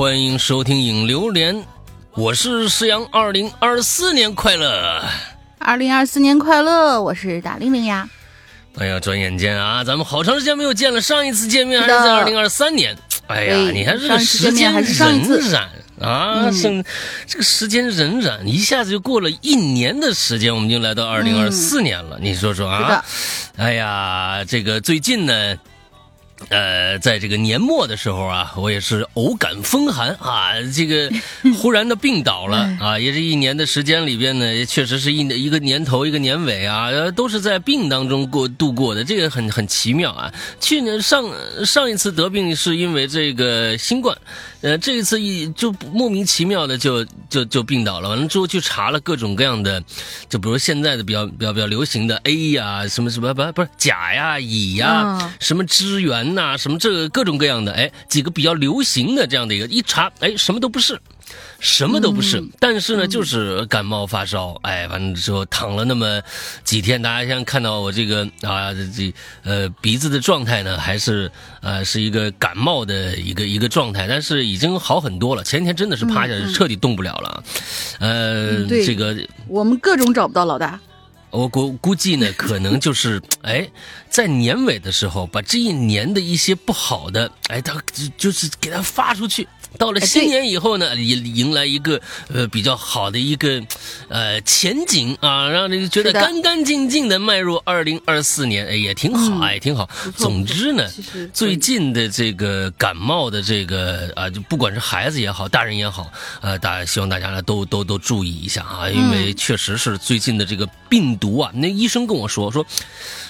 欢迎收听《影榴莲》，我是石阳，二零二四年快乐！二零二四年快乐！我是大玲玲呀。哎呀，转眼间啊，咱们好长时间没有见了，上一次见面还是在二零二三年。哎呀，你看这个时间荏苒啊，生这个时间荏苒，一下子就过了一年的时间，我们就来到二零二四年了。你说说啊？哎呀，这个最近呢。呃，在这个年末的时候啊，我也是偶感风寒啊，这个 忽然的病倒了啊，也是一年的时间里边呢，也确实是一一个年头一个年尾啊，都是在病当中过度过的，这个很很奇妙啊。去年上上一次得病是因为这个新冠。呃，这一次一就莫名其妙的就就就病倒了，完了之后去查了各种各样的，就比如现在的比较比较比较流行的 A 呀，什么什么不不是甲呀、乙呀，什么支援呐，什么这个各种各样的，哎，几个比较流行的这样的一个一查，哎，什么都不是。什么都不是，但是呢，就是感冒发烧，哎，完了之后躺了那么几天。大家现在看到我这个啊，这呃鼻子的状态呢，还是呃是一个感冒的一个一个状态，但是已经好很多了。前天真的是趴下彻底动不了了，呃，这个我们各种找不到老大。我估估计呢，可能就是哎，在年尾的时候，把这一年的一些不好的，哎，他就是给他发出去。到了新年以后呢，迎迎来一个呃比较好的一个呃前景啊，让你觉得干干净净的迈入二零二四年，哎也挺好，哎挺好。总之呢，最近的这个感冒的这个啊，就不管是孩子也好，大人也好，呃，大家希望大家呢都都都注意一下啊，因为确实是最近的这个病毒啊，那医生跟我说说，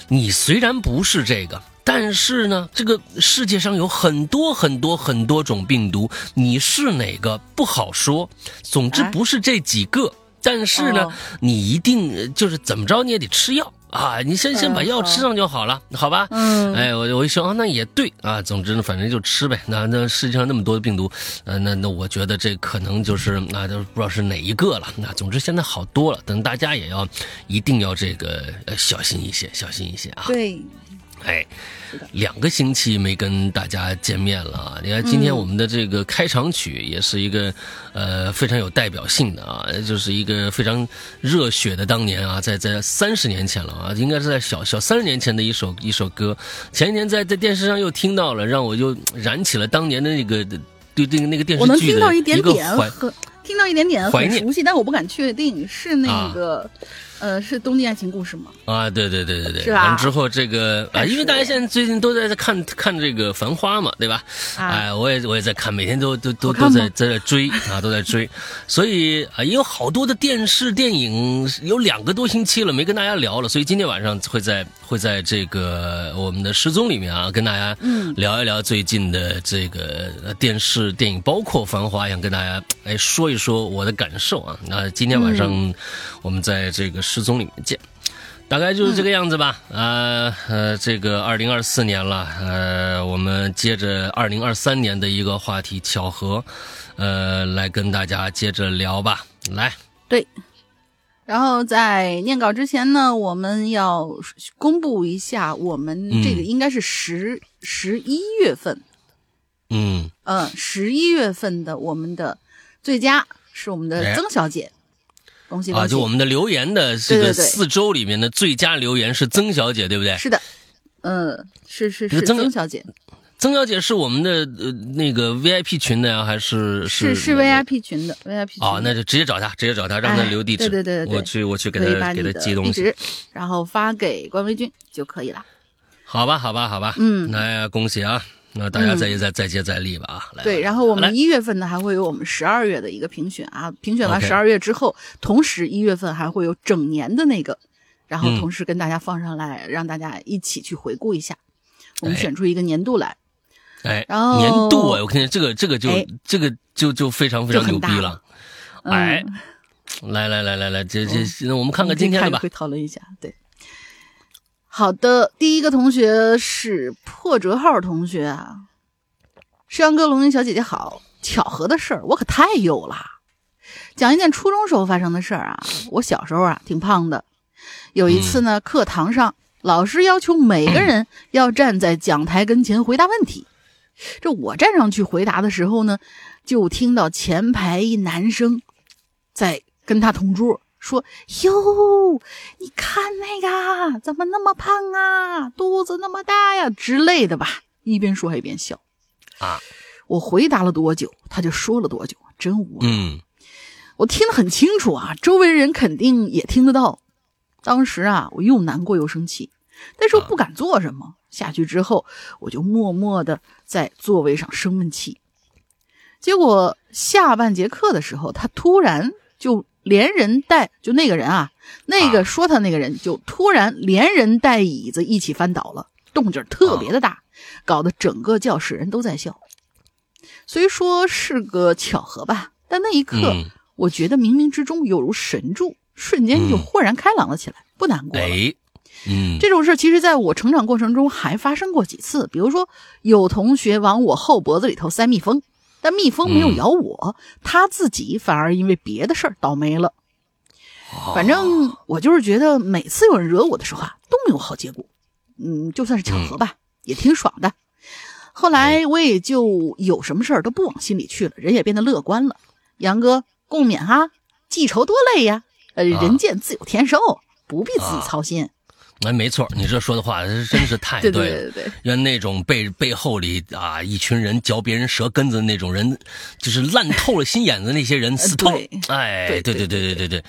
你虽然不是这个。但是呢，这个世界上有很多很多很多种病毒，你是哪个不好说。总之不是这几个。但是呢，你一定就是怎么着你也得吃药啊！你先先把药吃上就好了，好吧？嗯。哎，我我一说啊，那也对啊。总之呢，反正就吃呗。那那世界上那么多的病毒，呃，那那我觉得这可能就是那都不知道是哪一个了。那总之现在好多了，等大家也要一定要这个小心一些，小心一些啊。对。哎，两个星期没跟大家见面了啊。你看，今天我们的这个开场曲也是一个呃非常有代表性的啊，就是一个非常热血的当年啊，在在三十年前了啊，应该是在小小三十年前的一首一首歌。前一年在在电视上又听到了，让我又燃起了当年的那个对对那个电视剧的一个怀，听到一点点很熟悉，但我不敢确定是那个。呃，是《东京爱情故事》吗？啊，对对对对对，是吧？完之后这个啊，因为大家现在最近都在在看看这个《繁花》嘛，对吧？哎，我也我也在看，每天都都都都在在追啊，都在追，所以啊，也有好多的电视电影，有两个多星期了没跟大家聊了，所以今天晚上会在会在这个我们的失踪里面啊，跟大家聊一聊最近的这个电视电影，包括《繁花》，想跟大家哎说一说我的感受啊。那今天晚上我们在这个。失踪里面见，大概就是这个样子吧。呃呃，这个二零二四年了，呃，我们接着二零二三年的一个话题，巧合，呃，来跟大家接着聊吧。来，对。然后在念稿之前呢，我们要公布一下，我们这个应该是十十一月份，嗯嗯，十一月份的我们的最佳是我们的曾小姐。啊，就我们的留言的这个四周里面的最佳留言是曾小姐，对不对？是的，嗯，是是是曾小姐。曾小姐是我们的呃那个 VIP 群的呀，还是是是 VIP 群的 VIP？群哦，那就直接找她，直接找她，让她留地址。对对对，我去我去给她给她寄东西，然后发给关维军就可以了。好吧，好吧，好吧，嗯，那恭喜啊！那大家再再再接再厉吧啊！对，然后我们一月份呢还会有我们十二月的一个评选啊，评选完十二月之后，同时一月份还会有整年的那个，然后同时跟大家放上来，让大家一起去回顾一下，我们选出一个年度来。哎，然后年度啊，我看见这个这个就这个就就非常非常牛逼了。哎，来来来来来，这这那我们看看今天的吧，会讨论一下，对。好的，第一个同学是破折号同学啊，山哥、龙吟小姐姐好，巧合的事儿我可太有了，讲一件初中时候发生的事儿啊。我小时候啊挺胖的，有一次呢，课堂上老师要求每个人要站在讲台跟前回答问题，这我站上去回答的时候呢，就听到前排一男生在跟他同桌说：“哟，你看那个怎么那么胖啊，肚子那么大呀之类的吧。”一边说还一边笑。啊，我回答了多久，他就说了多久，真无语。嗯，我听得很清楚啊，周围人肯定也听得到。当时啊，我又难过又生气，但是我不敢做什么。下去之后，我就默默的在座位上生闷气。结果下半节课的时候，他突然就连人带就那个人啊，那个说他那个人就突然连人带椅子一起翻倒了，动静特别的大，搞得整个教室人都在笑。虽说是个巧合吧，但那一刻，我觉得冥冥之中有如神助。瞬间就豁然开朗了起来，不难过了。嗯，这种事其实在我成长过程中还发生过几次。比如说，有同学往我后脖子里头塞蜜蜂，但蜜蜂没有咬我，他自己反而因为别的事儿倒霉了。反正我就是觉得每次有人惹我的时候啊，都没有好结果。嗯，就算是巧合吧，也挺爽的。后来我也就有什么事儿都不往心里去了，人也变得乐观了。杨哥，共勉哈，记仇多累呀。呃，人见自有天收，不必自己操心。哎，没错，你这说的话真是太对了。对对对，原那种背背后里啊，一群人嚼别人舌根子的那种人，就是烂透了心眼子那些人死透。哎，对对对对对对，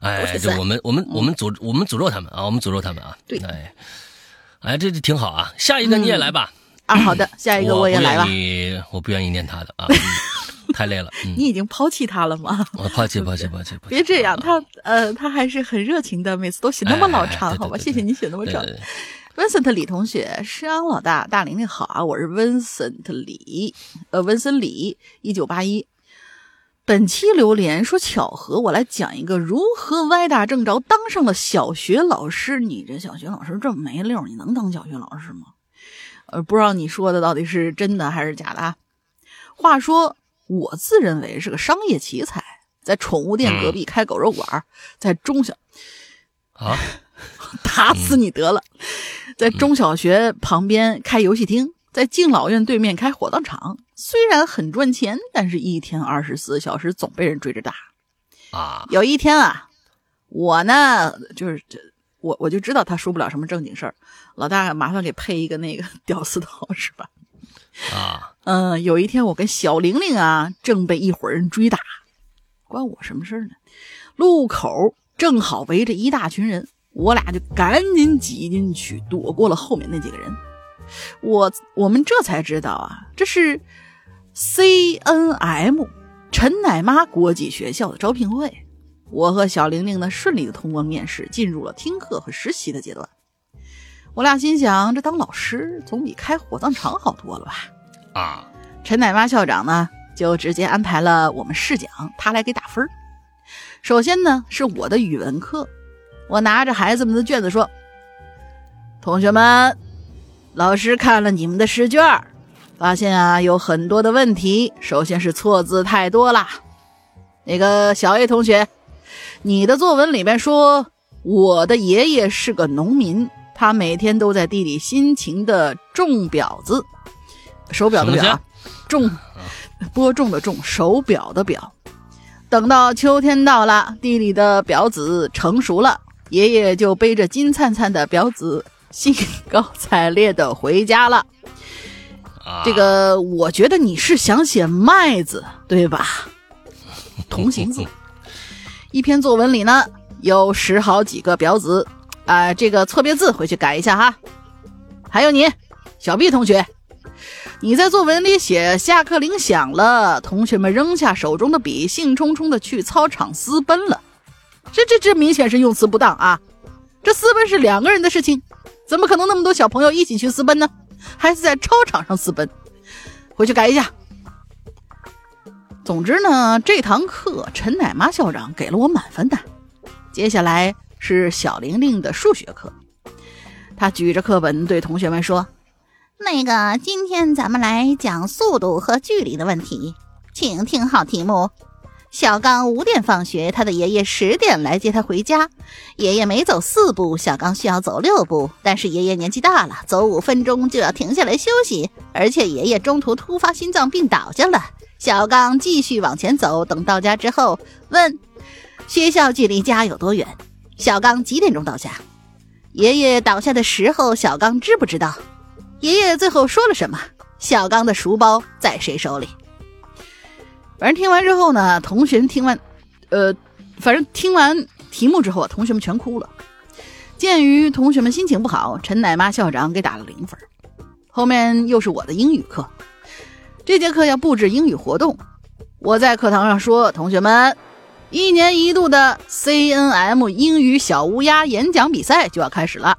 哎，就我们我们我们诅我们诅咒他们啊，我们诅咒他们啊。对，哎，哎，这就挺好啊。下一个你也来吧。啊，好的，下一个我也来吧。我不愿意念他的啊。太累了，你已经抛弃他了吗？我抛弃，抛弃，抛弃，别这样，他呃，他还是很热情的，每次都写那么老长，好吧？谢谢你写那么长。Vincent 李同学，诗阳老大，大玲玲好啊，我是 Vincent 李，呃，文森李，一九八一。本期榴莲说巧合，我来讲一个如何歪打正着当上了小学老师。你这小学老师这么没溜，你能当小学老师吗？呃，不知道你说的到底是真的还是假的啊？话说。我自认为是个商业奇才，在宠物店隔壁开狗肉馆，在中小啊，打死你得了，在中小学旁边开游戏厅，在敬老院对面开火葬场。虽然很赚钱，但是一天二十四小时总被人追着打啊。有一天啊，我呢就是这我我就知道他说不了什么正经事儿，老大麻烦给配一个那个 屌丝刀是吧？啊，嗯，有一天我跟小玲玲啊，正被一伙人追打，关我什么事呢？路口正好围着一大群人，我俩就赶紧挤进去，躲过了后面那几个人。我我们这才知道啊，这是 C N M 陈奶妈国际学校的招聘会。我和小玲玲呢，顺利的通过面试，进入了听课和实习的阶段。我俩心想，这当老师总比开火葬场好多了吧？啊！陈奶妈校长呢，就直接安排了我们试讲，他来给打分。首先呢，是我的语文课，我拿着孩子们的卷子说：“同学们，老师看了你们的试卷，发现啊有很多的问题。首先是错字太多啦。那个小 A 同学，你的作文里面说我的爷爷是个农民。”他每天都在地里辛勤的种表子，手表的表，种播种的种，手表的表。等到秋天到了，地里的表子成熟了，爷爷就背着金灿灿的表子，兴高采烈的回家了。这个，我觉得你是想写麦子，对吧？同行字。一篇作文里呢，有十好几个表子。啊，这个错别字回去改一下哈。还有你，小 B 同学，你在作文里写下课铃响了，同学们扔下手中的笔，兴冲冲的去操场私奔了。这这这明显是用词不当啊！这私奔是两个人的事情，怎么可能那么多小朋友一起去私奔呢？还是在操场上私奔？回去改一下。总之呢，这堂课陈奶妈校长给了我满分的。接下来。是小玲玲的数学课，她举着课本对同学们说：“那个，今天咱们来讲速度和距离的问题，请听好题目。小刚五点放学，他的爷爷十点来接他回家。爷爷每走四步，小刚需要走六步。但是爷爷年纪大了，走五分钟就要停下来休息，而且爷爷中途突发心脏病倒下了。小刚继续往前走，等到家之后，问学校距离家有多远？小刚几点钟到家？爷爷倒下的时候，小刚知不知道？爷爷最后说了什么？小刚的书包在谁手里？反正听完之后呢，同学听完，呃，反正听完题目之后啊，同学们全哭了。鉴于同学们心情不好，陈奶妈校长给打了零分。后面又是我的英语课，这节课要布置英语活动。我在课堂上说：“同学们，一年一度的 CNM 英语小乌鸦演讲比赛就要开始了。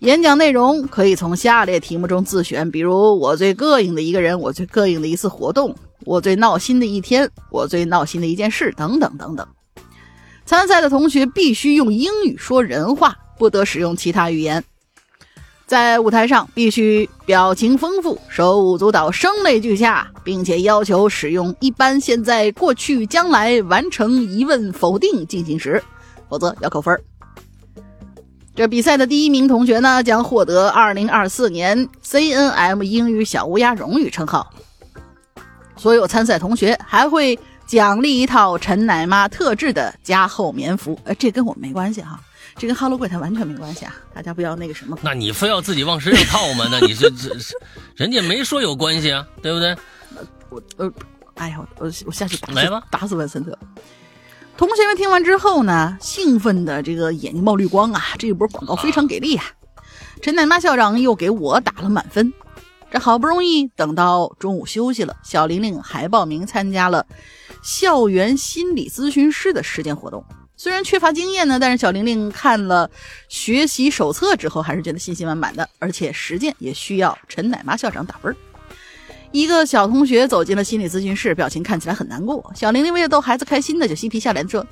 演讲内容可以从下列题目中自选，比如我最膈应的一个人，我最膈应的一次活动。”我最闹心的一天，我最闹心的一件事，等等等等。参赛的同学必须用英语说人话，不得使用其他语言。在舞台上必须表情丰富，手舞足蹈，声泪俱下，并且要求使用一般、现在、过去、将来完成疑问、否定进行时，否则要扣分。这比赛的第一名同学呢，将获得2024年 CNM 英语小乌鸦荣誉称号。所有参赛同学还会奖励一套陈奶妈特制的加厚棉服，呃，这跟我没关系哈，这跟哈喽柜台完全没关系啊，大家不要那个什么。那你非要自己往身上套吗？那你这这，人家没说有关系啊，对不对？我呃，哎呀，我我下去打来吧，打死文森特。同学们听完之后呢，兴奋的这个眼睛冒绿光啊，这一波广告非常给力啊！陈奶妈校长又给我打了满分。这好不容易等到中午休息了，小玲玲还报名参加了校园心理咨询师的实践活动。虽然缺乏经验呢，但是小玲玲看了学习手册之后，还是觉得信心满满的。而且实践也需要陈奶妈校长打分。一个小同学走进了心理咨询室，表情看起来很难过。小玲玲为了逗孩子开心的，就嬉皮笑脸说：“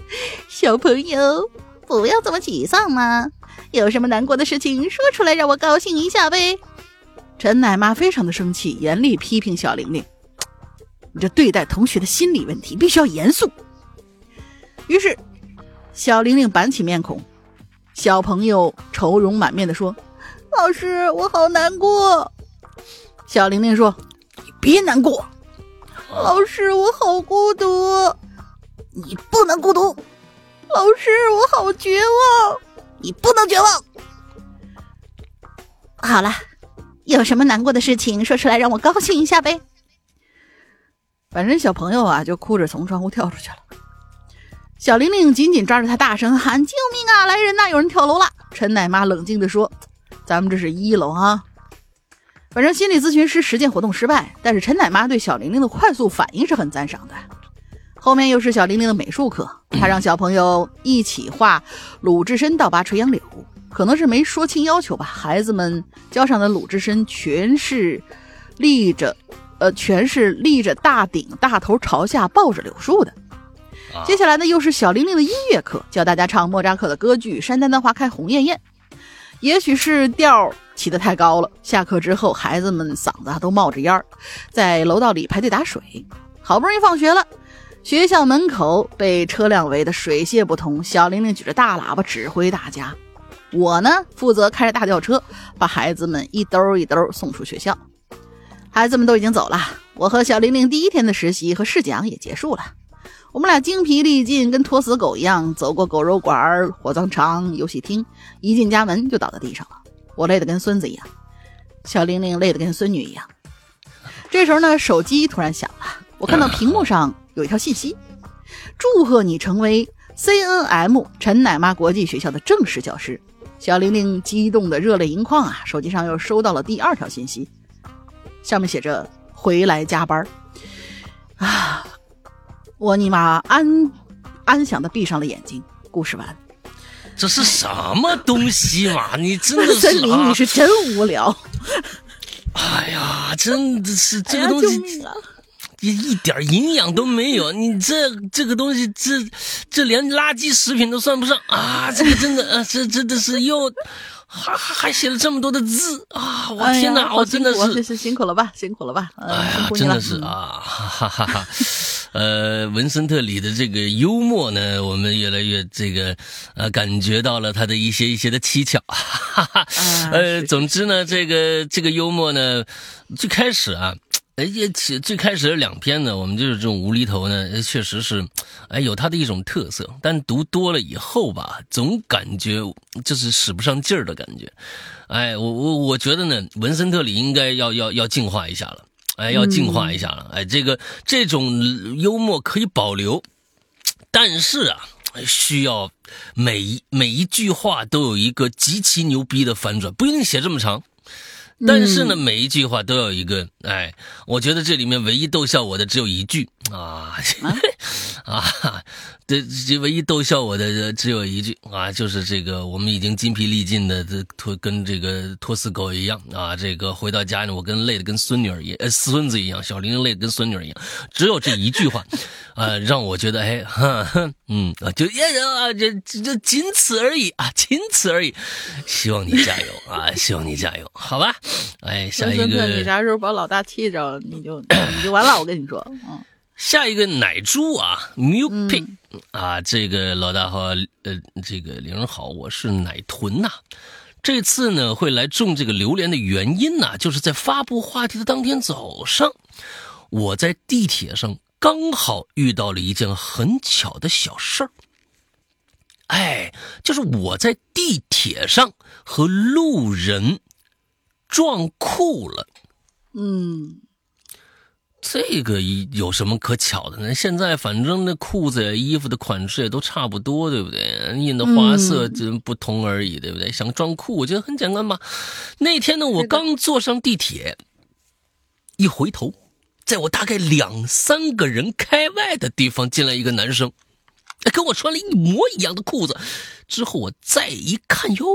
小朋友，不要这么沮丧嘛，有什么难过的事情说出来，让我高兴一下呗。”陈奶妈非常的生气，严厉批评小玲玲：“你这对待同学的心理问题必须要严肃。”于是，小玲玲板起面孔，小朋友愁容满面的说：“老师，我好难过。”小玲玲说：“你别难过。”老师，我好孤独。你不能孤独。老师，我好绝望。你不能绝望。好了。有什么难过的事情说出来，让我高兴一下呗。反正小朋友啊，就哭着从窗户跳出去了。小玲玲紧紧抓着他，大声喊：“救命啊！来人呐！有人跳楼了！”陈奶妈冷静地说：“咱们这是一楼啊。”反正心理咨询师实践活动失败，但是陈奶妈对小玲玲的快速反应是很赞赏的。后面又是小玲玲的美术课，她让小朋友一起画鲁智深倒拔垂杨柳。可能是没说清要求吧，孩子们交上的鲁智深全是立着，呃，全是立着大顶，大头朝下抱着柳树的。接下来呢，又是小玲玲的音乐课，教大家唱莫扎特的歌剧《山丹丹花开红艳艳》。也许是调起得太高了，下课之后，孩子们嗓子都冒着烟儿，在楼道里排队打水。好不容易放学了，学校门口被车辆围得水泄不通，小玲玲举着大喇叭指挥大家。我呢，负责开着大吊车，把孩子们一兜一兜送出学校。孩子们都已经走了，我和小玲玲第一天的实习和试讲也结束了。我们俩精疲力尽，跟拖死狗一样，走过狗肉馆、火葬场、游戏厅，一进家门就倒在地上了。我累得跟孙子一样，小玲玲累得跟孙女一样。这时候呢，手机突然响了，我看到屏幕上有一条信息：祝贺你成为 CNM 陈奶妈国际学校的正式教师。小玲玲激动的热泪盈眶啊！手机上又收到了第二条信息，上面写着“回来加班啊！我尼玛安安详的闭上了眼睛。故事完。这是什么东西嘛？你真的是森林，你是真无聊。哎呀，真的是这个东西，一一点营养都没有。你这这个东西，这这连垃圾食品都算不上啊！这个真的啊，这真的是又。还还还写了这么多的字啊！我天哪，我真的是是辛苦了吧，辛苦了吧！哎呀，真的是啊，哈哈哈！呃，文森特里的这个幽默呢，我们越来越这个呃，感觉到了他的一些一些的蹊跷，哈 哈。呃，总之呢，这个这个幽默呢，最开始啊。哎，也其最开始的两篇呢，我们就是这种无厘头呢，确实是，哎，有它的一种特色。但读多了以后吧，总感觉就是使不上劲儿的感觉。哎，我我我觉得呢，文森特里应该要要要进化一下了，哎，要进化一下了。哎，这个这种幽默可以保留，但是啊，需要每一每一句话都有一个极其牛逼的反转，不一定写这么长。但是呢，每一句话都有一个，哎，我觉得这里面唯一逗笑我的只有一句。啊，啊。这这唯一逗笑我的只有一句。啊，就是这个我们已经筋疲力尽的这拖跟这个拖死狗一样。啊，这个回到家呢，我跟累的跟孙女儿一呃孙子一样，小玲玲累的跟孙女儿一样，只有这一句话，啊，让我觉得哎，嗯啊，就也啊，这这仅此而已啊，仅此而已，希望你加油啊，希望你加油，好吧，哎，下一个你啥时候把老大气着，你就你就完了，我跟你说，嗯。下一个奶猪啊，Milk Pig 啊，这个老大好，呃，这个领人好，我是奶豚呐。这次呢会来种这个榴莲的原因呢，就是在发布话题的当天早上，我在地铁上刚好遇到了一件很巧的小事儿。哎，就是我在地铁上和路人撞裤了。嗯。这个有什么可巧的呢？现在反正那裤子呀、衣服的款式也都差不多，对不对？印的花色就不同而已，对不对？想撞裤，我觉得很简单嘛。那天呢，我刚坐上地铁，一回头，在我大概两三个人开外的地方进来一个男生，跟我穿了一模一样的裤子。之后我再一看，哟，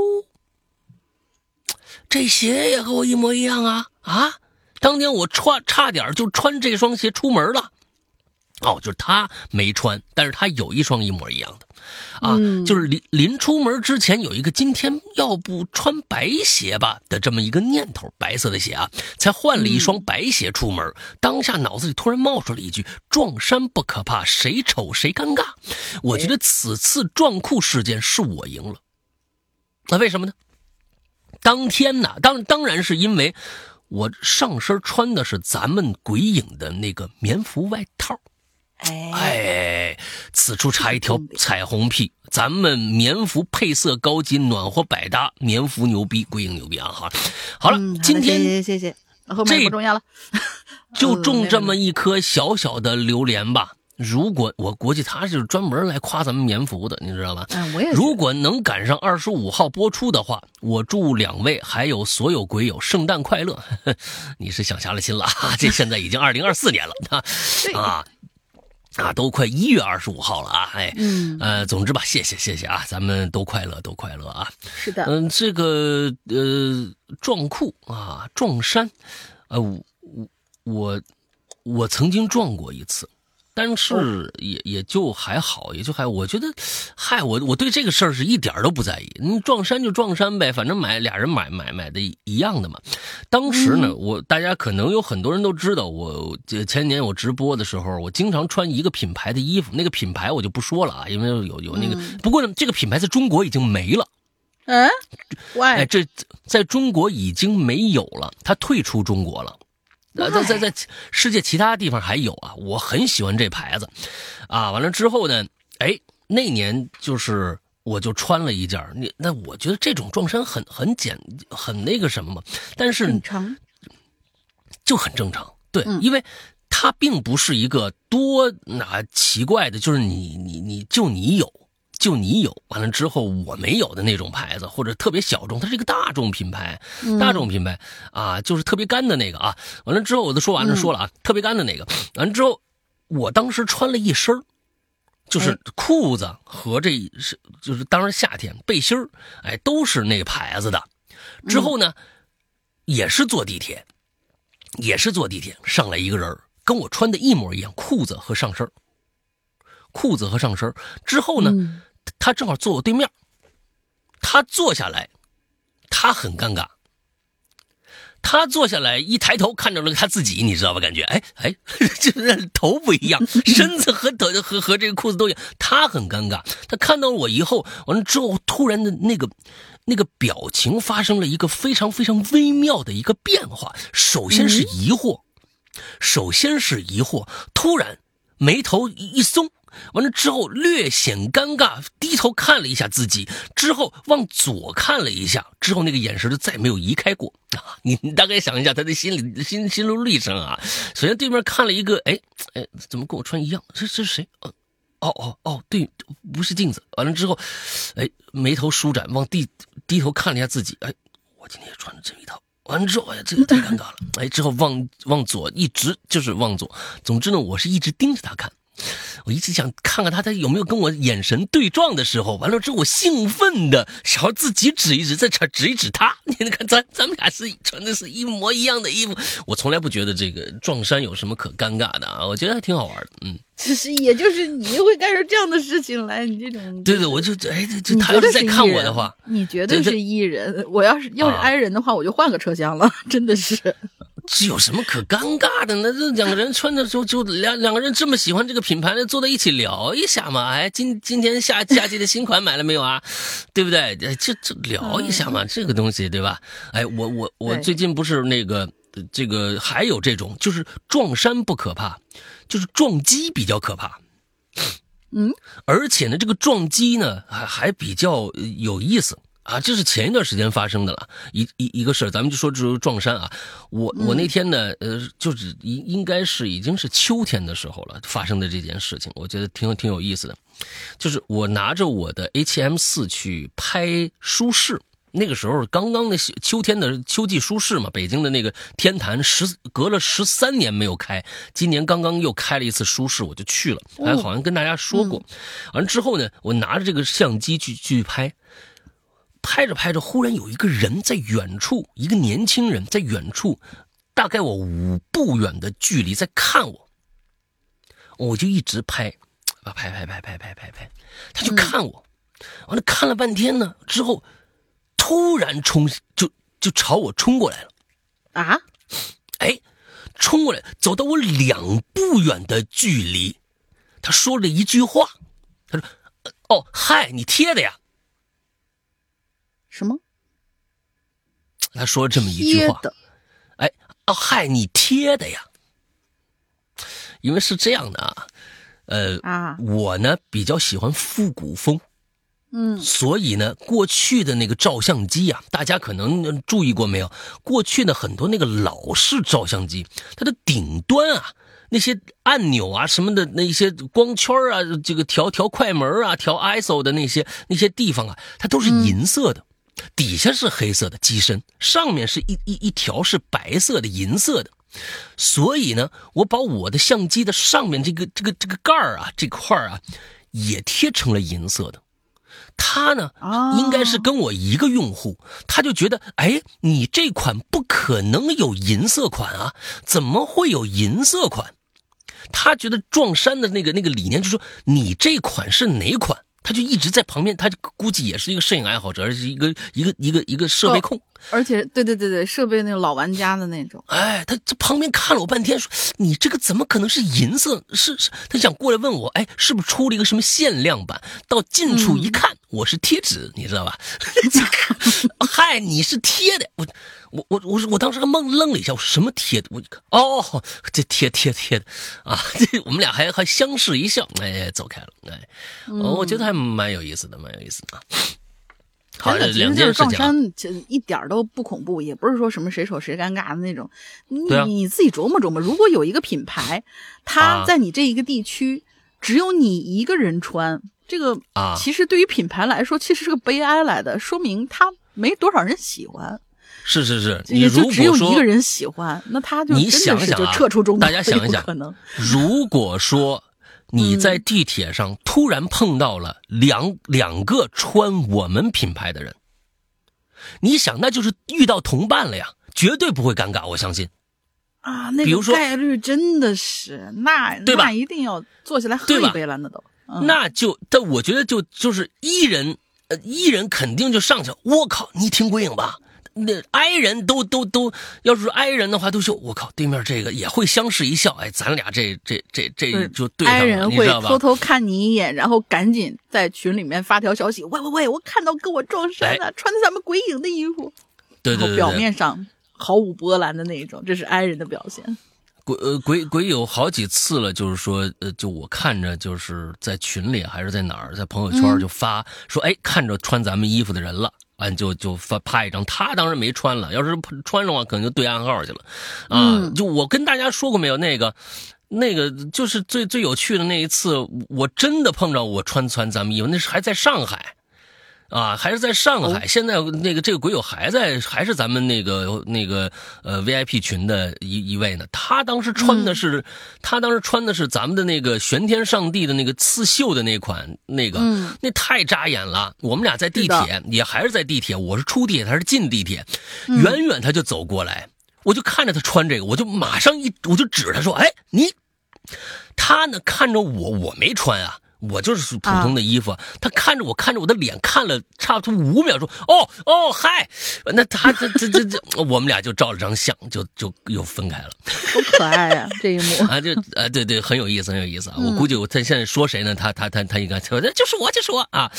这鞋也和我一模一样啊啊！当年我穿差点就穿这双鞋出门了，哦，就是他没穿，但是他有一双一模一样的，啊，就是临临出门之前有一个今天要不穿白鞋吧的这么一个念头，白色的鞋啊，才换了一双白鞋出门。当下脑子里突然冒出了一句：“撞衫不可怕，谁丑谁尴尬。”我觉得此次撞裤事件是我赢了，那为什么呢？当天呢，当当然是因为。我上身穿的是咱们鬼影的那个棉服外套，哎，此处插一条彩虹屁，咱们棉服配色高级，暖和百搭，棉服牛逼，鬼影牛逼啊！好，好了，今天谢谢谢谢，后面不重要了，就 种这么一颗小小的榴莲吧。如果我估计他是专门来夸咱们棉服的，你知道吧？嗯，我也。如果能赶上二十五号播出的话，我祝两位还有所有鬼友圣诞快乐。你是想瞎了心了，这现在已经二零二四年了 啊啊，都快一月二十五号了啊！哎，嗯，呃，总之吧，谢谢谢谢啊，咱们都快乐都快乐啊！是的，嗯，这个呃撞库啊撞衫，呃我我我曾经撞过一次。但是也也就还好，也就还，我觉得，嗨，我我对这个事儿是一点都不在意。你撞衫就撞衫呗，反正买俩人买买买的一样的嘛。当时呢，我大家可能有很多人都知道，我前年我直播的时候，我经常穿一个品牌的衣服，那个品牌我就不说了啊，因为有有那个。不过呢，这个品牌在中国已经没了。嗯，哎，这在中国已经没有了，它退出中国了。在在在世界其他地方还有啊，我很喜欢这牌子，啊，完了之后呢，哎，那年就是我就穿了一件那那我觉得这种撞衫很很简很那个什么嘛，但是就很正常，对，因为它并不是一个多那奇怪的，就是你你你就你有。就你有完了之后我没有的那种牌子，或者特别小众，它是一个大众品牌，大众品牌啊，就是特别干的那个啊。完了之后我都说完了，说了啊，特别干的那个。完了之后，我当时穿了一身就是裤子和这是就是当时夏天背心哎，都是那个牌子的。之后呢，也是坐地铁，也是坐地铁上来一个人跟我穿的一模一样，裤子和上身裤子和上身之后呢，他正好坐我对面，他坐下来，他很尴尬。他坐下来一抬头看到了他自己，你知道吧？感觉哎哎，就是头不一样，身子和头和和这个裤子都一样。他很尴尬。他看到我以后，完了之后，突然的那个那个表情发生了一个非常非常微妙的一个变化。首先是疑惑，首先是疑惑，突然眉头一松。完了之后略显尴尬，低头看了一下自己，之后往左看了一下，之后那个眼神就再没有移开过。你你大概想一下他的心理心心路历程啊。首先对面看了一个，哎哎，怎么跟我穿一样？这这是谁？哦哦哦，对，不是镜子。完了之后，哎，眉头舒展，往地低头看了一下自己，哎，我今天也穿了这一套。完了之后，哎呀，这个太尴尬了。哎，之后往往左一直就是往左。总之呢，我是一直盯着他看。我一直想看看他，他有没有跟我眼神对撞的时候。完了之后，我兴奋的想要自己指一指，再指指一指他。你看，咱咱们俩是穿的是一模一样的衣服。我从来不觉得这个撞衫有什么可尴尬的啊，我觉得还挺好玩的。嗯，其 实也就是你会干出这样的事情来，你这种对对，我就哎，这他要是在看我的话，你绝对是艺人。我要是要是挨人的话，我就换个车厢了，真的是。这有什么可尴尬的呢？这两个人穿的时候，就两两个人这么喜欢这个品牌，坐在一起聊一下嘛。哎，今今天夏夏季的新款买了没有啊？对不对？这这聊一下嘛，这个东西对吧？哎，我我我最近不是那个这个还有这种，就是撞衫不可怕，就是撞击比较可怕。嗯，而且呢，这个撞击呢还还比较有意思。啊，这是前一段时间发生的了，一一一个事儿，咱们就说这撞衫啊。我我那天呢，呃，就是应应该是已经是秋天的时候了，发生的这件事情，我觉得挺挺有意思的。就是我拿着我的 H&M 四去拍舒适，那个时候刚刚那秋天的秋季舒适嘛，北京的那个天坛十隔了十三年没有开，今年刚刚又开了一次舒适，我就去了，还好像跟大家说过。完了之后呢，我拿着这个相机去去拍。拍着拍着，忽然有一个人在远处，一个年轻人在远处，大概我五步远的距离在看我，我就一直拍，啊拍拍拍拍拍拍拍，他就看我，完了看了半天呢，之后突然冲就就朝我冲过来了，啊，哎，冲过来走到我两步远的距离，他说了一句话，他说：“哦嗨，你贴的呀。”什么？他说这么一句话，哎，哦，害，你贴的呀？因为是这样的啊，呃啊，我呢比较喜欢复古风，嗯，所以呢，过去的那个照相机啊，大家可能注意过没有？过去的很多那个老式照相机，它的顶端啊，那些按钮啊什么的，那些光圈啊，这个调调快门啊，调 ISO 的那些那些地方啊，它都是银色的。底下是黑色的机身，上面是一一一条是白色的银色的，所以呢，我把我的相机的上面这个这个这个盖儿啊这块儿啊，也贴成了银色的。他呢，应该是跟我一个用户，他就觉得，哎，你这款不可能有银色款啊，怎么会有银色款？他觉得撞衫的那个那个理念就是说，你这款是哪款？他就一直在旁边，他估计也是一个摄影爱好者，而是一个一个一个一个设备控，而且对对对对，设备那种老玩家的那种。哎，他这旁边看了我半天，说你这个怎么可能是银色？是是，他想过来问我，哎，是不是出了一个什么限量版？到近处一看，我是贴纸，你知道吧？嗨，你是贴的，我。我我我我当时还愣愣了一下，我什么贴的？我哦，这贴贴贴的啊！这我们俩还还相视一笑，哎，走开了，哎，我觉得还蛮有意思的，蛮有意思的。好，这两件事撞衫就一点都不恐怖，也不是说什么谁丑谁尴尬的那种。你你自己琢磨琢磨，如果有一个品牌，它在你这一个地区只有你一个人穿，这个啊，其实对于品牌来说，其实是个悲哀来的，说明它没多少人喜欢。是是是，你如果只有一个人喜欢，那他就你想想就撤出中大家想一想，可能。如果说你在地铁上突然碰到了两两个穿我们品牌的人，你想那就是遇到同伴了呀，绝对不会尴尬，我相信。啊，那个概率真的是那对吧？那一定要坐下来喝一杯了，那都。那就，但我觉得就就是一人，呃，一人肯定就上去。我靠，你听鬼影吧？那挨人都都都，要是挨人的话，都说我靠，对面这个也会相视一笑。哎，咱俩这这这这就对上了，挨人会偷偷看你一眼，然后赶紧在群里面发条消息：喂喂喂，我看到跟我撞衫的，穿的咱们鬼影的衣服。对对对，表面上毫无波澜的那一种，这是挨人的表现。鬼呃鬼鬼有好几次了，就是说呃，就我看着就是在群里还是在哪儿，在朋友圈就发说，哎，看着穿咱们衣服的人了，完就就发拍一张。他当时没穿了，要是穿上话，可能就对暗号去了。啊，就我跟大家说过没有？那个那个就是最最有趣的那一次，我真的碰着我穿穿咱们衣服，那是还在上海。啊，还是在上海。现在那个这个鬼友还在，还是咱们那个那个呃 VIP 群的一一位呢。他当时穿的是，他当时穿的是咱们的那个玄天上帝的那个刺绣的那款，那个那太扎眼了。我们俩在地铁，也还是在地铁。我是出地铁，他是进地铁。远远他就走过来，我就看着他穿这个，我就马上一我就指他说：“哎，你。”他呢看着我，我没穿啊。我就是普通的衣服，他看着我，看着我的脸，看了差不多五秒，钟：“哦哦，嗨。”那他这这这这，我们俩就照了张相，就就又分开了。好可爱啊，这一幕 啊，就啊，对对，很有意思，很有意思啊。我估计我他现在说谁呢？他他他他应该说，就是我，就是我啊。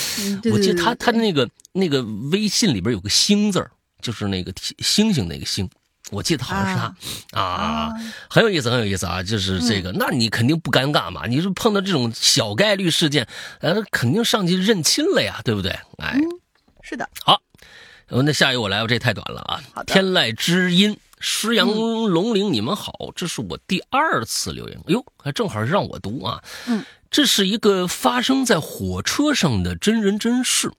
我记得他他那个那个微信里边有个星字就是那个星星那个星。我记得好像是他，啊，很有意思，很有意思啊！就是这个，那你肯定不尴尬嘛？你是碰到这种小概率事件，呃，肯定上去认亲了呀，对不对？哎，是的。好，那下一个我来吧，这太短了啊。天籁之音，诗阳龙陵，你们好，这是我第二次留言，哎呦，还正好让我读啊。嗯，这是一个发生在火车上的真人真事。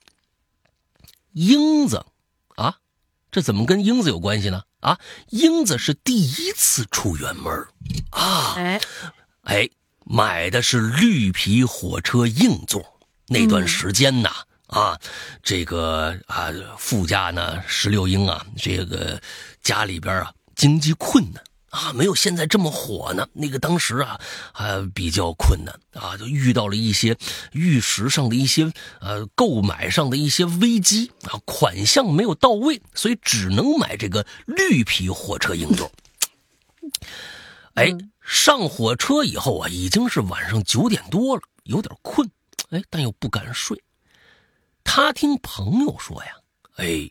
英子，啊，这怎么跟英子有关系呢？啊，英子是第一次出远门啊！哎，哎，买的是绿皮火车硬座。那段时间呢，啊，这个啊，富家呢，十六英啊，这个家里边啊，经济困难。啊，没有现在这么火呢。那个当时啊，还比较困难啊，就遇到了一些玉石上的一些呃购买上的一些危机啊，款项没有到位，所以只能买这个绿皮火车硬座。哎，上火车以后啊，已经是晚上九点多了，有点困，哎，但又不敢睡。他听朋友说呀，哎，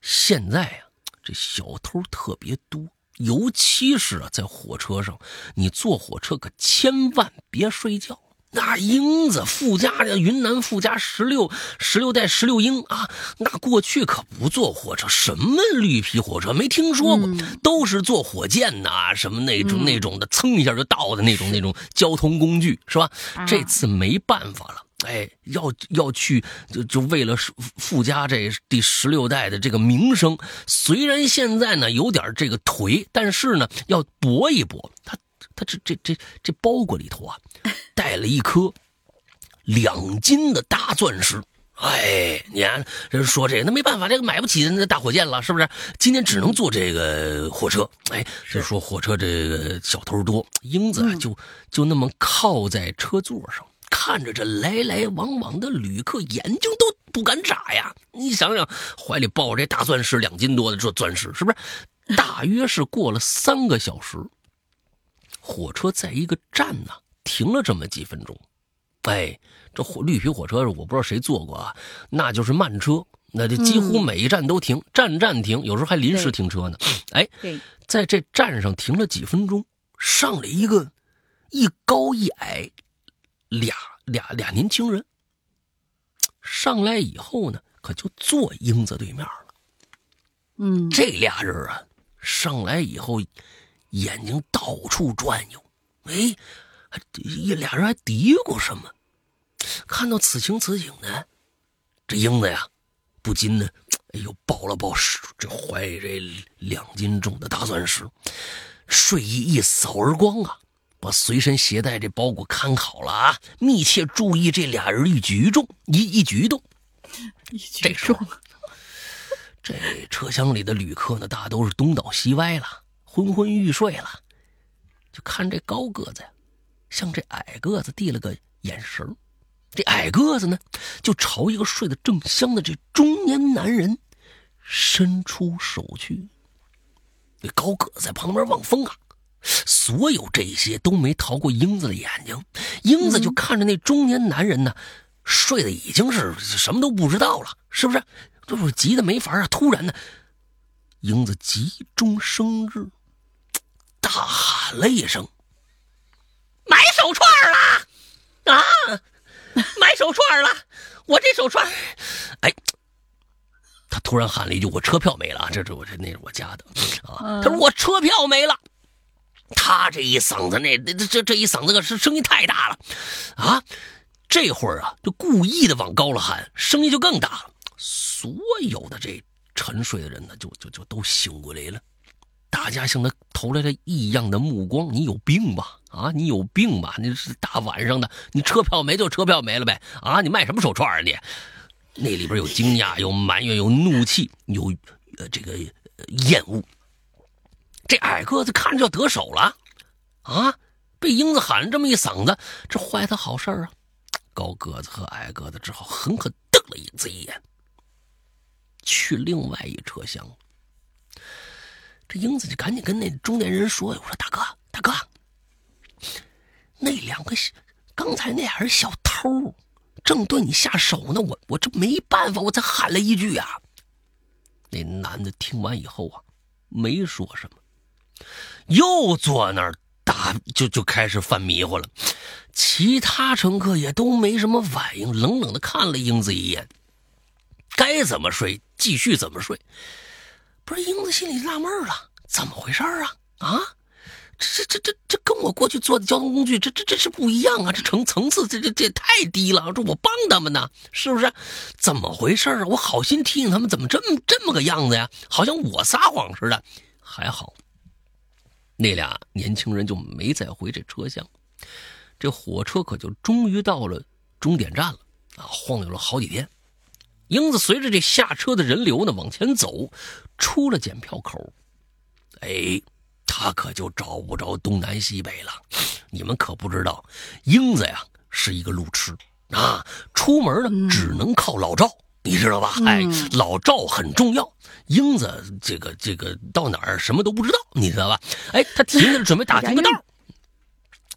现在呀，这小偷特别多。尤其是啊，在火车上，你坐火车可千万别睡觉。那英子富家的云南富家十六十六代十六英啊，那过去可不坐火车，什么绿皮火车没听说过，都是坐火箭呐，什么那种那种的，蹭一下就到的那种那种交通工具，是吧？这次没办法了。哎，要要去就就为了富家这第十六代的这个名声，虽然现在呢有点这个颓，但是呢要搏一搏。他他这这这这包裹里头啊，带了一颗两斤的大钻石。哎，你看人说这个，那没办法，这个买不起那大火箭了，是不是？今天只能坐这个火车。哎，就说火车这个小偷多，英子啊就就那么靠在车座上。看着这来来往往的旅客，眼睛都不敢眨呀！你想想，怀里抱着这大钻石，两斤多的这钻石，是不是？大约是过了三个小时，火车在一个站呢停了这么几分钟。哎，这火绿皮火车，我不知道谁坐过啊，那就是慢车，那就几乎每一站都停，站站停，有时候还临时停车呢。哎，在这站上停了几分钟，上了一个一高一矮。俩俩俩年轻人上来以后呢，可就坐英子对面了。嗯，这俩人啊，上来以后眼睛到处转悠，哎，一俩人还嘀咕什么。看到此情此景呢，这英子呀，不禁呢，哎呦，抱了抱这怀里这两斤重的大钻石，睡意一扫而光啊。把随身携带这包裹看好了啊！密切注意这俩人一举动，一一举动。这时候，这车厢里的旅客呢，大都是东倒西歪了，昏昏欲睡了。就看这高个子呀，向这矮个子递了个眼神这矮个子呢，就朝一个睡得正香的这中年男人伸出手去。这高个子在旁边望风啊，所有这些都没逃过英子的眼睛。英子就看着那中年男人呢，睡得已经是什么都不知道了，是不是？就是急得没法啊！突然呢，英子急中生智，大喊了一声：“买手串了！啊，买手串了！我这手串……哎。”他突然喊了一句：“我车票没了！”这这我这那是我家的啊！他说：“我车票没了。”他这一嗓子，那这这这一嗓子是声音太大了啊！这会儿啊，就故意的往高了喊，声音就更大了。所有的这沉睡的人呢，就就就都醒过来了。大家向他投来了异样的目光：“你有病吧？啊，你有病吧？你是大晚上的，你车票没就车票没了呗？啊，你卖什么手串啊你？”那里边有惊讶，有埋怨，有怒气，有呃这个厌恶。这矮个子看着要得手了，啊！被英子喊了这么一嗓子，这坏他好事啊！高个子和矮个子只好狠狠瞪了英子一眼，去另外一车厢。这英子就赶紧跟那中年人说：“我说大哥，大哥，那两个刚才那俩人小偷。”正对你下手呢，我我这没办法，我才喊了一句啊。那男的听完以后啊，没说什么，又坐那儿打，就就开始犯迷糊了。其他乘客也都没什么反应，冷冷的看了英子一眼。该怎么睡继续怎么睡。不是英子心里纳闷了，怎么回事啊？啊？这这这这这跟我过去坐的交通工具，这这这是不一样啊！这层层次，这这这也太低了。这我帮他们呢，是不是？怎么回事啊？我好心提醒他们，怎么这么这么个样子呀？好像我撒谎似的。还好，那俩年轻人就没再回这车厢。这火车可就终于到了终点站了啊！晃悠了好几天，英子随着这下车的人流呢往前走，出了检票口，哎。他可就找不着东南西北了，你们可不知道，英子呀是一个路痴啊，出门呢只能靠老赵，你知道吧？哎，老赵很重要。英子这个这个到哪儿什么都不知道，你知道吧？哎，他停下来准备打听个道，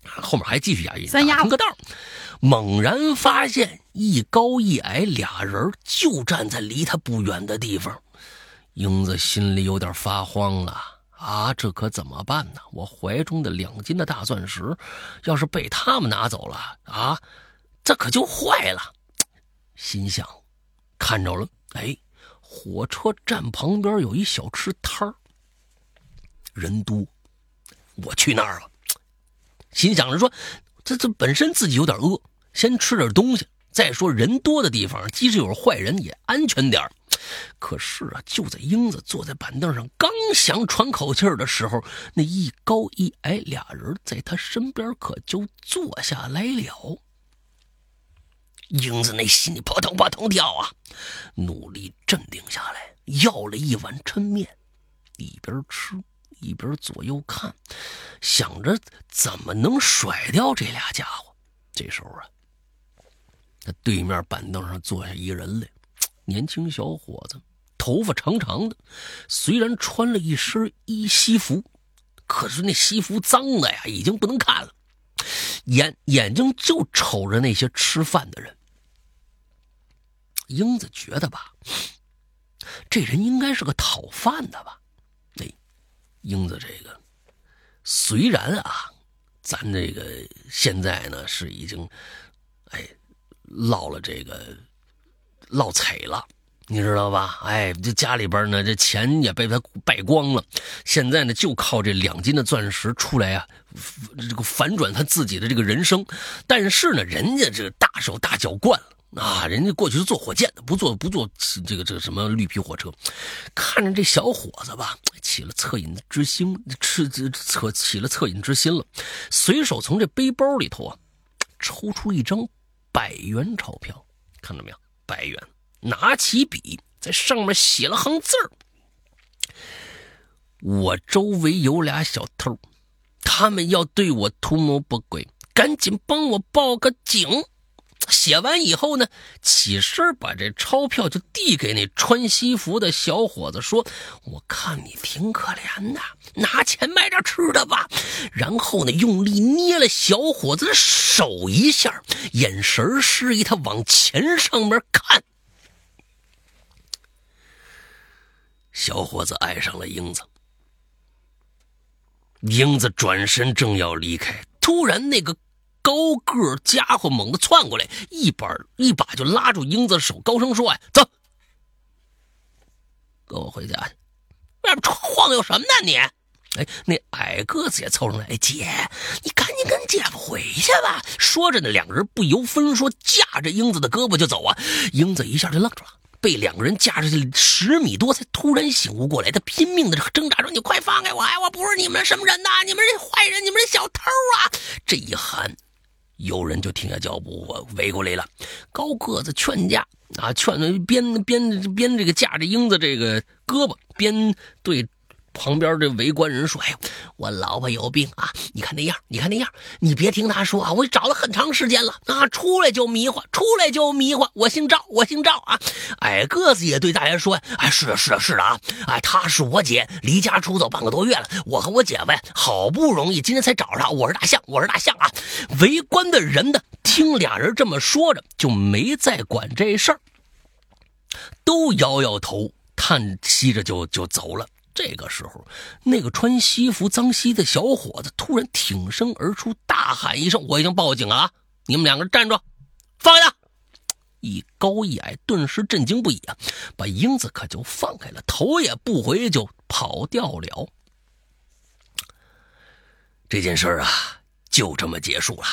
后面还继续押韵，打听个道，猛然发现一高一矮俩人就站在离他不远的地方，英子心里有点发慌了。啊，这可怎么办呢？我怀中的两斤的大钻石，要是被他们拿走了啊，这可就坏了。心想，看着了，哎，火车站旁边有一小吃摊儿，人多，我去那儿了。心想着说，这这本身自己有点饿，先吃点东西。再说人多的地方，即使有坏人也安全点可是啊，就在英子坐在板凳上刚想喘口气的时候，那一高一矮俩人在他身边可就坐下来了。英子那心里扑通扑通跳啊，努力镇定下来，要了一碗抻面，一边吃一边左右看，想着怎么能甩掉这俩家伙。这时候啊，他对面板凳上坐下一人来。年轻小伙子，头发长长的，虽然穿了一身衣西服，可是那西服脏的呀，已经不能看了。眼眼睛就瞅着那些吃饭的人。英子觉得吧，这人应该是个讨饭的吧？哎，英子这个虽然啊，咱这个现在呢是已经，哎，落了这个。落彩了，你知道吧？哎，这家里边呢，这钱也被他败光了。现在呢，就靠这两斤的钻石出来啊，这个反转他自己的这个人生。但是呢，人家这大手大脚惯了啊，人家过去是坐火箭的，不坐不坐这个这个什么绿皮火车。看着这小伙子吧，起了恻隐之心，吃这恻起了恻隐之心了，随手从这背包里头啊，抽出一张百元钞票，看到没有？百元，拿起笔在上面写了行字儿。我周围有俩小偷，他们要对我图谋不轨，赶紧帮我报个警。写完以后呢，起身把这钞票就递给那穿西服的小伙子，说：“我看你挺可怜的，拿钱买点吃的吧。”然后呢，用力捏了小伙子的手一下，眼神示意他往钱上面看。小伙子爱上了英子。英子转身正要离开，突然那个。高个家伙猛地窜过来，一把一把就拉住英子的手，高声说：“哎，走，跟我回家去。外面晃悠什么呢你？”哎，那矮个子也凑上来：“哎，姐，你赶紧跟姐夫回去吧。”说着呢，两个人不由分说，架着英子的胳膊就走啊。英子一下就愣住了，被两个人架着去十米多，才突然醒悟过来。他拼命的挣扎着：“你快放开我！哎，我不是你们什么人呐！你们是坏人！你们是小偷啊！”这一喊。有人就停下脚步，围过来了。高个子劝架啊，劝边边边这个架着英子这个胳膊，边对。旁边这围观人说：“哎呦，我老婆有病啊！你看那样，你看那样，你别听他说啊！我找了很长时间了啊，出来就迷糊，出来就迷糊。我姓赵，我姓赵啊！矮个子也对大家说：哎，是啊，是啊，是的啊！哎，她是我姐，离家出走半个多月了。我和我姐夫呀好不容易今天才找着她。我是大象，我是大象啊！围观的人呢，听俩人这么说着，就没再管这事儿，都摇摇头，叹息着就就走了。”这个时候，那个穿西服脏兮的小伙子突然挺身而出，大喊一声：“我已经报警了啊！你们两个站住，放下！”一高一矮顿时震惊不已啊，把英子可就放开了，头也不回就跑掉了。这件事啊，就这么结束了。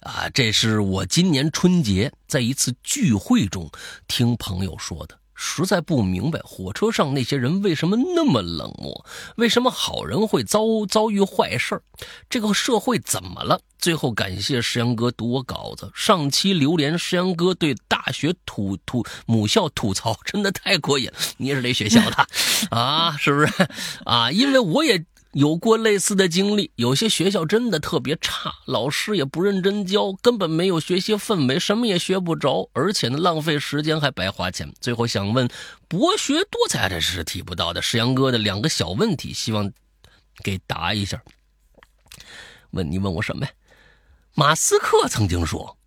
啊，这是我今年春节在一次聚会中听朋友说的。实在不明白火车上那些人为什么那么冷漠，为什么好人会遭遭遇坏事这个社会怎么了？最后感谢石阳哥读我稿子，上期榴莲石阳哥对大学吐吐母校吐槽真的太过瘾。你也是这学校的 啊？是不是啊？因为我也。有过类似的经历，有些学校真的特别差，老师也不认真教，根本没有学习氛围，什么也学不着，而且呢，浪费时间还白花钱。最后想问，博学多才这是提不到的，石阳哥的两个小问题，希望给答一下。问你问我什么呀？马斯克曾经说。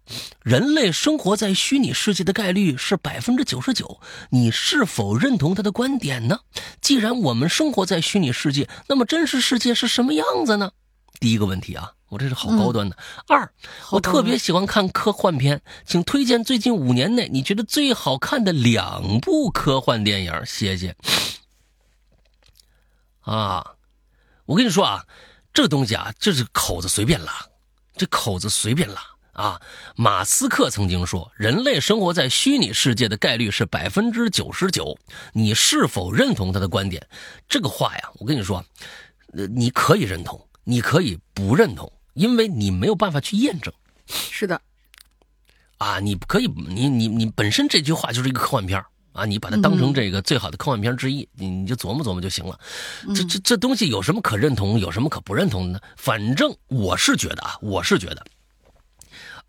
人类生活在虚拟世界的概率是百分之九十九，你是否认同他的观点呢？既然我们生活在虚拟世界，那么真实世界是什么样子呢？第一个问题啊，我这是好高端的。二，我特别喜欢看科幻片，请推荐最近五年内你觉得最好看的两部科幻电影，谢谢。啊，我跟你说啊，这东西啊，就是口子随便拉，这口子随便拉。啊，马斯克曾经说，人类生活在虚拟世界的概率是百分之九十九。你是否认同他的观点？这个话呀，我跟你说，呃，你可以认同，你可以不认同，因为你没有办法去验证。是的，啊，你可以，你你你本身这句话就是一个科幻片啊，你把它当成这个最好的科幻片之一，你你就琢磨琢磨就行了。这这这东西有什么可认同，有什么可不认同的呢？反正我是觉得啊，我是觉得。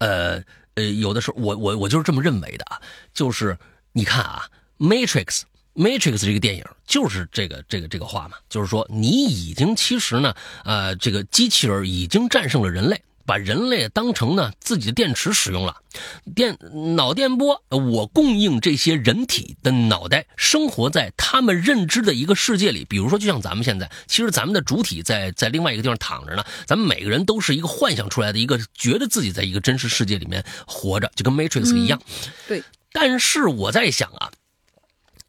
呃呃，有的时候我我我就是这么认为的啊，就是你看啊，《Matrix》《Matrix》这个电影就是这个这个这个话嘛，就是说你已经其实呢，呃，这个机器人已经战胜了人类。把人类当成呢自己的电池使用了，电脑电波，我供应这些人体的脑袋，生活在他们认知的一个世界里。比如说，就像咱们现在，其实咱们的主体在在另外一个地方躺着呢。咱们每个人都是一个幻想出来的一个，觉得自己在一个真实世界里面活着，就跟 Matrix 一样。对。但是我在想啊，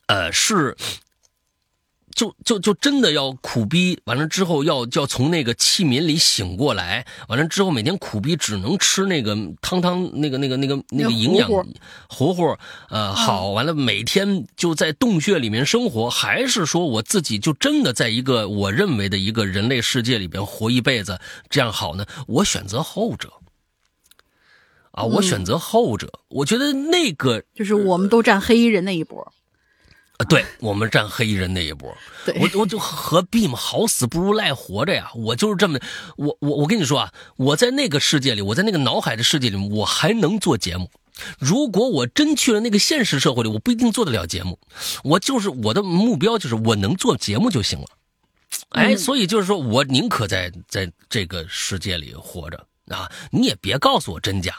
呃，是。就就就真的要苦逼，完了之后要要从那个器皿里醒过来，完了之后每天苦逼只能吃那个汤汤那个那个那个那个营养糊糊，呃好，完了每天就在洞穴里面生活，还是说我自己就真的在一个我认为的一个人类世界里边活一辈子，这样好呢？我选择后者，啊，我选择后者，我觉得那个就是我们都站黑衣人那一波。啊，对我们站黑衣人那一波，我我就何必嘛，好死不如赖活着呀！我就是这么，我我我跟你说啊，我在那个世界里，我在那个脑海的世界里，我还能做节目。如果我真去了那个现实社会里，我不一定做得了节目。我就是我的目标就是我能做节目就行了。哎，所以就是说我宁可在在这个世界里活着啊，你也别告诉我真假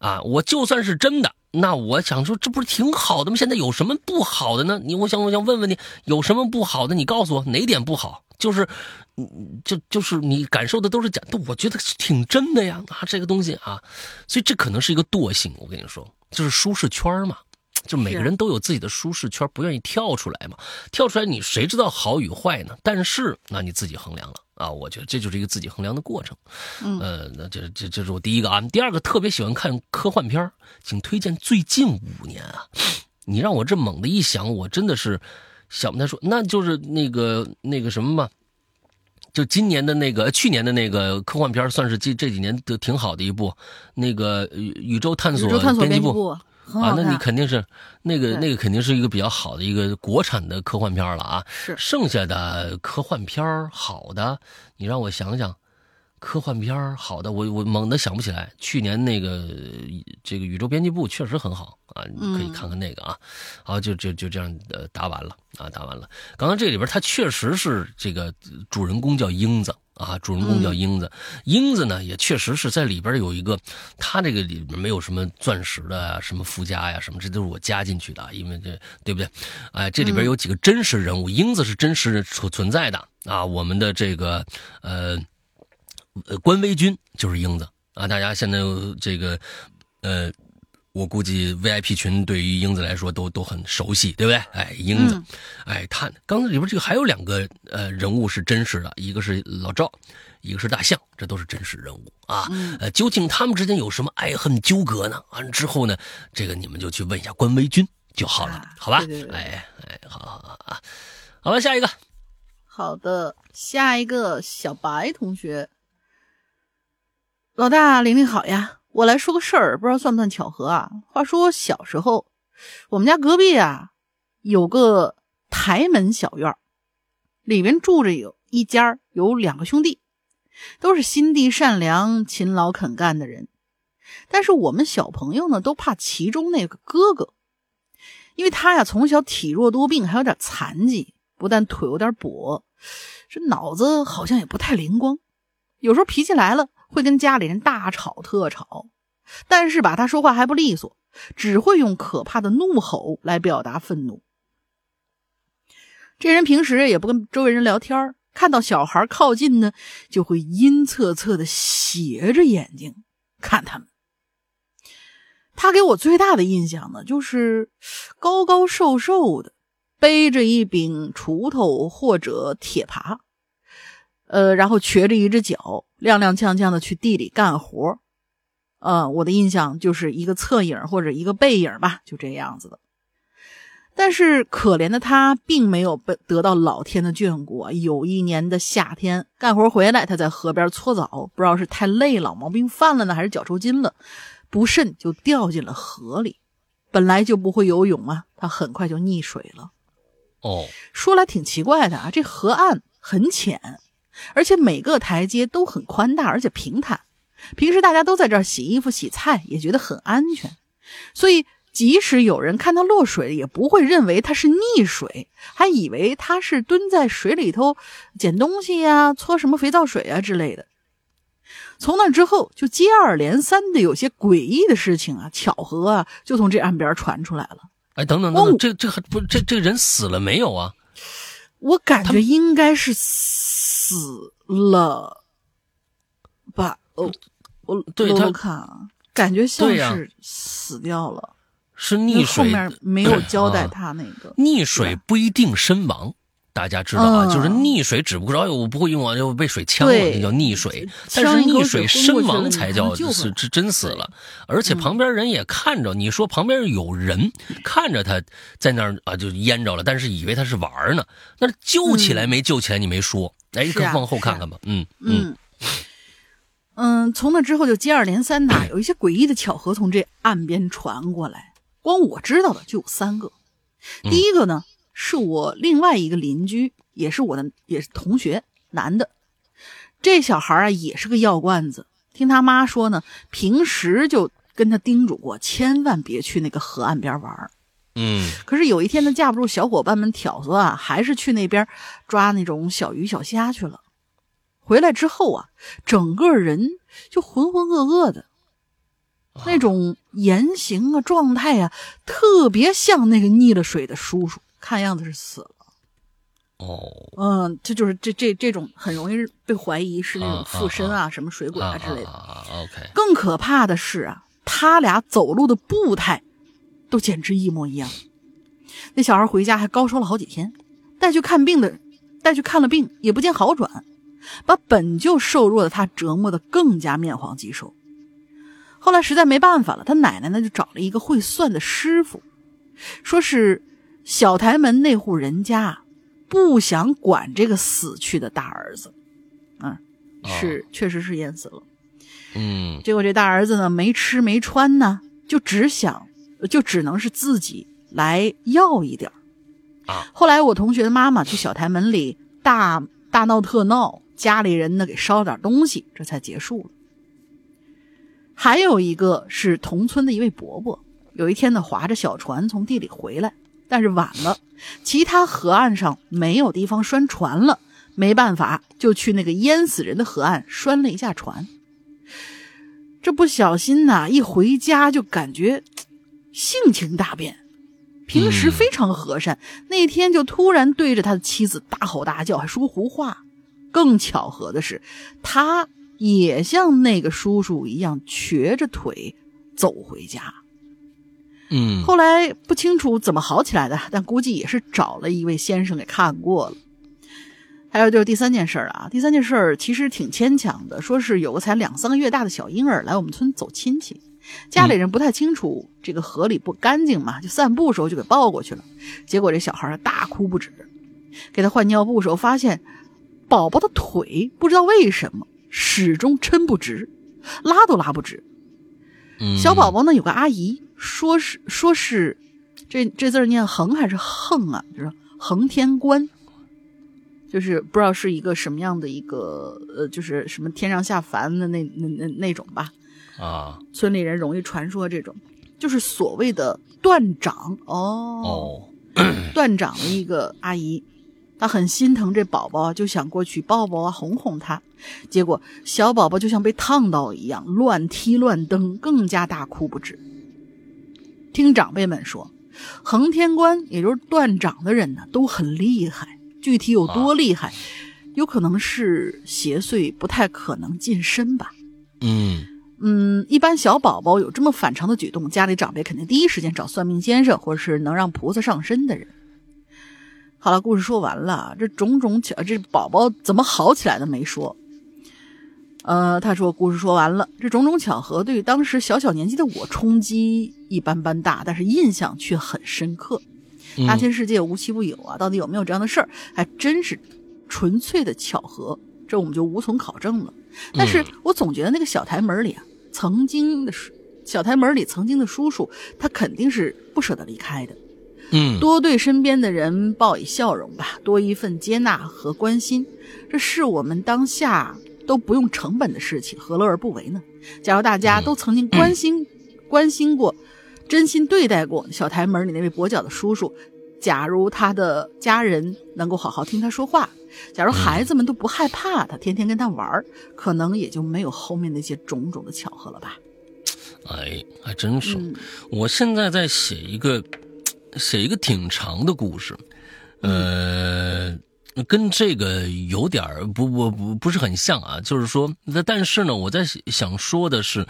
啊！我就算是真的。那我想说，这不是挺好的吗？现在有什么不好的呢？你，我想，我想问问你，有什么不好的？你告诉我哪点不好？就是，就就是你感受的都是假，的，我觉得挺真的呀啊，这个东西啊，所以这可能是一个惰性。我跟你说，就是舒适圈嘛。就每个人都有自己的舒适圈，不愿意跳出来嘛？跳出来你谁知道好与坏呢？但是那你自己衡量了啊！我觉得这就是一个自己衡量的过程。嗯，呃，那这这这是我第一个啊。第二个特别喜欢看科幻片请推荐最近五年啊。你让我这猛的一想，我真的是想不太说，那就是那个那个什么嘛，就今年的那个去年的那个科幻片，算是这这几年都挺好的一部，那个宇宇宙探索编辑部。啊，那你肯定是那个那个肯定是一个比较好的一个国产的科幻片了啊。是剩下的科幻片好的，你让我想想，科幻片好的，我我猛的想不起来。去年那个这个宇宙编辑部确实很好啊，你可以看看那个啊。好，就就就这样呃答完了啊，答完了。刚刚这里边它确实是这个主人公叫英子。啊，主人公叫英子，英子呢也确实是在里边有一个，他这个里面没有什么钻石的什么附加呀，什么这都是我加进去的，因为这对不对？哎，这里边有几个真实人物，英子是真实存存在的啊。我们的这个呃呃关微君就是英子啊，大家现在这个呃。我估计 VIP 群对于英子来说都都很熟悉，对不对？哎，英子，哎，他刚才里边这个还有两个呃人物是真实的，一个是老赵，一个是大象，这都是真实人物啊。呃，究竟他们之间有什么爱恨纠葛呢？完了之后呢，这个你们就去问一下关微君就好了，好吧？哎哎，好好好啊，好了，下一个，好的，下一个小白同学，老大玲玲好呀。我来说个事儿，不知道算不算巧合啊？话说小时候，我们家隔壁啊有个台门小院里面住着有一家有两个兄弟，都是心地善良、勤劳肯干的人。但是我们小朋友呢，都怕其中那个哥哥，因为他呀从小体弱多病，还有点残疾，不但腿有点跛，这脑子好像也不太灵光，有时候脾气来了。会跟家里人大吵特吵，但是吧，他说话还不利索，只会用可怕的怒吼来表达愤怒。这人平时也不跟周围人聊天，看到小孩靠近呢，就会阴恻恻的斜着眼睛看他们。他给我最大的印象呢，就是高高瘦瘦的，背着一柄锄头或者铁耙。呃，然后瘸着一只脚，踉踉跄跄的去地里干活呃，我的印象就是一个侧影或者一个背影吧，就这样子的。但是可怜的他并没有被得到老天的眷顾。有一年的夏天，干活回来，他在河边搓澡，不知道是太累了，毛病犯了呢，还是脚抽筋了，不慎就掉进了河里。本来就不会游泳啊，他很快就溺水了。哦，说来挺奇怪的啊，这河岸很浅。而且每个台阶都很宽大，而且平坦。平时大家都在这儿洗衣服、洗菜，也觉得很安全。所以，即使有人看到落水，也不会认为他是溺水，还以为他是蹲在水里头捡东西呀、搓什么肥皂水啊之类的。从那之后，就接二连三的有些诡异的事情啊、巧合啊，就从这岸边传出来了。哎，等等等等，这这还不这这人死了没有啊？我感觉应该是死了吧？哦，我对他看，感觉像是死掉了，是溺水。后面没有交代他那个溺水不一定身亡，大家知道啊？就是溺水，只不过哎呦，我不会用啊，就被水呛了，那叫溺水。但是溺水身亡才叫是是真死了，而且旁边人也看着，你说旁边有人看着他在那儿啊，就淹着了，但是以为他是玩呢。那救起来没救起来，你没说。哎，可往后看看吧。嗯嗯嗯，从那之后就接二连三的有一些诡异的巧合从这岸边传过来。光我知道的就有三个。第一个呢是我另外一个邻居，也是我的也是同学，男的。这小孩啊也是个药罐子，听他妈说呢，平时就跟他叮嘱过，千万别去那个河岸边玩。嗯，可是有一天他架不住小伙伴们挑唆啊，还是去那边抓那种小鱼小虾去了。回来之后啊，整个人就浑浑噩噩的，那种言行啊、状态啊，特别像那个溺了水的叔叔，看样子是死了。哦，嗯，这就是这这这种很容易被怀疑是那种附身啊、什么水鬼啊之类的。OK，更可怕的是啊，他俩走路的步态。都简直一模一样。那小孩回家还高烧了好几天，带去看病的，带去看了病也不见好转，把本就瘦弱的他折磨得更加面黄肌瘦。后来实在没办法了，他奶奶呢就找了一个会算的师傅，说是小台门那户人家不想管这个死去的大儿子，嗯，是确实是淹死了。嗯，结果这大儿子呢没吃没穿呢，就只想。就只能是自己来要一点啊。后来我同学的妈妈去小台门里大大闹特闹，家里人呢给烧了点东西，这才结束了。还有一个是同村的一位伯伯，有一天呢划着小船从地里回来，但是晚了，其他河岸上没有地方拴船了，没办法就去那个淹死人的河岸拴了一下船。这不小心呐，一回家就感觉。性情大变，平时非常和善，那天就突然对着他的妻子大吼大叫，还说胡话。更巧合的是，他也像那个叔叔一样瘸着腿走回家。嗯，后来不清楚怎么好起来的，但估计也是找了一位先生给看过了。还有就是第三件事啊，第三件事其实挺牵强的，说是有个才两三个月大的小婴儿来我们村走亲戚。家里人不太清楚这个河里不干净嘛，就散步时候就给抱过去了。结果这小孩大哭不止，给他换尿布时候发现宝宝的腿不知道为什么始终抻不直，拉都拉不直。小宝宝呢有个阿姨说是说是这这字念横还是横啊？就是横天官，就是不知道是一个什么样的一个呃，就是什么天上下凡的那那那那种吧。啊，村里人容易传说这种，就是所谓的断掌哦，断掌的一个阿姨，她很心疼这宝宝，就想过去抱抱啊，哄哄他。结果小宝宝就像被烫到一样，乱踢乱蹬，更加大哭不止。听长辈们说，横天官也就是断掌的人呢，都很厉害，具体有多厉害，有可能是邪祟不太可能近身吧。嗯。嗯，一般小宝宝有这么反常的举动，家里长辈肯定第一时间找算命先生，或者是能让菩萨上身的人。好了，故事说完了，这种种巧，这宝宝怎么好起来的没说。呃，他说故事说完了，这种种巧合对于当时小小年纪的我冲击一般般大，但是印象却很深刻。大千世界无奇不有啊，到底有没有这样的事儿，还真是纯粹的巧合，这我们就无从考证了。但是我总觉得那个小台门里啊。曾经的小台门里曾经的叔叔，他肯定是不舍得离开的。嗯，多对身边的人报以笑容吧，多一份接纳和关心，这是我们当下都不用成本的事情，何乐而不为呢？假如大家都曾经关心、关心过、真心对待过小台门里那位跛脚的叔叔，假如他的家人能够好好听他说话。假如孩子们都不害怕他，天天跟他玩可能也就没有后面那些种种的巧合了吧？哎，还真是。我现在在写一个，写一个挺长的故事，呃，跟这个有点不不不不是很像啊。就是说，但是呢，我在想说的是，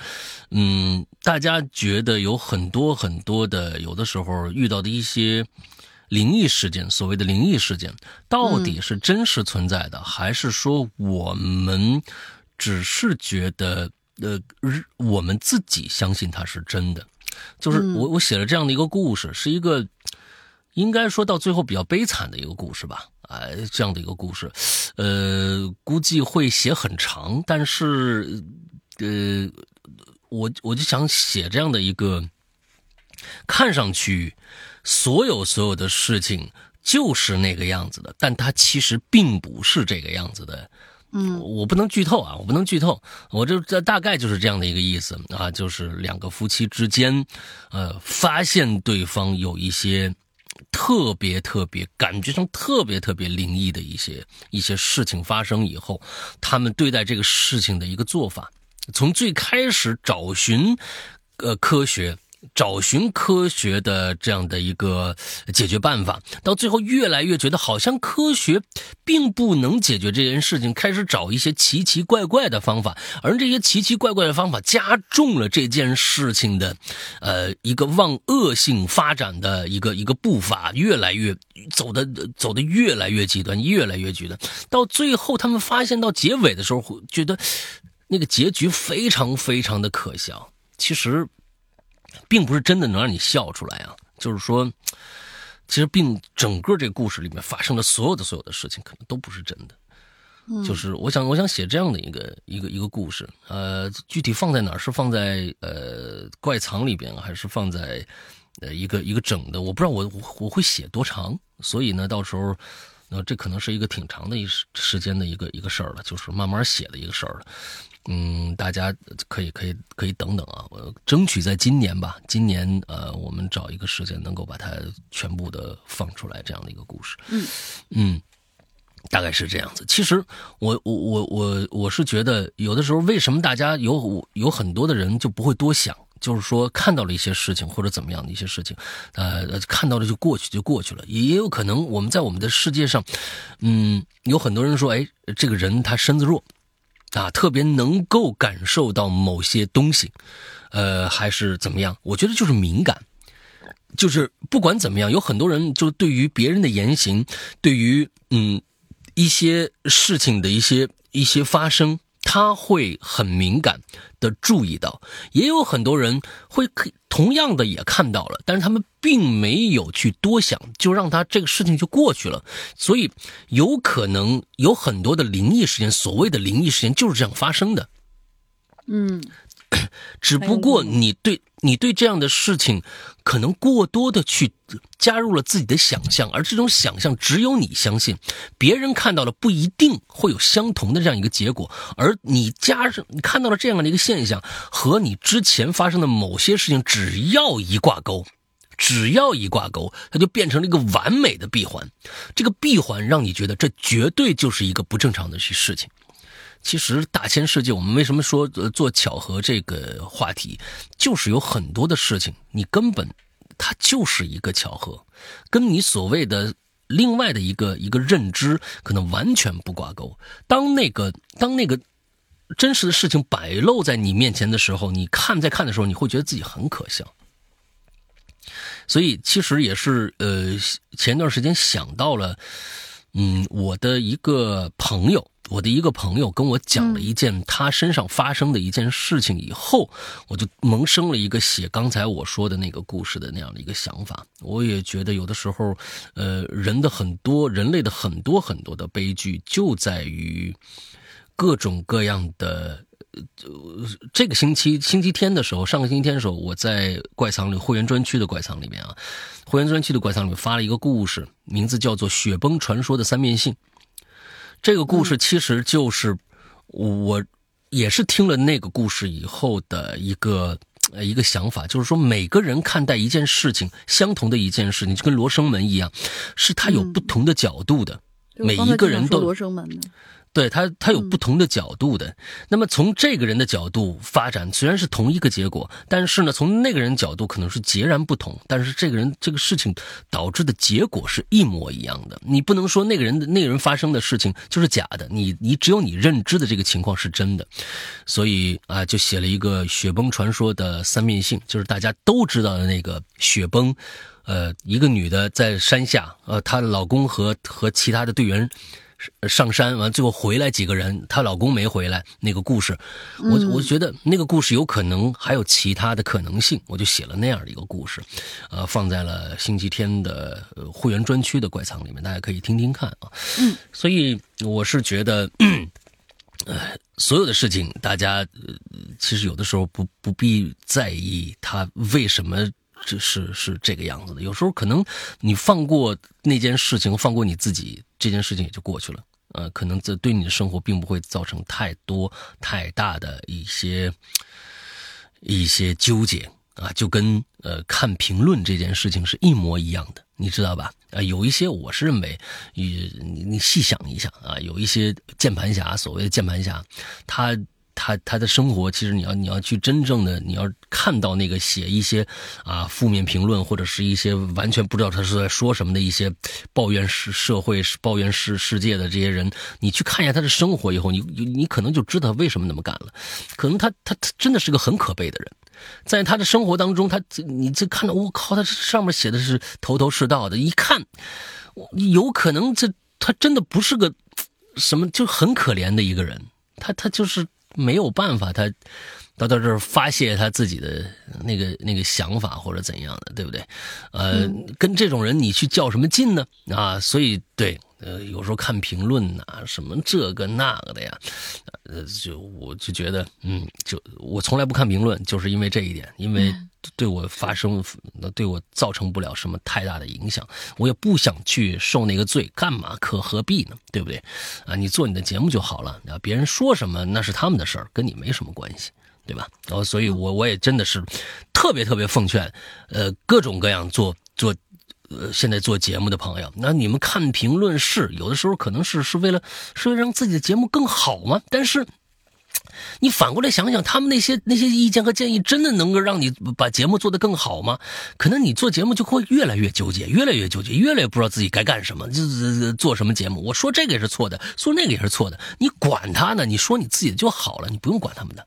嗯，大家觉得有很多很多的，有的时候遇到的一些。灵异事件，所谓的灵异事件，到底是真实存在的，还是说我们只是觉得，呃，我们自己相信它是真的？就是我我写了这样的一个故事，是一个应该说到最后比较悲惨的一个故事吧？哎，这样的一个故事，呃，估计会写很长，但是，呃，我我就想写这样的一个，看上去。所有所有的事情就是那个样子的，但它其实并不是这个样子的。嗯，我不能剧透啊，我不能剧透，我这这大概就是这样的一个意思啊，就是两个夫妻之间，呃，发现对方有一些特别特别感觉上特别特别灵异的一些一些事情发生以后，他们对待这个事情的一个做法，从最开始找寻，呃，科学。找寻科学的这样的一个解决办法，到最后越来越觉得好像科学并不能解决这件事情，开始找一些奇奇怪怪的方法，而这些奇奇怪怪的方法加重了这件事情的，呃，一个往恶性发展的一个一个步伐，越来越走的走的越来越极端，越来越极端，到最后他们发现到结尾的时候，觉得那个结局非常非常的可笑。其实。并不是真的能让你笑出来啊！就是说，其实并整个这个故事里面发生的所有的所有的事情，可能都不是真的。就是我想，我想写这样的一个一个一个故事。呃，具体放在哪儿？是放在呃怪藏里边，还是放在呃一个一个整的？我不知道我我会写多长。所以呢，到时候，那这可能是一个挺长的一时时间的一个一个事儿了，就是慢慢写的一个事儿了。嗯，大家可以可以可以等等啊，我争取在今年吧，今年呃，我们找一个时间能够把它全部的放出来，这样的一个故事。嗯嗯，大概是这样子。其实我我我我我是觉得，有的时候为什么大家有有很多的人就不会多想，就是说看到了一些事情或者怎么样的一些事情，呃，看到了就过去就过去了。也有可能我们在我们的世界上，嗯，有很多人说，哎，这个人他身子弱。啊，特别能够感受到某些东西，呃，还是怎么样？我觉得就是敏感，就是不管怎么样，有很多人就对于别人的言行，对于嗯一些事情的一些一些发生。他会很敏感的注意到，也有很多人会同样的也看到了，但是他们并没有去多想，就让他这个事情就过去了。所以有可能有很多的灵异事件，所谓的灵异事件就是这样发生的。嗯。只不过你对你对这样的事情，可能过多的去加入了自己的想象，而这种想象只有你相信，别人看到了不一定会有相同的这样一个结果。而你加上你看到了这样的一个现象，和你之前发生的某些事情，只要一挂钩，只要一挂钩，它就变成了一个完美的闭环。这个闭环让你觉得这绝对就是一个不正常的事情。其实大千世界，我们为什么说做巧合这个话题，就是有很多的事情，你根本它就是一个巧合，跟你所谓的另外的一个一个认知可能完全不挂钩。当那个当那个真实的事情摆露在你面前的时候，你看在看的时候，你会觉得自己很可笑。所以其实也是呃前段时间想到了，嗯，我的一个朋友。我的一个朋友跟我讲了一件他身上发生的一件事情以后，我就萌生了一个写刚才我说的那个故事的那样的一个想法。我也觉得有的时候，呃，人的很多人类的很多很多的悲剧就在于各种各样的。这个星期星期天的时候，上个星期天的时候，我在怪藏里会员专区的怪藏里面啊，会员专区的怪藏里面发了一个故事，名字叫做《雪崩传说的三面性》。这个故事其实就是我也是听了那个故事以后的一个呃一个想法，就是说每个人看待一件事情，相同的一件事情，就跟罗生门一样，是他有不同的角度的，每一个人都罗生门对他，他有不同的角度的。那么从这个人的角度发展，虽然是同一个结果，但是呢，从那个人角度可能是截然不同。但是这个人这个事情导致的结果是一模一样的。你不能说那个人的那个人发生的事情就是假的，你你只有你认知的这个情况是真的。所以啊，就写了一个雪崩传说的三面性，就是大家都知道的那个雪崩，呃，一个女的在山下，呃，她的老公和和其他的队员。上山完，最后回来几个人，她老公没回来。那个故事，我我觉得那个故事有可能还有其他的可能性，我就写了那样的一个故事，呃，放在了星期天的会员专区的怪藏里面，大家可以听听看啊。嗯，所以我是觉得，呃，所有的事情，大家呃其实有的时候不不必在意它为什么这是是这个样子的。有时候可能你放过那件事情，放过你自己，这件事情也就过去了。呃，可能这对你的生活并不会造成太多太大的一些一些纠结啊，就跟呃看评论这件事情是一模一样的，你知道吧？啊，有一些我是认为，你你细想一下啊，有一些键盘侠，所谓的键盘侠，他。他他的生活，其实你要你要去真正的你要看到那个写一些啊负面评论或者是一些完全不知道他是在说什么的一些抱怨世社会抱怨世世界的这些人，你去看一下他的生活以后，你你可能就知道为什么那么干了。可能他他他真的是个很可悲的人，在他的生活当中，他你这看到我靠，他上面写的是头头是道的，一看，有可能这他真的不是个什么，就很可怜的一个人，他他就是。没有办法，他到到这儿发泄他自己的那个那个想法或者怎样的，对不对？呃，跟这种人你去较什么劲呢？啊，所以对。呃，有时候看评论呐，什么这个那个的呀，呃，就我就觉得，嗯，就我从来不看评论，就是因为这一点，因为对我发生，对我造成不了什么太大的影响，我也不想去受那个罪，干嘛可何必呢？对不对？啊，你做你的节目就好了，啊，别人说什么那是他们的事儿，跟你没什么关系，对吧？然后，所以我我也真的是特别特别奉劝，呃，各种各样做做。呃，现在做节目的朋友，那你们看评论是有的时候可能是是为了是为了让自己的节目更好吗？但是你反过来想想，他们那些那些意见和建议，真的能够让你把节目做得更好吗？可能你做节目就会越来越纠结，越来越纠结，越来越不知道自己该干什么，就是做什么节目。我说这个也是错的，说那个也是错的，你管他呢？你说你自己的就好了，你不用管他们的。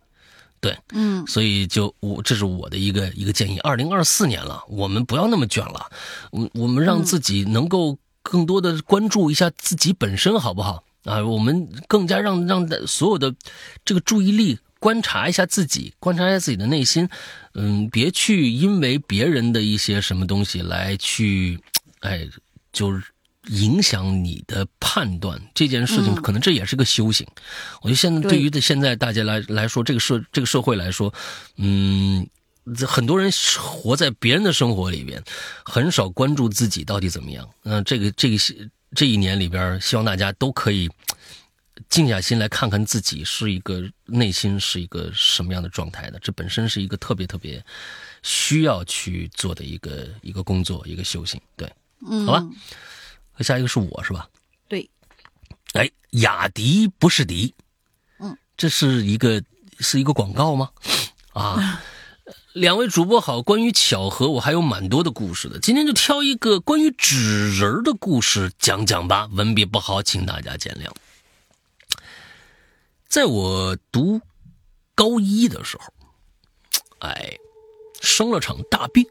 对，嗯，所以就我这是我的一个一个建议。二零二四年了，我们不要那么卷了，我我们让自己能够更多的关注一下自己本身，好不好？啊，我们更加让让所有的这个注意力观察一下自己，观察一下自己的内心，嗯，别去因为别人的一些什么东西来去，哎，就是。影响你的判断这件事情，可能这也是个修行。我觉得现在对于的现在大家来来说，这个社这个社会来说，嗯，很多人活在别人的生活里边，很少关注自己到底怎么样。嗯，这个这个这一年里边，希望大家都可以静下心来看看自己是一个内心是一个什么样的状态的。这本身是一个特别特别需要去做的一个一个工作，一个修行。对，嗯，好吧。下一个是我是吧？对，哎，雅迪不是迪，嗯，这是一个是一个广告吗？啊，两位主播好，关于巧合我还有蛮多的故事的，今天就挑一个关于纸人的故事讲讲吧，文笔不好，请大家见谅。在我读高一的时候，哎，生了场大病，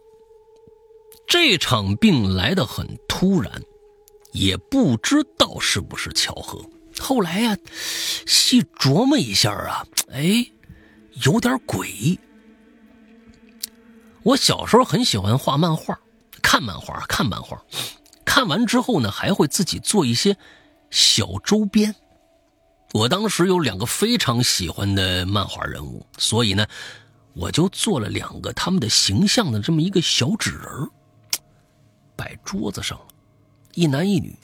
这场病来的很突然。也不知道是不是巧合。后来呀，细琢磨一下啊，哎，有点诡异。我小时候很喜欢画漫画，看漫画，看漫画，看完之后呢，还会自己做一些小周边。我当时有两个非常喜欢的漫画人物，所以呢，我就做了两个他们的形象的这么一个小纸人摆桌子上。一男一女。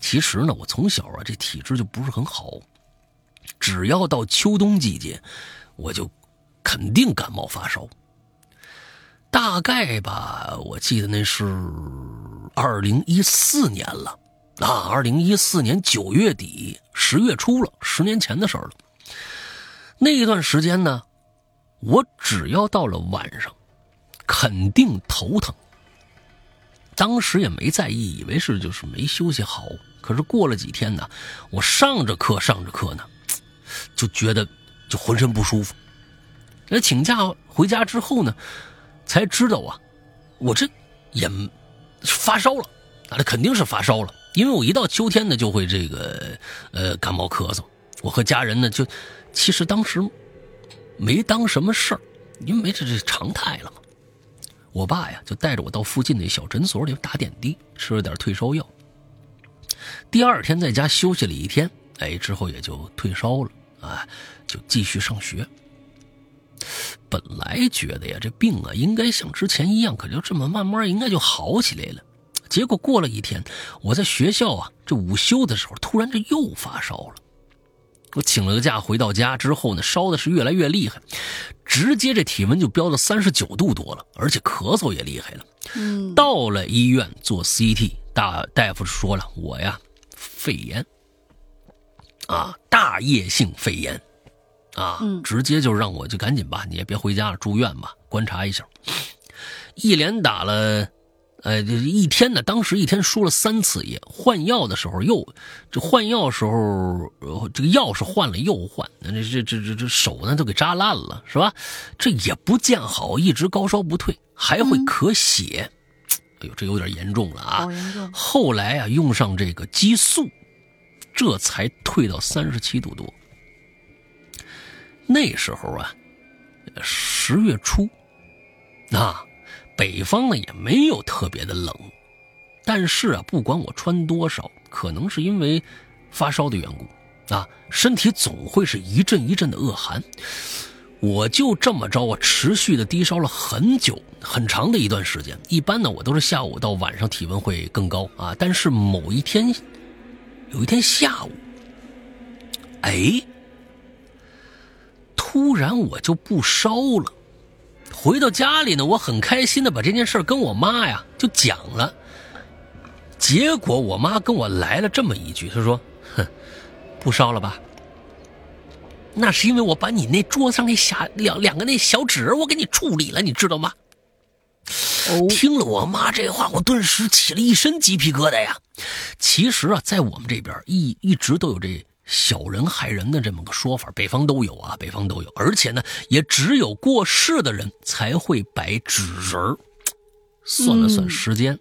其实呢，我从小啊，这体质就不是很好，只要到秋冬季节，我就肯定感冒发烧。大概吧，我记得那是二零一四年了啊，二零一四年九月底十月初了，十年前的事儿了。那一段时间呢，我只要到了晚上，肯定头疼。当时也没在意，以为是就是没休息好。可是过了几天呢，我上着课上着课呢，就觉得就浑身不舒服。那请假回家之后呢，才知道啊，我这也发烧了，那肯定是发烧了。因为我一到秋天呢，就会这个呃感冒咳嗽。我和家人呢，就其实当时没当什么事儿，因为这是常态了嘛。我爸呀，就带着我到附近的小诊所里打点滴，吃了点退烧药。第二天在家休息了一天，哎，之后也就退烧了啊，就继续上学。本来觉得呀，这病啊应该像之前一样，可就这么慢慢应该就好起来了。结果过了一天，我在学校啊，这午休的时候，突然这又发烧了。我请了个假，回到家之后呢，烧的是越来越厉害，直接这体温就飙到三十九度多了，而且咳嗽也厉害了。嗯，到了医院做 CT，大大夫说了，我呀，肺炎，啊，大叶性肺炎，啊，直接就让我就赶紧吧，你也别回家了，住院吧，观察一下。一连打了。呃，这一天呢，当时一天输了三次液，换药的时候又，这换药时候，这个药是换了又换，那这这这这这手呢都给扎烂了，是吧？这也不见好，一直高烧不退，还会咳血，哎呦，这有点严重了啊！好严重。后来啊，用上这个激素，这才退到三十七度多。那时候啊，十月初，啊。北方呢也没有特别的冷，但是啊，不管我穿多少，可能是因为发烧的缘故，啊，身体总会是一阵一阵的恶寒。我就这么着啊，持续的低烧了很久很长的一段时间。一般呢，我都是下午到晚上体温会更高啊，但是某一天，有一天下午，哎，突然我就不烧了。回到家里呢，我很开心的把这件事跟我妈呀就讲了。结果我妈跟我来了这么一句，她说：“哼，不烧了吧？那是因为我把你那桌子上那小两两个那小纸人我给你处理了，你知道吗？”哦，听了我妈这话，我顿时起了一身鸡皮疙瘩呀。其实啊，在我们这边一一直都有这。小人害人的这么个说法，北方都有啊，北方都有，而且呢，也只有过世的人才会摆纸人儿。算了算时间，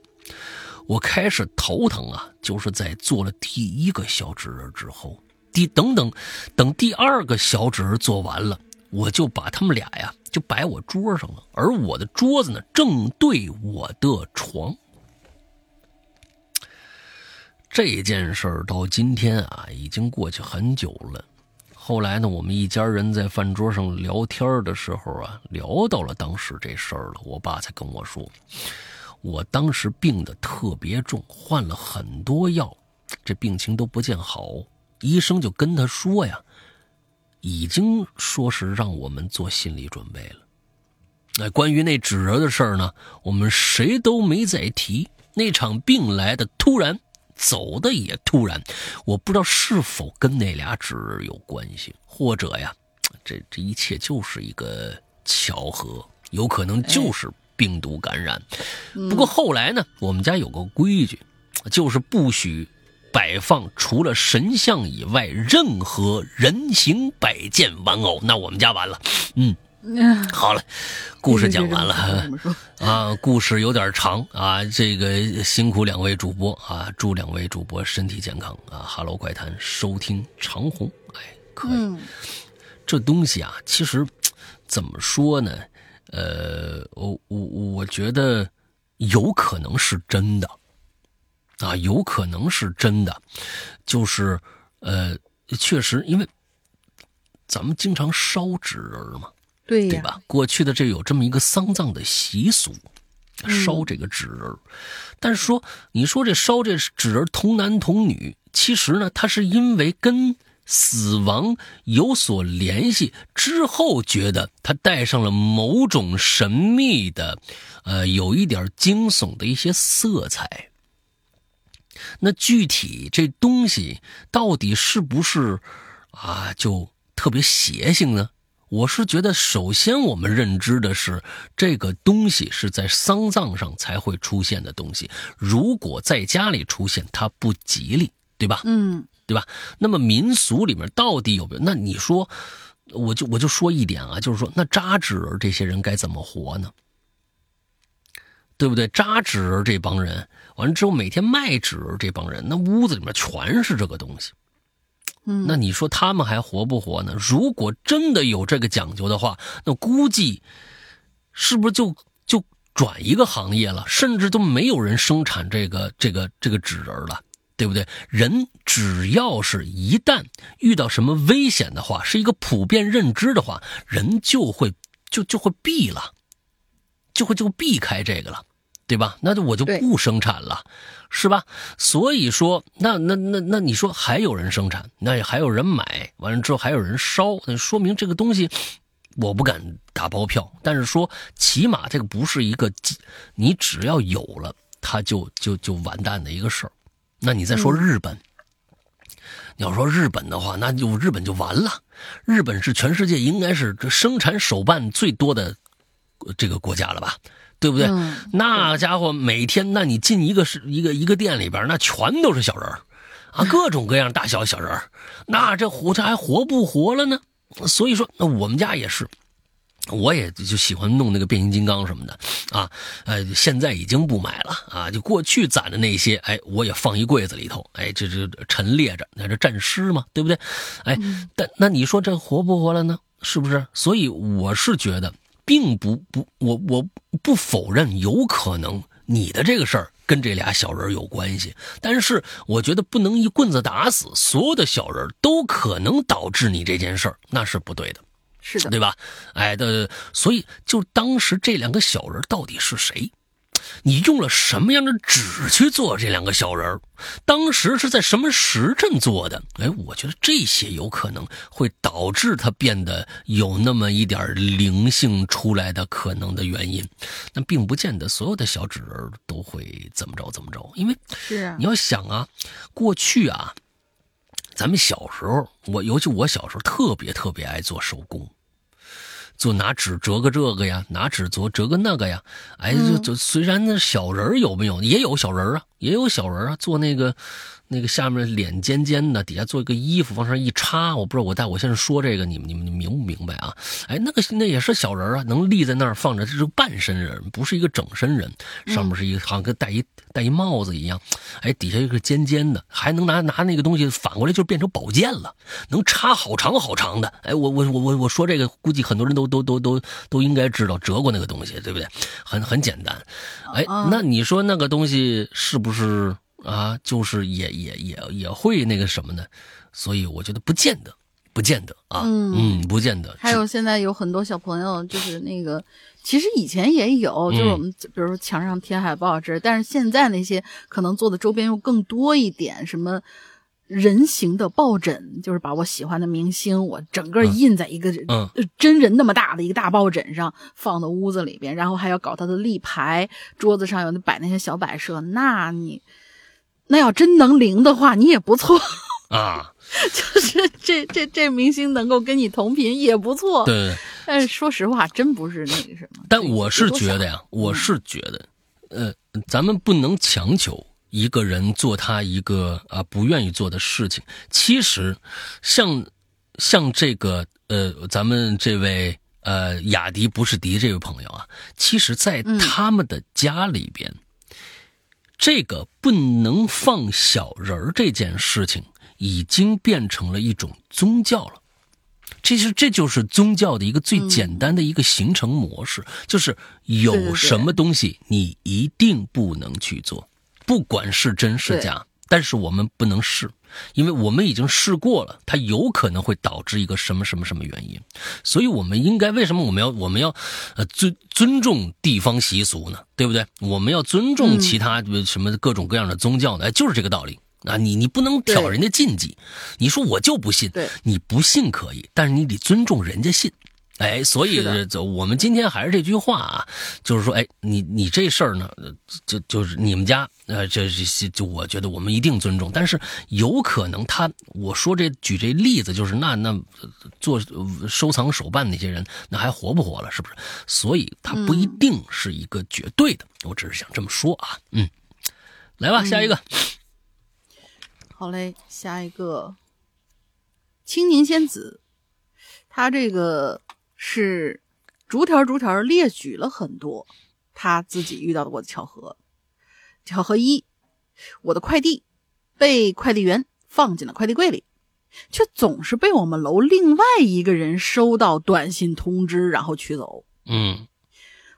我开始头疼啊，就是在做了第一个小纸人之后，第等等等第二个小纸人做完了，我就把他们俩呀就摆我桌上了，而我的桌子呢正对我的床。这件事儿到今天啊，已经过去很久了。后来呢，我们一家人在饭桌上聊天的时候啊，聊到了当时这事儿了。我爸才跟我说，我当时病得特别重，换了很多药，这病情都不见好。医生就跟他说呀，已经说是让我们做心理准备了。那关于那纸人的事儿呢，我们谁都没再提。那场病来的突然。走的也突然，我不知道是否跟那俩纸有关系，或者呀，这这一切就是一个巧合，有可能就是病毒感染。不过后来呢，我们家有个规矩，就是不许摆放除了神像以外任何人形摆件玩偶。那我们家完了，嗯。好了，故事讲完了啊，故事有点长啊，这个辛苦两位主播啊，祝两位主播身体健康啊。哈喽怪谈收听长虹，哎，可以。这东西啊，其实怎么说呢？呃，我我我觉得有可能是真的啊，有可能是真的，就是呃，确实，因为咱们经常烧纸人嘛。对对吧？过去的这有这么一个丧葬的习俗，烧这个纸人但是说，你说这烧这纸人童男童女，其实呢，他是因为跟死亡有所联系之后，觉得他带上了某种神秘的，呃，有一点惊悚的一些色彩。那具体这东西到底是不是啊，就特别邪性呢？我是觉得，首先我们认知的是这个东西是在丧葬上才会出现的东西，如果在家里出现，它不吉利，对吧？嗯，对吧？那么民俗里面到底有没有？那你说，我就我就说一点啊，就是说，那扎纸人这些人该怎么活呢？对不对？扎纸人这帮人，完了之后每天卖纸人这帮人，那屋子里面全是这个东西。那你说他们还活不活呢？如果真的有这个讲究的话，那估计是不是就就转一个行业了？甚至都没有人生产这个这个这个纸人了，对不对？人只要是一旦遇到什么危险的话，是一个普遍认知的话，人就会就就会避了，就会就避开这个了，对吧？那就我就不生产了，是吧？所以说，那那那那你说还有人生产，那还有人买，完了之后还有人烧，那说明这个东西，我不敢打包票，但是说起码这个不是一个，你只要有了，它就就就完蛋的一个事儿。那你再说日本。你要说日本的话，那就日本就完了。日本是全世界应该是这生产手办最多的这个国家了吧？对不对？那家伙每天，那你进一个是一个一个店里边，那全都是小人儿啊，各种各样大小小人儿。那这活这还活不活了呢？所以说，那我们家也是。我也就喜欢弄那个变形金刚什么的，啊，呃，现在已经不买了啊，就过去攒的那些，哎，我也放一柜子里头，哎，这这陈列着，那这战尸嘛，对不对？哎，但那你说这活不活了呢？是不是？所以我是觉得，并不不，我我不否认有可能你的这个事儿跟这俩小人有关系，但是我觉得不能一棍子打死所有的小人都可能导致你这件事儿，那是不对的。是的，对吧？哎，的，所以就当时这两个小人到底是谁？你用了什么样的纸去做这两个小人？当时是在什么时辰做的？哎，我觉得这些有可能会导致它变得有那么一点灵性出来的可能的原因。那并不见得所有的小纸人都会怎么着怎么着，因为是啊，你要想啊，过去啊。咱们小时候，我尤其我小时候特别特别爱做手工，做拿纸折个这个呀，拿纸做折个那个呀。哎，就就虽然那小人有没有，也有小人啊，也有小人啊，做那个。那个下面脸尖尖的，底下做一个衣服往上一插，我不知道我带我现在说这个，你们你们明不明白啊？哎，那个那也是小人啊，能立在那儿放着，这是半身人，不是一个整身人，上面是一个好像跟戴一戴一帽子一样，哎，底下一个尖尖的，还能拿拿那个东西反过来就变成宝剑了，能插好长好长的。哎，我我我我我说这个，估计很多人都都都都都应该知道折过那个东西，对不对？很很简单。哎，那你说那个东西是不是？啊，就是也也也也会那个什么呢，所以我觉得不见得，不见得啊，嗯，不见得。还有现在有很多小朋友，就是那个，其实以前也有，就是我们比如说墙上贴海报之类，但是现在那些可能做的周边又更多一点，什么人形的抱枕，就是把我喜欢的明星，我整个印在一个真人那么大的一个大抱枕上，放到屋子里边，然后还要搞他的立牌，桌子上有那摆那些小摆设，那你。那要真能灵的话，你也不错 啊。就是这这这明星能够跟你同频也不错。对。但是说实话，真不是那个什么。但我是觉得呀，我是觉得，呃，咱们不能强求一个人做他一个啊不愿意做的事情。其实，像像这个呃，咱们这位呃雅迪不是迪这位朋友啊，其实在他们的家里边。这个不能放小人儿这件事情，已经变成了一种宗教了。其实这就是宗教的一个最简单的一个形成模式，就是有什么东西你一定不能去做，不管是真是假。但是我们不能试，因为我们已经试过了，它有可能会导致一个什么什么什么原因，所以我们应该为什么我们要我们要呃尊尊重地方习俗呢？对不对？我们要尊重其他什么各种各样的宗教呢？哎，就是这个道理啊！你你不能挑人家禁忌，你说我就不信，你不信可以，但是你得尊重人家信。哎，所以就我们今天还是这句话啊，就是说，哎，你你这事儿呢，就就是你们家，呃，这这就我觉得我们一定尊重，但是有可能他我说这举这例子，就是那那做收藏手办那些人，那还活不活了？是不是？所以他不一定是一个绝对的，我只是想这么说啊。嗯，来吧，下一个。好嘞，下一个，青柠仙子，他这个。是逐条逐条列举了很多他自己遇到过的巧合。巧合一，我的快递被快递员放进了快递柜里，却总是被我们楼另外一个人收到短信通知，然后取走。嗯，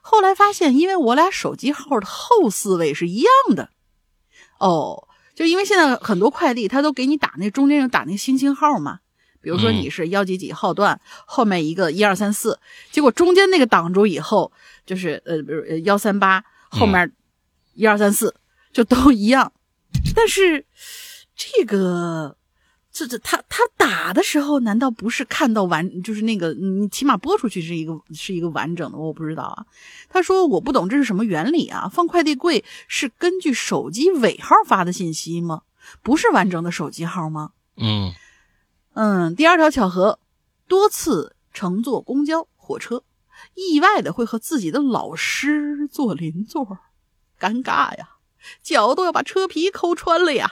后来发现，因为我俩手机号的后四位是一样的。哦，就因为现在很多快递他都给你打那中间有打那星星号嘛。比如说你是幺几几号段，后面一个一二三四，结果中间那个挡住以后，就是呃，比如幺三八后面一二三四就都一样，但是这个。这这他他打的时候难道不是看到完就是那个你起码播出去是一个是一个完整的我不知道啊。他说我不懂这是什么原理啊？放快递柜是根据手机尾号发的信息吗？不是完整的手机号吗？嗯嗯。第二条巧合，多次乘坐公交火车，意外的会和自己的老师坐邻座，尴尬呀，脚都要把车皮抠穿了呀。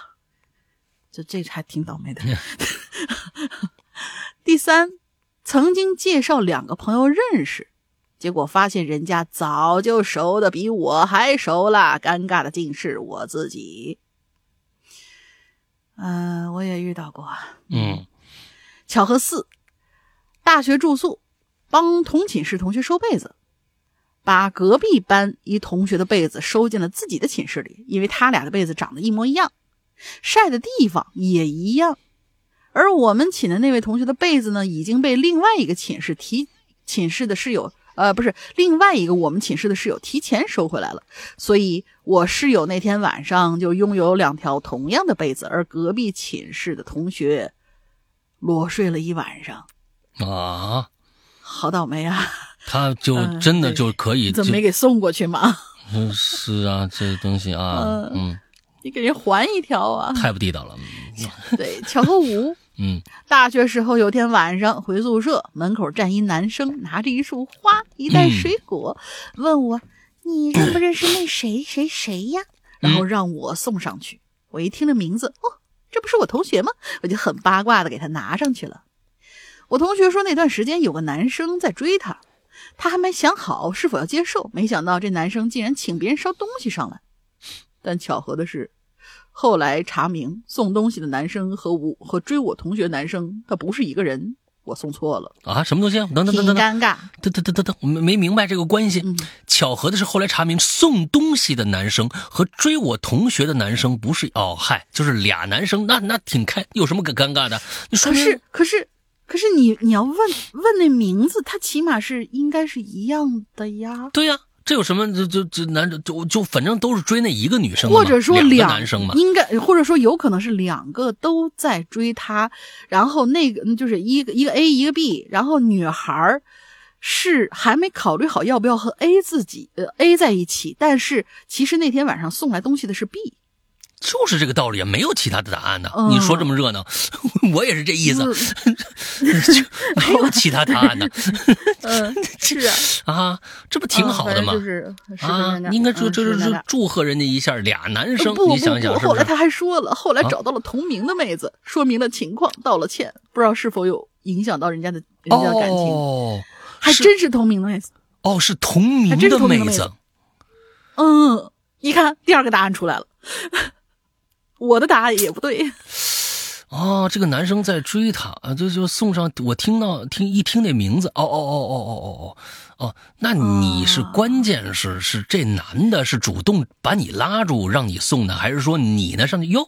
这这还挺倒霉的。第三，曾经介绍两个朋友认识，结果发现人家早就熟的比我还熟了，尴尬的竟是我自己。嗯，我也遇到过。嗯，巧合四，大学住宿，帮同寝室同学收被子，把隔壁班一同学的被子收进了自己的寝室里，因为他俩的被子长得一模一样。晒的地方也一样，而我们寝的那位同学的被子呢，已经被另外一个寝室提寝室的室友，呃，不是另外一个我们寝室的室友提前收回来了。所以，我室友那天晚上就拥有两条同样的被子，而隔壁寝室的同学裸睡了一晚上。啊，好倒霉啊！他就真的就可以？怎么没给送过去吗？嗯，是啊，这东西啊，嗯。你给人还一条啊！太不地道了。对，巧合五。嗯，大学时候有天晚上回宿舍，门口站一男生，拿着一束花、一袋水果，问我：“你认不认识那谁谁谁呀？”然后让我送上去。我一听这名字，哦，这不是我同学吗？我就很八卦的给他拿上去了。我同学说那段时间有个男生在追她，她还没想好是否要接受，没想到这男生竟然请别人捎东西上来。但巧合的是，后来查明送东西的男生和我和追我同学男生他不是一个人，我送错了啊！什么东西？等等等等，尴尬！等等等等等，我没没明白这个关系。巧合的是，后来查明送东西的男生和追我同学的男生不是哦，嗨，就是俩男生，那那挺开，有什么可尴尬的？可是可是可是你你要问问那名字，他起码是应该是一样的呀。对呀。这有什么？这这这男就就反正都是追那一个女生，或者说两个男生嘛，应该或者说有可能是两个都在追他，然后那个就是一个一个 A 一个 B，然后女孩是还没考虑好要不要和 A 自己呃 A 在一起，但是其实那天晚上送来东西的是 B。就是这个道理啊，没有其他的答案呢。你说这么热闹，我也是这意思，没有其他答案呢。嗯，是啊，啊，这不挺好的吗？就是啊，应该祝这是祝贺人家一下，俩男生，你想想，后来他还说了，后来找到了同名的妹子，说明了情况，道了歉，不知道是否有影响到人家的人家的感情。哦，还真是同名的妹子。哦，是同名的妹子。嗯，一看，第二个答案出来了。我的答案也不对，啊，这个男生在追她啊，就就送上。我听到听一听那名字，哦哦哦哦哦哦哦哦，那你是关键是是这男的是主动把你拉住让你送的，还是说你呢上去哟？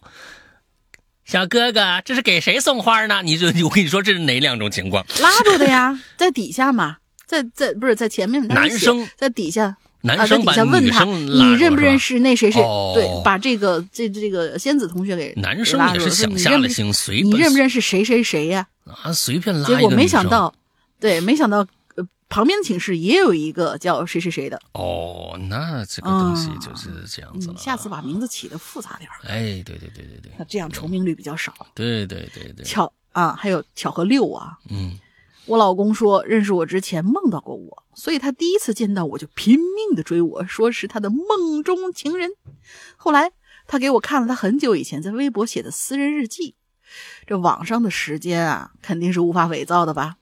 小哥哥，这是给谁送花呢？你这我跟你说，这是哪两种情况？拉住的呀，在底下嘛，在在不是在前面，男生在底下。男生把女生你认不认识那谁谁？对，把这个这这个仙子同学给男生也是想下了心，随你认不认识谁谁谁呀？啊，随便拉结果没想到，对，没想到呃，旁边的寝室也有一个叫谁谁谁的。哦，那这个东西就是这样子了。下次把名字起的复杂点哎，对对对对对，那这样重名率比较少。对对对对。巧啊，还有巧合六啊。嗯。我老公说，认识我之前梦到过我，所以他第一次见到我就拼命的追我，说是他的梦中情人。后来他给我看了他很久以前在微博写的私人日记，这网上的时间啊，肯定是无法伪造的吧？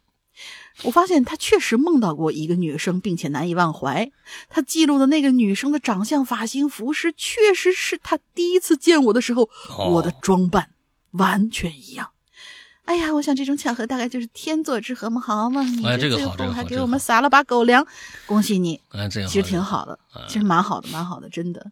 我发现他确实梦到过一个女生，并且难以忘怀。他记录的那个女生的长相、发型、服饰，确实是他第一次见我的时候，我的装扮完全一样。哎呀，我想这种巧合大概就是天作之合嘛，好嘛？你这最后还给我们撒了把狗粮，恭喜你！哎，这其实挺好的，其实蛮好的，蛮好的，真的。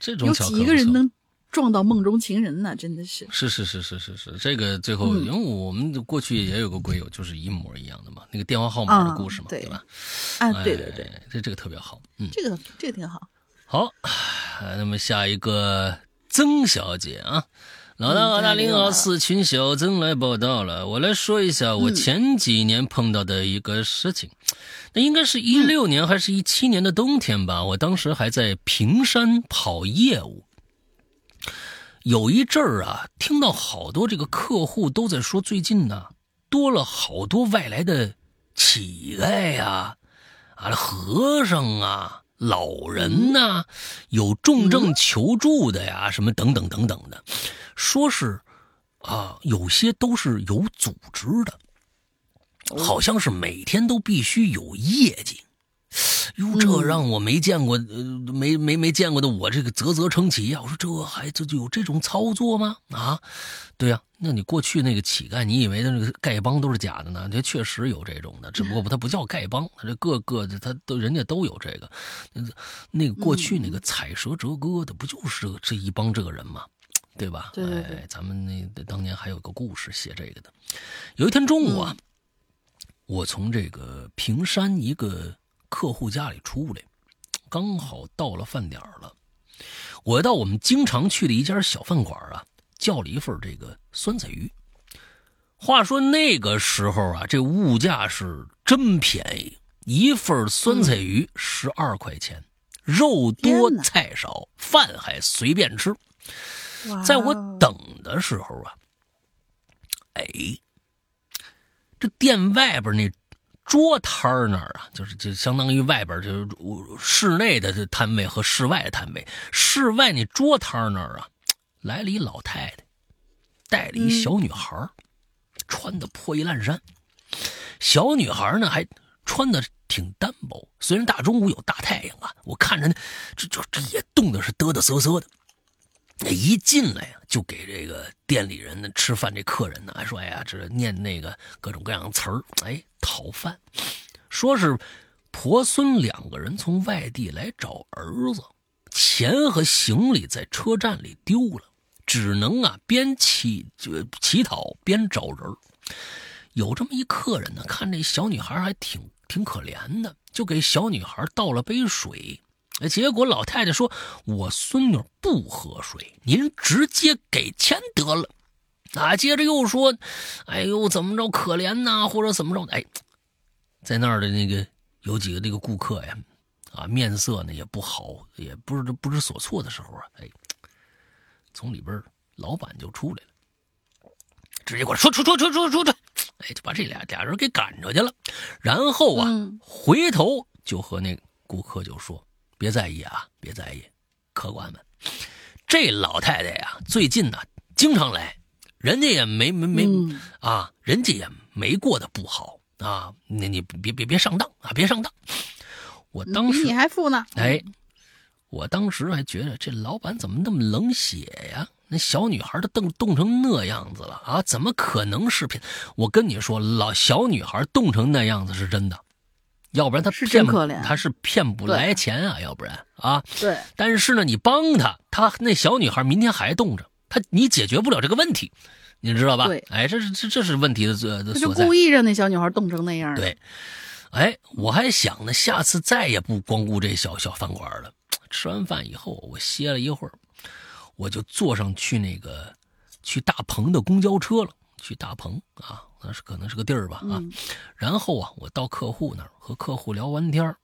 这种有几个人能撞到梦中情人呢，真的是。是是是是是是，这个最后，因为我们过去也有个鬼友，就是一模一样的嘛，那个电话号码的故事嘛，对吧？啊，对对对，这这个特别好，嗯，这个这个挺好。好，那么下一个曾小姐啊。老大老大，您好，四群小曾来报道了。我来说一下我前几年碰到的一个事情，那应该是一六年还是一七年的冬天吧？我当时还在平山跑业务，有一阵儿啊，听到好多这个客户都在说，最近呢多了好多外来的乞丐呀，啊，和尚啊。老人呐，有重症求助的呀，什么等等等等的，说是啊，有些都是有组织的，好像是每天都必须有业绩。哟，这让我没见过，呃，没没没见过的，我这个啧啧称奇呀！我说这还这就有这种操作吗？啊，对呀，那你过去那个乞丐，你以为的那个丐帮都是假的呢？这确实有这种的，只不过他不叫丐帮，他这各个的他都人家都有这个。那那个过去那个采蛇折歌的，不就是这一帮这个人吗？对吧？对对对，咱们那当年还有个故事写这个的。有一天中午啊，我从这个平山一个。客户家里出来，刚好到了饭点了。我到我们经常去的一家小饭馆啊，叫了一份这个酸菜鱼。话说那个时候啊，这物价是真便宜，一份酸菜鱼十二块钱，肉多菜少，饭还随便吃。在我等的时候啊，哎，这店外边那。桌摊那儿啊，就是就相当于外边就是室内的这摊位和室外的摊位。室外那桌摊那儿啊，来了一老太太，带了一小女孩，穿的破衣烂衫。小女孩呢还穿的挺单薄，虽然大中午有大太阳啊，我看着呢，这这这也冻得是嘚嘚瑟瑟的。那一进来呀，就给这个店里人呢吃饭，这客人呢说：“哎呀，这念那个各种各样的词儿，哎，讨饭。说是婆孙两个人从外地来找儿子，钱和行李在车站里丢了，只能啊边乞就乞讨边找人。有这么一客人呢，看这小女孩还挺挺可怜的，就给小女孩倒了杯水。”结果老太太说：“我孙女不喝水，您直接给钱得了。”啊，接着又说：“哎呦，怎么着可怜呐，或者怎么着？”哎，在那儿的那个有几个那个顾客呀，啊，面色呢也不好，也不知不知所措的时候啊，哎，从里边老板就出来了，直接过来说：“出出出出出出！”哎，就把这俩俩人给赶出去了。然后啊，回头就和那顾客就说。别在意啊，别在意，客官们，这老太太呀，最近呢经常来，人家也没没没啊，人家也没过得不好啊，你你别别别上当啊，别上当。我当时你还富呢，哎，我当时还觉得这老板怎么那么冷血呀？那小女孩都冻冻成那样子了啊，怎么可能是骗？我跟你说，老小女孩冻成那样子是真的。要不然他骗不，他是骗不来钱啊！要不然啊，对。但是呢，你帮他，他那小女孩明天还冻着，他你解决不了这个问题，你知道吧？对。哎，这是这这是问题的所他就故意让那小女孩冻成那样。对。哎，我还想呢，下次再也不光顾这小小饭馆了。吃完饭以后，我歇了一会儿，我就坐上去那个去大棚的公交车了。去大棚啊。那是可能是个地儿吧啊，然后啊，我到客户那儿和客户聊完天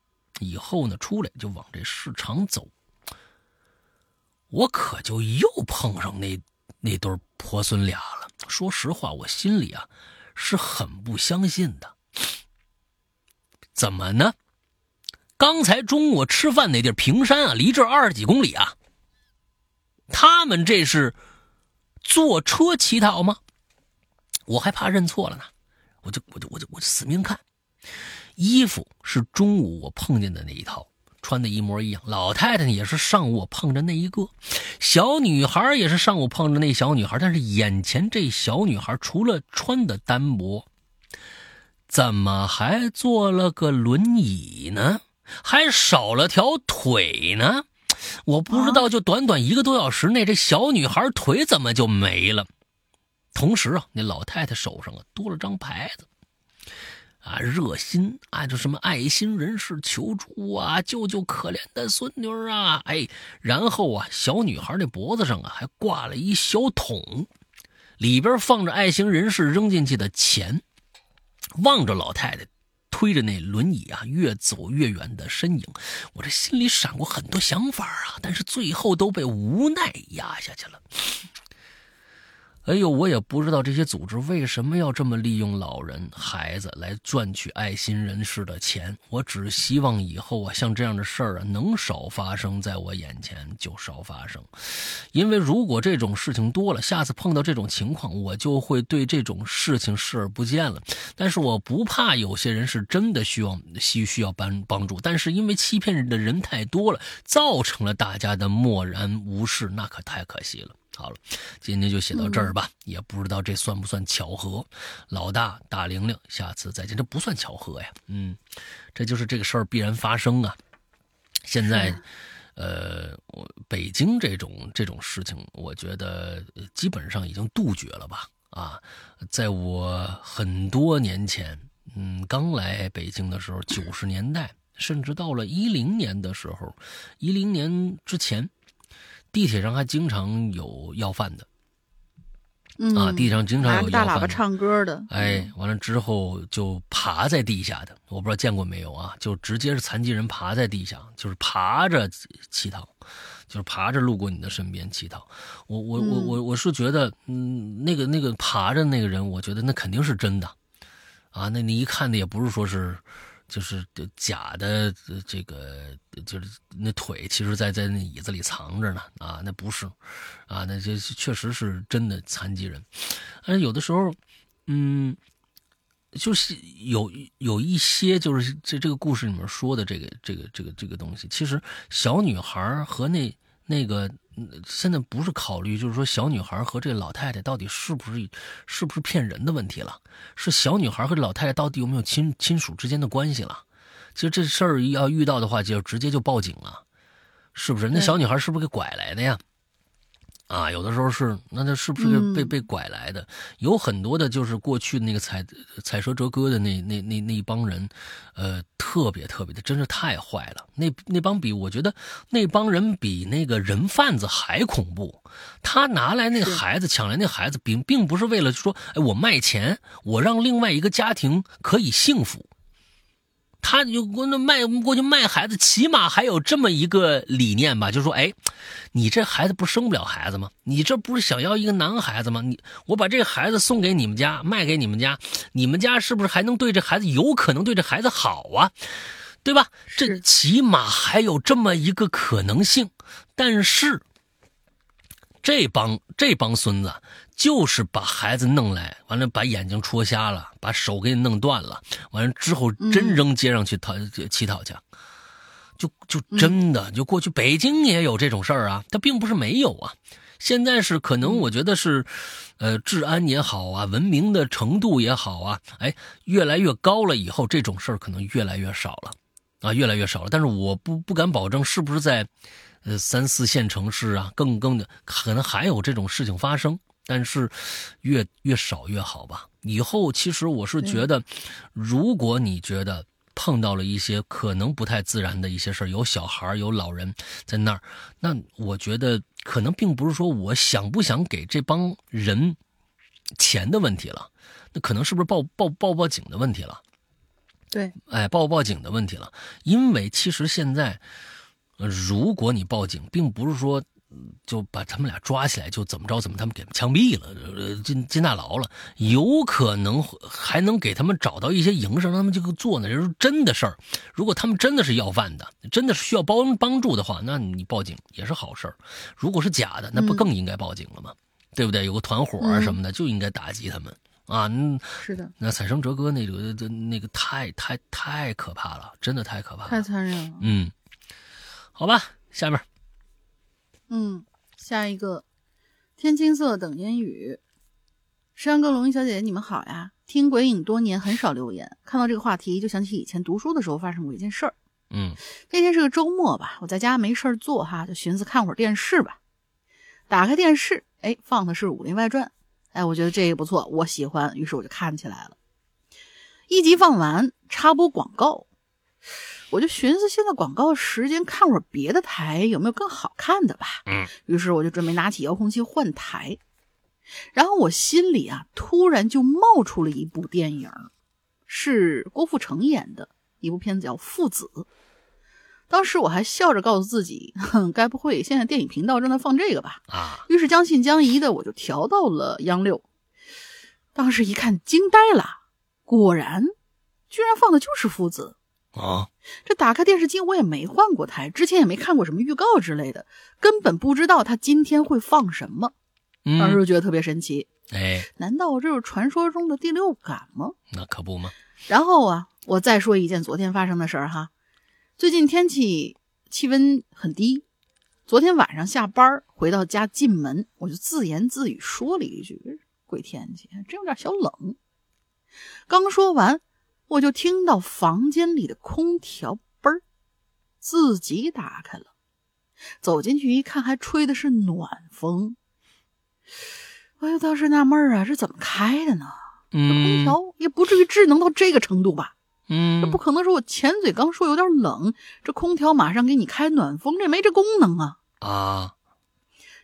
以后呢，出来就往这市场走。我可就又碰上那那对婆孙俩了。说实话，我心里啊是很不相信的。怎么呢？刚才中午吃饭那地儿平山啊，离这二十几公里啊。他们这是坐车乞讨吗？我还怕认错了呢，我就我就我就我就死命看，衣服是中午我碰见的那一套，穿的一模一样。老太太也是上午我碰着那一个，小女孩也是上午碰着那小女孩。但是眼前这小女孩除了穿的单薄，怎么还坐了个轮椅呢？还少了条腿呢？我不知道，就短短一个多小时内，这小女孩腿怎么就没了？同时啊，那老太太手上啊多了张牌子，啊，热心啊，就什么爱心人士求助啊，救救可怜的孙女啊！哎，然后啊，小女孩那脖子上啊还挂了一小桶，里边放着爱心人士扔进去的钱。望着老太太推着那轮椅啊越走越远的身影，我这心里闪过很多想法啊，但是最后都被无奈压下去了。哎呦，我也不知道这些组织为什么要这么利用老人、孩子来赚取爱心人士的钱。我只希望以后啊，像这样的事儿啊，能少发生在我眼前就少发生。因为如果这种事情多了，下次碰到这种情况，我就会对这种事情视而不见了。但是我不怕有些人是真的需要需需要帮帮助，但是因为欺骗人的人太多了，造成了大家的漠然无视，那可太可惜了。好了，今天就写到这儿吧。也不知道这算不算巧合。老大大玲玲，下次再见。这不算巧合呀，嗯，这就是这个事儿必然发生啊。现在，呃，我北京这种这种事情，我觉得基本上已经杜绝了吧？啊，在我很多年前，嗯，刚来北京的时候，九十年代，甚至到了一零年的时候，一零年之前。地铁上还经常有要饭的，啊，地上经常有大喇叭唱歌的，哎，完了之后就爬在地下的，我不知道见过没有啊？就直接是残疾人爬在地下，就是爬着乞讨，就是爬着路过你的身边乞讨。我我我我我是觉得，嗯，那个那个爬着那个人，我觉得那肯定是真的，啊，那你一看的也不是说是。就是假的，这个就是那腿，其实，在在那椅子里藏着呢啊，那不是，啊，那这确实是真的残疾人。但是有的时候，嗯，就是有有一些，就是这这个故事里面说的这个这个这个这个东西，其实小女孩和那那个。现在不是考虑，就是说小女孩和这老太太到底是不是是不是骗人的问题了，是小女孩和老太太到底有没有亲亲属之间的关系了。其实这事儿要遇到的话，就直接就报警了，是不是？那小女孩是不是给拐来的呀？啊，有的时候是，那他是不是被被拐来的？有很多的，就是过去那个采采蛇折歌的那那那那一帮人，呃，特别特别的，真是太坏了。那那帮比我觉得那帮人比那个人贩子还恐怖。他拿来那孩子，抢来那孩子，并并不是为了说，哎，我卖钱，我让另外一个家庭可以幸福。他就过那卖过去卖孩子，起码还有这么一个理念吧，就是说，哎，你这孩子不生不了孩子吗？你这不是想要一个男孩子吗？你我把这个孩子送给你们家，卖给你们家，你们家是不是还能对这孩子有可能对这孩子好啊？对吧？这起码还有这么一个可能性。但是这帮这帮孙子。就是把孩子弄来，完了把眼睛戳瞎了，把手给你弄断了，完了之后真扔街上去讨乞讨去，就就真的就过去北京也有这种事儿啊，他并不是没有啊。现在是可能我觉得是，呃，治安也好啊，文明的程度也好啊，哎，越来越高了以后，这种事儿可能越来越少了，啊，越来越少了。但是我不不敢保证是不是在，呃，三四线城市啊，更更的可能还有这种事情发生。但是，越越少越好吧。以后其实我是觉得，如果你觉得碰到了一些可能不太自然的一些事有小孩有老人在那儿，那我觉得可能并不是说我想不想给这帮人钱的问题了，那可能是不是报报报报警的问题了？对，哎，报报警的问题了。因为其实现在，如果你报警，并不是说。就把他们俩抓起来，就怎么着怎么，他们给枪毙了，进进大牢了，有可能还能给他们找到一些营生，让他们这个做呢。这是真的事儿。如果他们真的是要饭的，真的是需要帮帮助的话，那你报警也是好事儿。如果是假的，那不更应该报警了吗？对不对？有个团伙啊什么的，就应该打击他们啊。是的，那彩生哲哥那个那个太太太可怕了，真的太可怕，太残忍了。嗯，好吧，下面。嗯，下一个，天青色等烟雨。山歌、龙吟小姐姐，你们好呀！听鬼影多年，很少留言，看到这个话题，就想起以前读书的时候发生过一件事儿。嗯，那天是个周末吧，我在家没事儿做哈，就寻思看会儿电视吧。打开电视，哎，放的是《武林外传》，哎，我觉得这个不错，我喜欢，于是我就看起来了。一集放完，插播广告，我就寻思现在广告时间，看会儿别的台有没有更好看的吧。嗯，于是我就准备拿起遥控器换台，然后我心里啊，突然就冒出了一部电影，是郭富城演的一部片子，叫《父子》。当时我还笑着告诉自己，哼，该不会现在电影频道正在放这个吧？啊，于是将信将疑的，我就调到了央六。当时一看，惊呆了。果然，居然放的就是父子啊！这打开电视机，我也没换过台，之前也没看过什么预告之类的，根本不知道他今天会放什么。当时就觉得特别神奇。哎，难道这是传说中的第六感吗？那可不吗？然后啊，我再说一件昨天发生的事儿哈。最近天气气温很低，昨天晚上下班回到家进门，我就自言自语说了一句：“鬼天气，真有点小冷。”刚说完，我就听到房间里的空调嘣儿自己打开了。走进去一看，还吹的是暖风。我就当时纳闷啊，这怎么开的呢？这空调也不至于智能到这个程度吧？嗯，这不可能说我前嘴刚说有点冷，这空调马上给你开暖风，这没这功能啊！啊，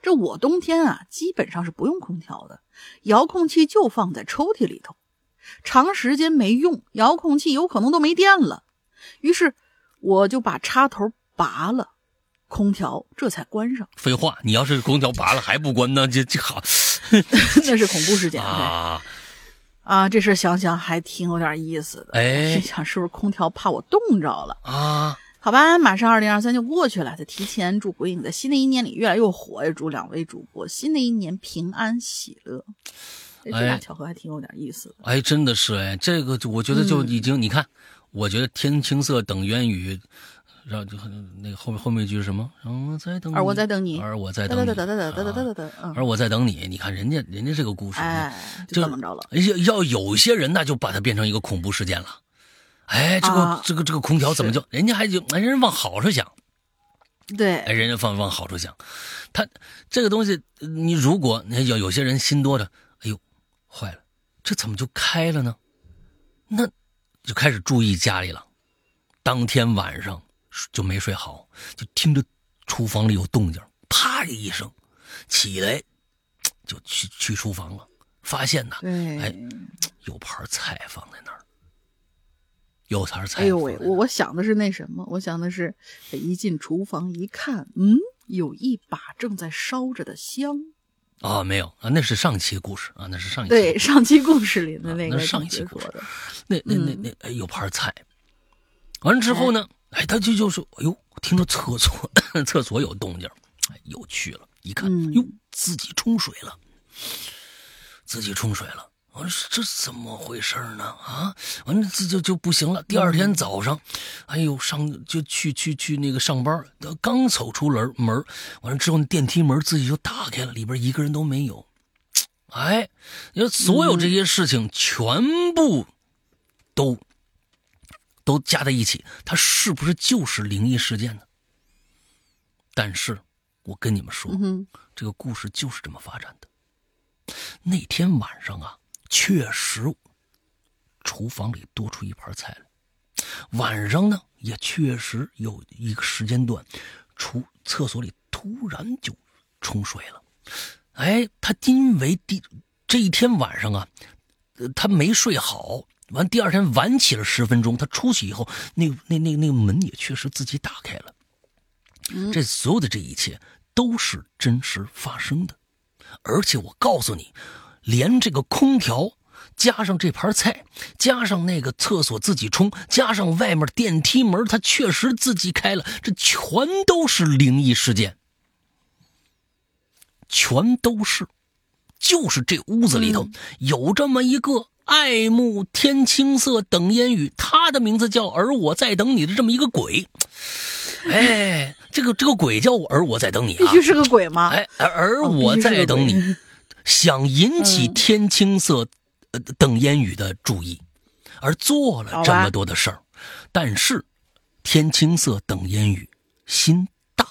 这我冬天啊，基本上是不用空调的，遥控器就放在抽屉里头。长时间没用，遥控器有可能都没电了，于是我就把插头拔了，空调这才关上。废话，你要是空调拔了还不关呢，这这好，那是恐怖事件啊！啊，这事想想还挺有点意思的。哎，心想是不是空调怕我冻着了啊？好吧，马上二零二三就过去了，再提前祝鬼影在新的一年里越来越火，也祝两位主播新的一年平安喜乐。这俩巧合还挺有点意思的。哎，真的是哎，这个我觉得就已经，你看，我觉得天青色等烟雨，然后就那个后面后面一句是什么？我在等，而我在等你，而我在等你，而我在等你。你看人家人家这个故事，哎，就怎么着了？要要有些人那就把它变成一个恐怖事件了。哎，这个这个这个空调怎么就人家还就人家往好处想，对，哎人家放往好处想，他这个东西你如果你有有些人心多的。坏了，这怎么就开了呢？那就开始注意家里了。当天晚上就没睡好，就听着厨房里有动静，啪的一声，起来就去去厨房了，发现呢，哎，有盘菜放在那儿，有盘菜。哎呦喂，我我想的是那什么，我想的是一进厨房一看，嗯，有一把正在烧着的香。哦，没有啊，那是上期故事啊，那是上一期对上期故事里的那个上一期故事，那那那那哎有盘菜，完了之后呢，哎他就就说，哎呦，听到厕所 厕所有动静，哎又去了，一看，哟自己冲水了，自己冲水了。我说这怎么回事呢？啊，完了这就就不行了。第二天早上，哎呦，上就去去去那个上班，刚走出门门，完了之后电梯门自己就打开了，里边一个人都没有。哎，你说所有这些事情全部都都加在一起，它是不是就是灵异事件呢？但是我跟你们说，这个故事就是这么发展的。那天晚上啊。确实，厨房里多出一盘菜来。晚上呢，也确实有一个时间段，厨厕所里突然就冲水了。哎，他因为第这一天晚上啊，他没睡好，完第二天晚起了十分钟，他出去以后，那那那那个门也确实自己打开了。这所有的这一切都是真实发生的，而且我告诉你。连这个空调，加上这盘菜，加上那个厕所自己冲，加上外面电梯门，它确实自己开了，这全都是灵异事件，全都是，就是这屋子里头有这么一个爱慕天青色等烟雨，他的名字叫而我在等你的这么一个鬼，哎，这个这个鬼叫我而我在等你，必须是个鬼吗？哎，而我在等你。想引起天青色，呃等烟雨的注意，而做了这么多的事儿，但是天青色等烟雨，心大，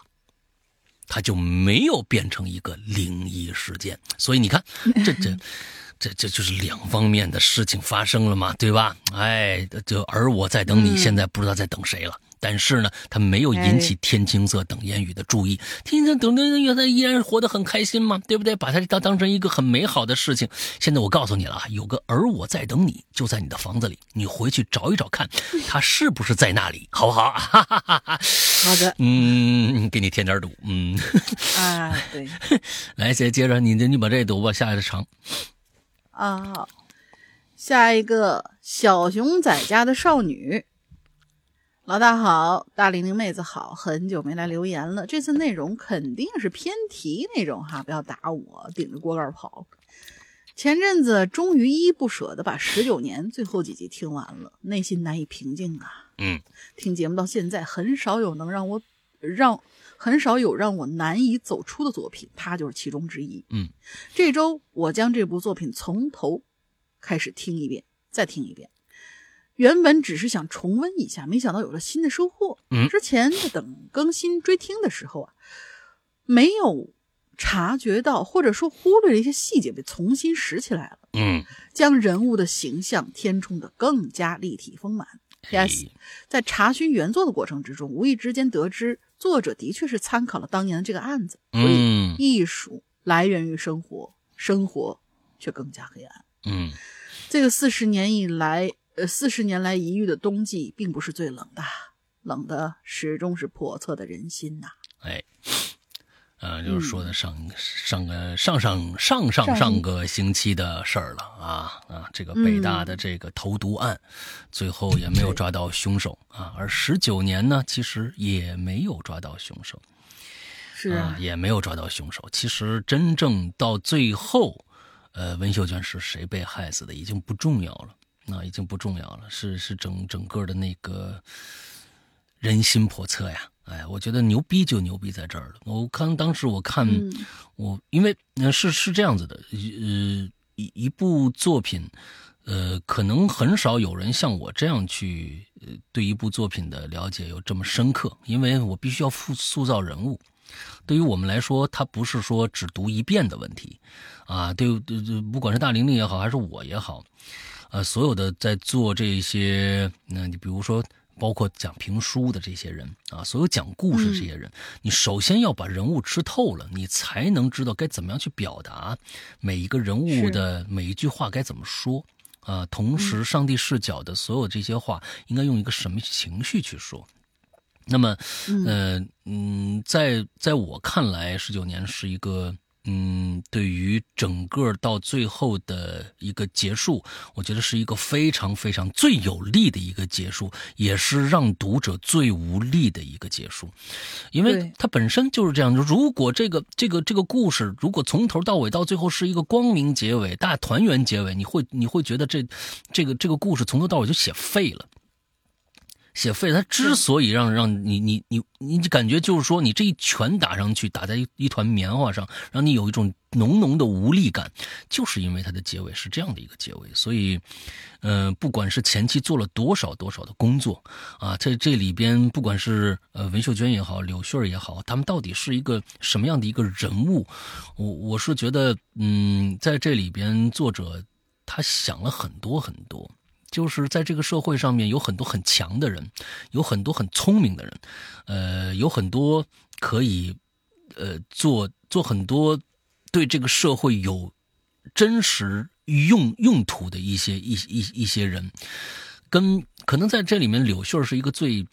他就没有变成一个灵异事件。所以你看，这 这。这这就是两方面的事情发生了嘛，对吧？哎，就而我在等你，现在不知道在等谁了。但是呢，他没有引起天青色等烟雨的注意。天青色等烟雨，他依然活得很开心嘛，对不对？把他当当成一个很美好的事情。现在我告诉你了啊，有个而我在等你，就在你的房子里，你回去找一找看，他是不是在那里，好不好？哈哈哈哈好的，嗯，给你添点堵，嗯。啊，对。来，接接着你你把这读吧，下一个长。啊，好，下一个小熊仔家的少女，老大好，大玲玲妹子好，很久没来留言了，这次内容肯定是偏题那种哈，不要打我，顶着锅盖跑。前阵子终于依依不舍的把十九年最后几集听完了，内心难以平静啊。嗯，听节目到现在，很少有能让我让。很少有让我难以走出的作品，它就是其中之一。嗯，这周我将这部作品从头开始听一遍，再听一遍。原本只是想重温一下，没想到有了新的收获。嗯，之前在等更新追听的时候啊，没有察觉到，或者说忽略了一些细节，被重新拾起来了。嗯，将人物的形象填充的更加立体丰满。P.S. 在查询原作的过程之中，无意之间得知。作者的确是参考了当年的这个案子，所以艺术来源于生活，生活却更加黑暗。嗯，这个四十年以来，呃，四十年来一遇的冬季，并不是最冷的，冷的始终是叵测的人心呐。哎。呃，就是说的上上个上上上上上个星期的事儿了啊啊！这个北大的这个投毒案，最后也没有抓到凶手啊。而十九年呢，其实也没有抓到凶手，是啊，也没有抓到凶手。其实真正到最后，呃，文秀娟是谁被害死的已经不重要了，那已经不重要了。是是整整个的那个人心叵测呀。哎，我觉得牛逼就牛逼在这儿了。我看当时我看我，因为是是这样子的，呃，一一部作品，呃，可能很少有人像我这样去对一部作品的了解有这么深刻，因为我必须要塑塑造人物。对于我们来说，它不是说只读一遍的问题，啊，对对对，不管是大玲玲也好，还是我也好，呃，所有的在做这些，那你比如说。包括讲评书的这些人啊，所有讲故事这些人，你首先要把人物吃透了，你才能知道该怎么样去表达每一个人物的每一句话该怎么说啊。同时，上帝视角的所有这些话，应该用一个什么情绪去说？那么，呃，嗯，在在我看来，十九年是一个。嗯，对于整个到最后的一个结束，我觉得是一个非常非常最有利的一个结束，也是让读者最无力的一个结束，因为它本身就是这样。如果这个这个这个故事，如果从头到尾到最后是一个光明结尾、大团圆结尾，你会你会觉得这这个这个故事从头到尾就写废了。写废，他之所以让让你你你你感觉就是说，你这一拳打上去，打在一一团棉花上，让你有一种浓浓的无力感，就是因为它的结尾是这样的一个结尾。所以，呃，不管是前期做了多少多少的工作啊，在这里边，不管是呃文秀娟也好，柳絮也好，他们到底是一个什么样的一个人物？我我是觉得，嗯，在这里边，作者他想了很多很多。就是在这个社会上面有很多很强的人，有很多很聪明的人，呃，有很多可以，呃，做做很多对这个社会有真实用用途的一些一一一些人，跟可能在这里面，柳絮是一个最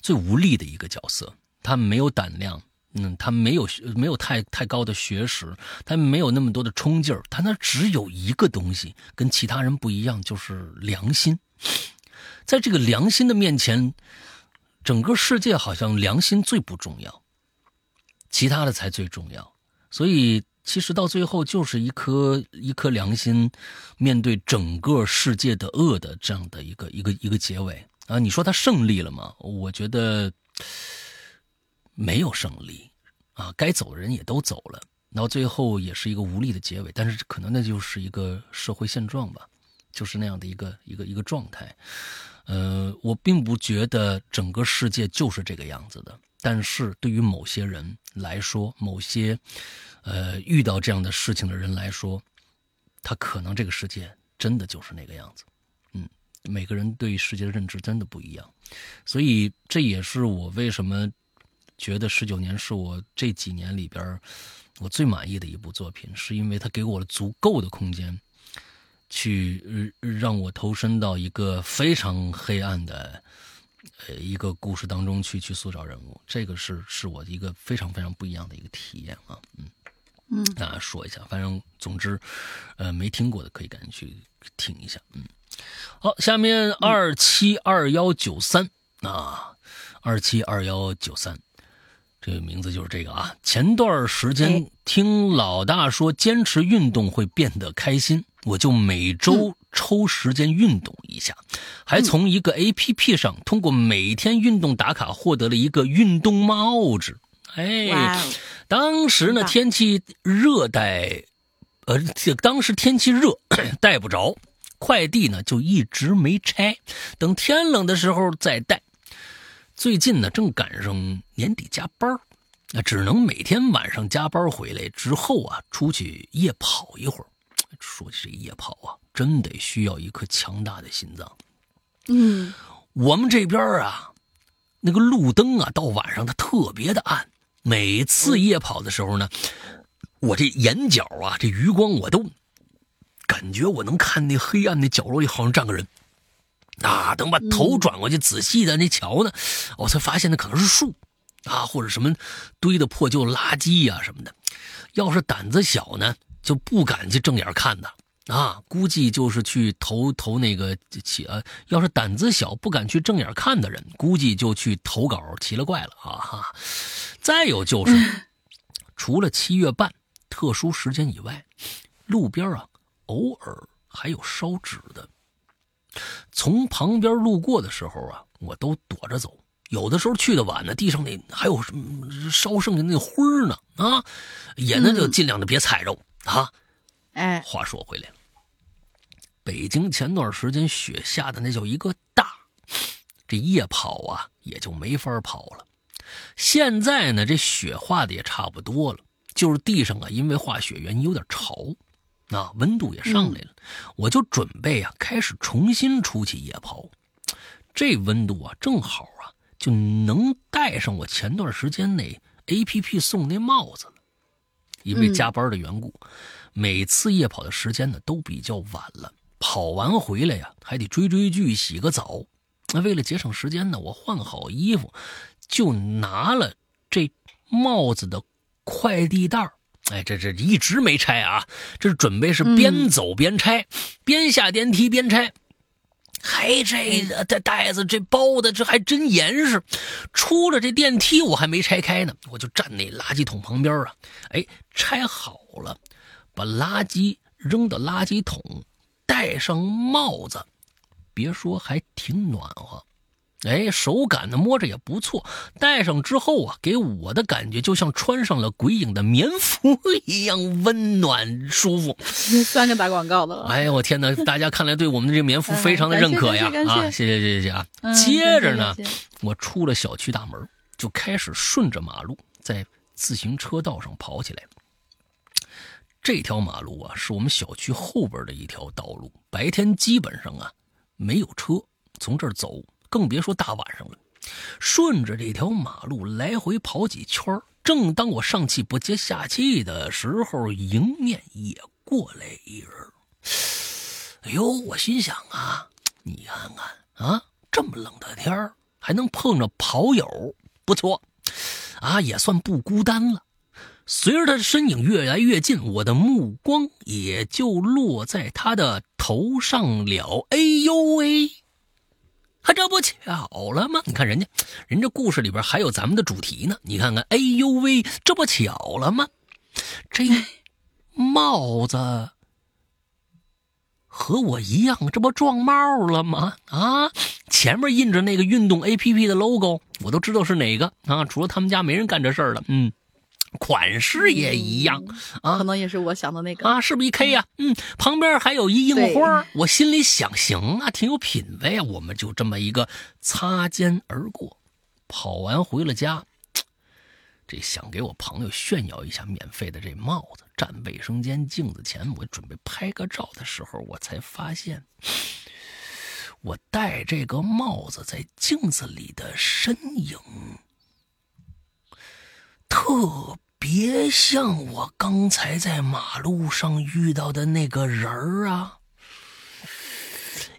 最无力的一个角色，他没有胆量。嗯，他没有没有太太高的学识，他没有那么多的冲劲儿，他那只有一个东西跟其他人不一样，就是良心。在这个良心的面前，整个世界好像良心最不重要，其他的才最重要。所以其实到最后就是一颗一颗良心，面对整个世界的恶的这样的一个一个一个结尾啊！你说他胜利了吗？我觉得。没有胜利，啊，该走的人也都走了，到最后也是一个无力的结尾。但是可能那就是一个社会现状吧，就是那样的一个一个一个状态。呃，我并不觉得整个世界就是这个样子的。但是对于某些人来说，某些呃遇到这样的事情的人来说，他可能这个世界真的就是那个样子。嗯，每个人对世界的认知真的不一样，所以这也是我为什么觉得十九年是我这几年里边我最满意的一部作品，是因为它给我了足够的空间。去让我投身到一个非常黑暗的呃一个故事当中去，去塑造人物，这个是是我一个非常非常不一样的一个体验啊，嗯嗯，大家说一下，反正总之，呃，没听过的可以赶紧去听一下，嗯，好，下面二七二幺九三啊，二七二幺九三，这个名字就是这个啊，前段时间听老大说，坚持运动会变得开心。我就每周抽时间运动一下，还从一个 A P P 上通过每天运动打卡获得了一个运动帽子。哎，当时呢天气热带，呃，当时天气热 戴不着，快递呢就一直没拆，等天冷的时候再戴。最近呢正赶上年底加班，那只能每天晚上加班回来之后啊出去夜跑一会儿。说起这夜跑啊，真得需要一颗强大的心脏。嗯，我们这边啊，那个路灯啊，到晚上它特别的暗。每次夜跑的时候呢，我这眼角啊，这余光我都感觉我能看那黑暗的角落里好像站个人。啊，等把头转过去仔细的那瞧呢，我才发现那可能是树啊，或者什么堆的破旧垃圾呀什么的。要是胆子小呢？就不敢去正眼看的啊，估计就是去投投那个起呃，要是胆子小不敢去正眼看的人，估计就去投稿奇了怪了啊哈。再有就是，除了七月半特殊时间以外，路边啊偶尔还有烧纸的，从旁边路过的时候啊，我都躲着走。有的时候去的晚呢，地上那还有什么烧剩下那灰呢啊，也那就尽量的别踩着。啊，哎，话说回来了，北京前段时间雪下的那叫一个大，这夜跑啊也就没法跑了。现在呢，这雪化的也差不多了，就是地上啊因为化雪原因有点潮，啊温度也上来了，我就准备啊开始重新出去夜跑。这温度啊正好啊就能戴上我前段时间那 A P P 送那帽子了。因为加班的缘故，每次夜跑的时间呢都比较晚了。跑完回来呀，还得追追剧、洗个澡。那为了节省时间呢，我换好衣服，就拿了这帽子的快递袋哎，这这一直没拆啊，这准备是边走边拆，边下电梯边拆。还这这袋子这包的这还真严实，出了这电梯我还没拆开呢，我就站那垃圾桶旁边啊，哎，拆好了，把垃圾扔到垃圾桶，戴上帽子，别说还挺暖和。哎，手感呢，摸着也不错。戴上之后啊，给我的感觉就像穿上了鬼影的棉服一样温暖舒服。算个打广告的了。哎呦，我天哪！大家看来对我们的这个棉服非常的认可呀！啊，谢谢谢谢谢啊！接着呢，我出了小区大门，就开始顺着马路在自行车道上跑起来。这条马路啊，是我们小区后边的一条道路，白天基本上啊没有车从这儿走。更别说大晚上了，顺着这条马路来回跑几圈正当我上气不接下气的时候，迎面也过来一人。哎呦，我心想啊，你看看啊，这么冷的天还能碰着跑友，不错，啊，也算不孤单了。随着他的身影越来越近，我的目光也就落在他的头上了。哎呦喂！还这不巧了吗？你看人家，人家故事里边还有咱们的主题呢。你看看，哎呦喂，这不巧了吗？这帽子和我一样，这不撞帽了吗？啊，前面印着那个运动 A P P 的 logo，我都知道是哪个啊。除了他们家没人干这事儿了。嗯，款式也一样啊，可能也是我想的那个。啊，是不是一 K 呀？嗯，旁边还有一印花，我心里想，行啊，挺有品位啊，我们就这么一个擦肩而过，跑完回了家，这想给我朋友炫耀一下免费的这帽子，站卫生间镜子前，我准备拍个照的时候，我才发现，我戴这个帽子在镜子里的身影。特别像我刚才在马路上遇到的那个人儿啊。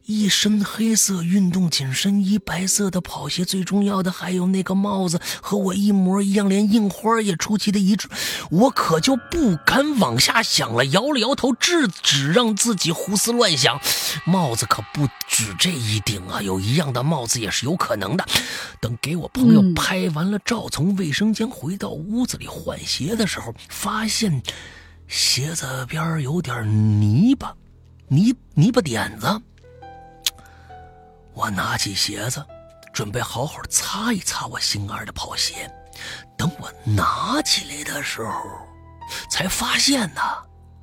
一身黑色运动紧身衣，白色的跑鞋，最重要的还有那个帽子和我一模一样，连印花也出奇的一致。我可就不敢往下想了，摇了摇头，制止让自己胡思乱想。帽子可不止这一顶啊，有一样的帽子也是有可能的。等给我朋友拍完了照，从卫生间回到屋子里换鞋的时候，发现鞋子边有点泥巴，泥泥巴点子。我拿起鞋子，准备好好擦一擦我心爱的跑鞋。等我拿起来的时候，才发现呢，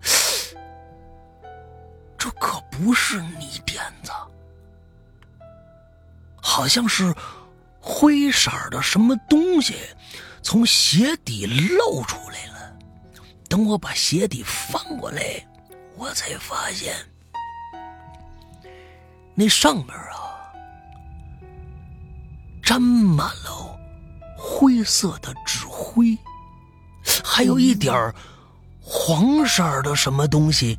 这可不是泥点子，好像是灰色的什么东西从鞋底露出来了。等我把鞋底翻过来，我才发现那上面啊。沾满了灰色的纸灰，还有一点黄色的什么东西，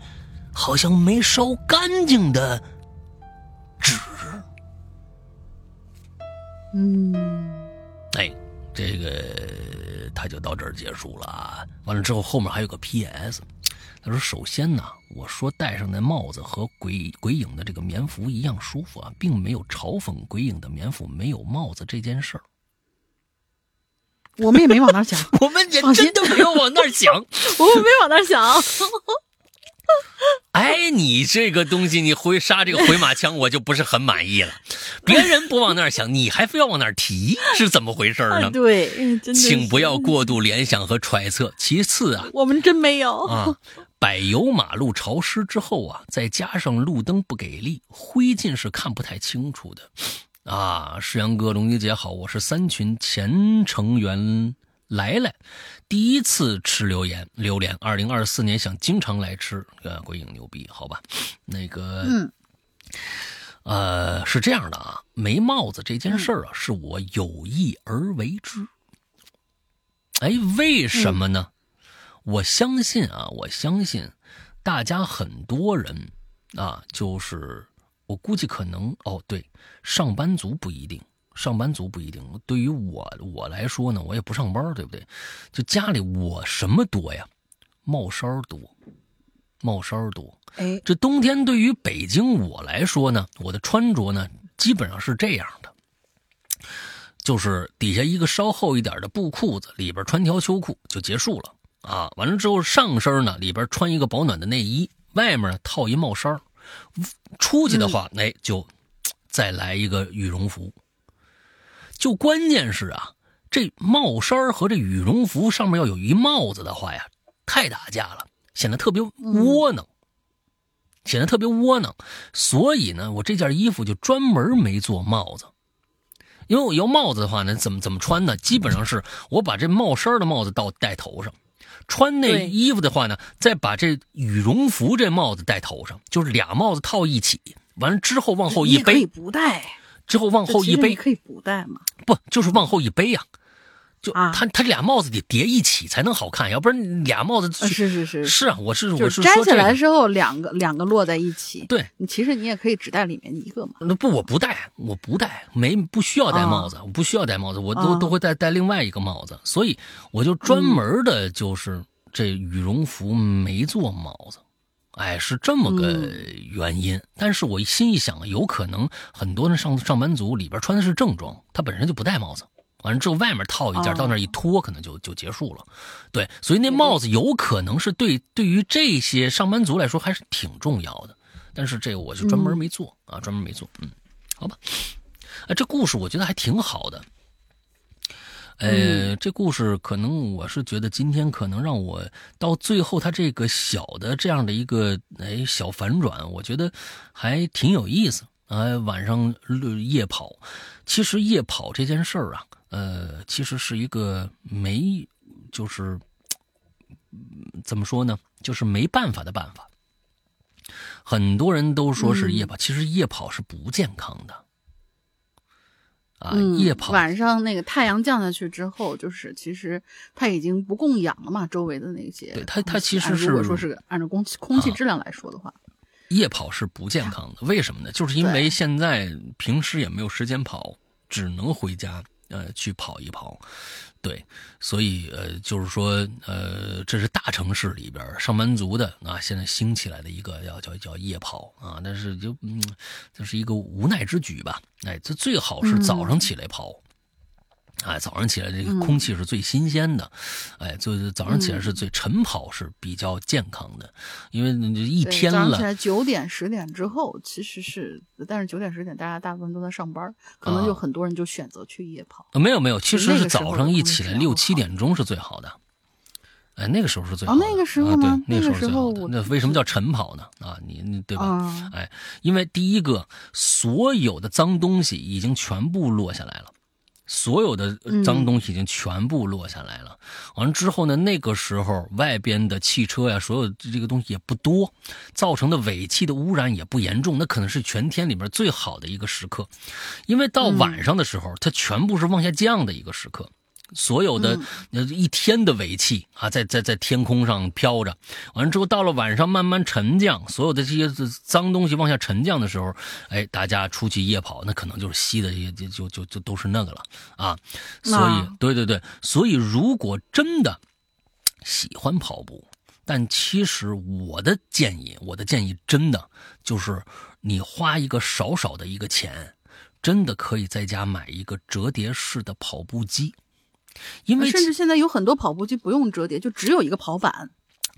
好像没烧干净的纸。嗯，哎，这个他就到这儿结束了啊。完了之后，后面还有个 P.S。他说：“首先呢，我说戴上那帽子和鬼鬼影的这个棉服一样舒服啊，并没有嘲讽鬼影的棉服没有帽子这件事儿。我们也没往那儿想，我们也真的没有往那儿想，我们没往那儿想。哎，你这个东西，你回杀这个回马枪，我就不是很满意了。别人不往那儿想，你还非要往那儿提，是怎么回事呢？对，请不要过度联想和揣测。其次啊，我们真没有啊。”柏油马路潮湿之后啊，再加上路灯不给力，灰烬是看不太清楚的。啊，世阳哥、龙英姐好，我是三群前成员来来，第一次吃榴莲，榴莲，二零二四年想经常来吃。呃，鬼影牛逼，好吧？那个，嗯，呃，是这样的啊，没帽子这件事儿啊，是我有意而为之。哎，为什么呢？我相信啊，我相信，大家很多人啊，就是我估计可能哦，对，上班族不一定，上班族不一定。对于我我来说呢，我也不上班，对不对？就家里我什么多呀？帽衫多，帽衫多。哎，这冬天对于北京我来说呢，我的穿着呢，基本上是这样的，就是底下一个稍厚一点的布裤子，里边穿条秋裤就结束了。啊，完了之后上身呢，里边穿一个保暖的内衣，外面呢套一帽衫出去的话，哎，就再来一个羽绒服。就关键是啊，这帽衫和这羽绒服上面要有一帽子的话呀，太打架了，显得特别窝囊，显得特别窝囊。所以呢，我这件衣服就专门没做帽子，因为我要帽子的话呢，怎么怎么穿呢？基本上是我把这帽衫的帽子到戴头上。穿那衣服的话呢，再把这羽绒服这帽子戴头上，就是俩帽子套一起。完了之后往后一背，可以不戴。之后往后一背，可以不戴吗？不，就是往后一背呀。就他他俩帽子得叠一起才能好看，要不然俩帽子是是是是啊，我是我是摘下来之后两个两个摞在一起。对，你其实你也可以只戴里面一个嘛。那不，我不戴，我不戴，没不需要戴帽子，我不需要戴帽子，我都都会戴戴另外一个帽子，所以我就专门的就是。这羽绒服没做帽子，哎，是这么个原因。但是我心一想，有可能很多人上上班族里边穿的是正装，他本身就不戴帽子，完了之后外面套一件，到那一脱，可能就就结束了。对，所以那帽子有可能是对对于这些上班族来说还是挺重要的。但是这个我就专门没做啊，专门没做。嗯，好吧。啊，这故事我觉得还挺好的。呃，这故事可能我是觉得今天可能让我到最后，他这个小的这样的一个哎小反转，我觉得还挺有意思。呃，晚上夜跑，其实夜跑这件事儿啊，呃，其实是一个没，就是怎么说呢，就是没办法的办法。很多人都说是夜跑，其实夜跑是不健康的。啊，夜跑晚上那个太阳降下去之后，就是其实它已经不供氧了嘛，周围的那些。对它，它其实是如果说是按照空气空气质量来说的话，夜跑是不健康的。为什么呢？就是因为现在平时也没有时间跑，只能回家呃去跑一跑。对，所以呃，就是说，呃，这是大城市里边上班族的啊，现在兴起来的一个要叫叫夜跑啊，但是就嗯，这是一个无奈之举吧。哎，这最好是早上起来跑。哎，早上起来这个空气是最新鲜的，哎，就是早上起来是最晨跑是比较健康的，因为一天了。早上起来九点十点之后其实是，但是九点十点大家大部分都在上班，可能就很多人就选择去夜跑。没有没有，其实是早上一起来六七点钟是最好的，哎，那个时候是最好的。那个时候吗？那个时候最好的那为什么叫晨跑呢？啊，你你对吧？哎，因为第一个，所有的脏东西已经全部落下来了。所有的脏东西已经全部落下来了，完了之后呢，那个时候外边的汽车呀，所有这个东西也不多，造成的尾气的污染也不严重，那可能是全天里面最好的一个时刻，因为到晚上的时候，它全部是往下降的一个时刻。所有的那一天的尾气啊，在在在天空上飘着，完了之后到了晚上慢慢沉降，所有的这些脏东西往下沉降的时候，哎，大家出去夜跑，那可能就是吸的也就就就就都是那个了啊。所以，对对对，所以如果真的喜欢跑步，但其实我的建议，我的建议真的就是你花一个少少的一个钱，真的可以在家买一个折叠式的跑步机。因为甚至现在有很多跑步机不用折叠，就只有一个跑板，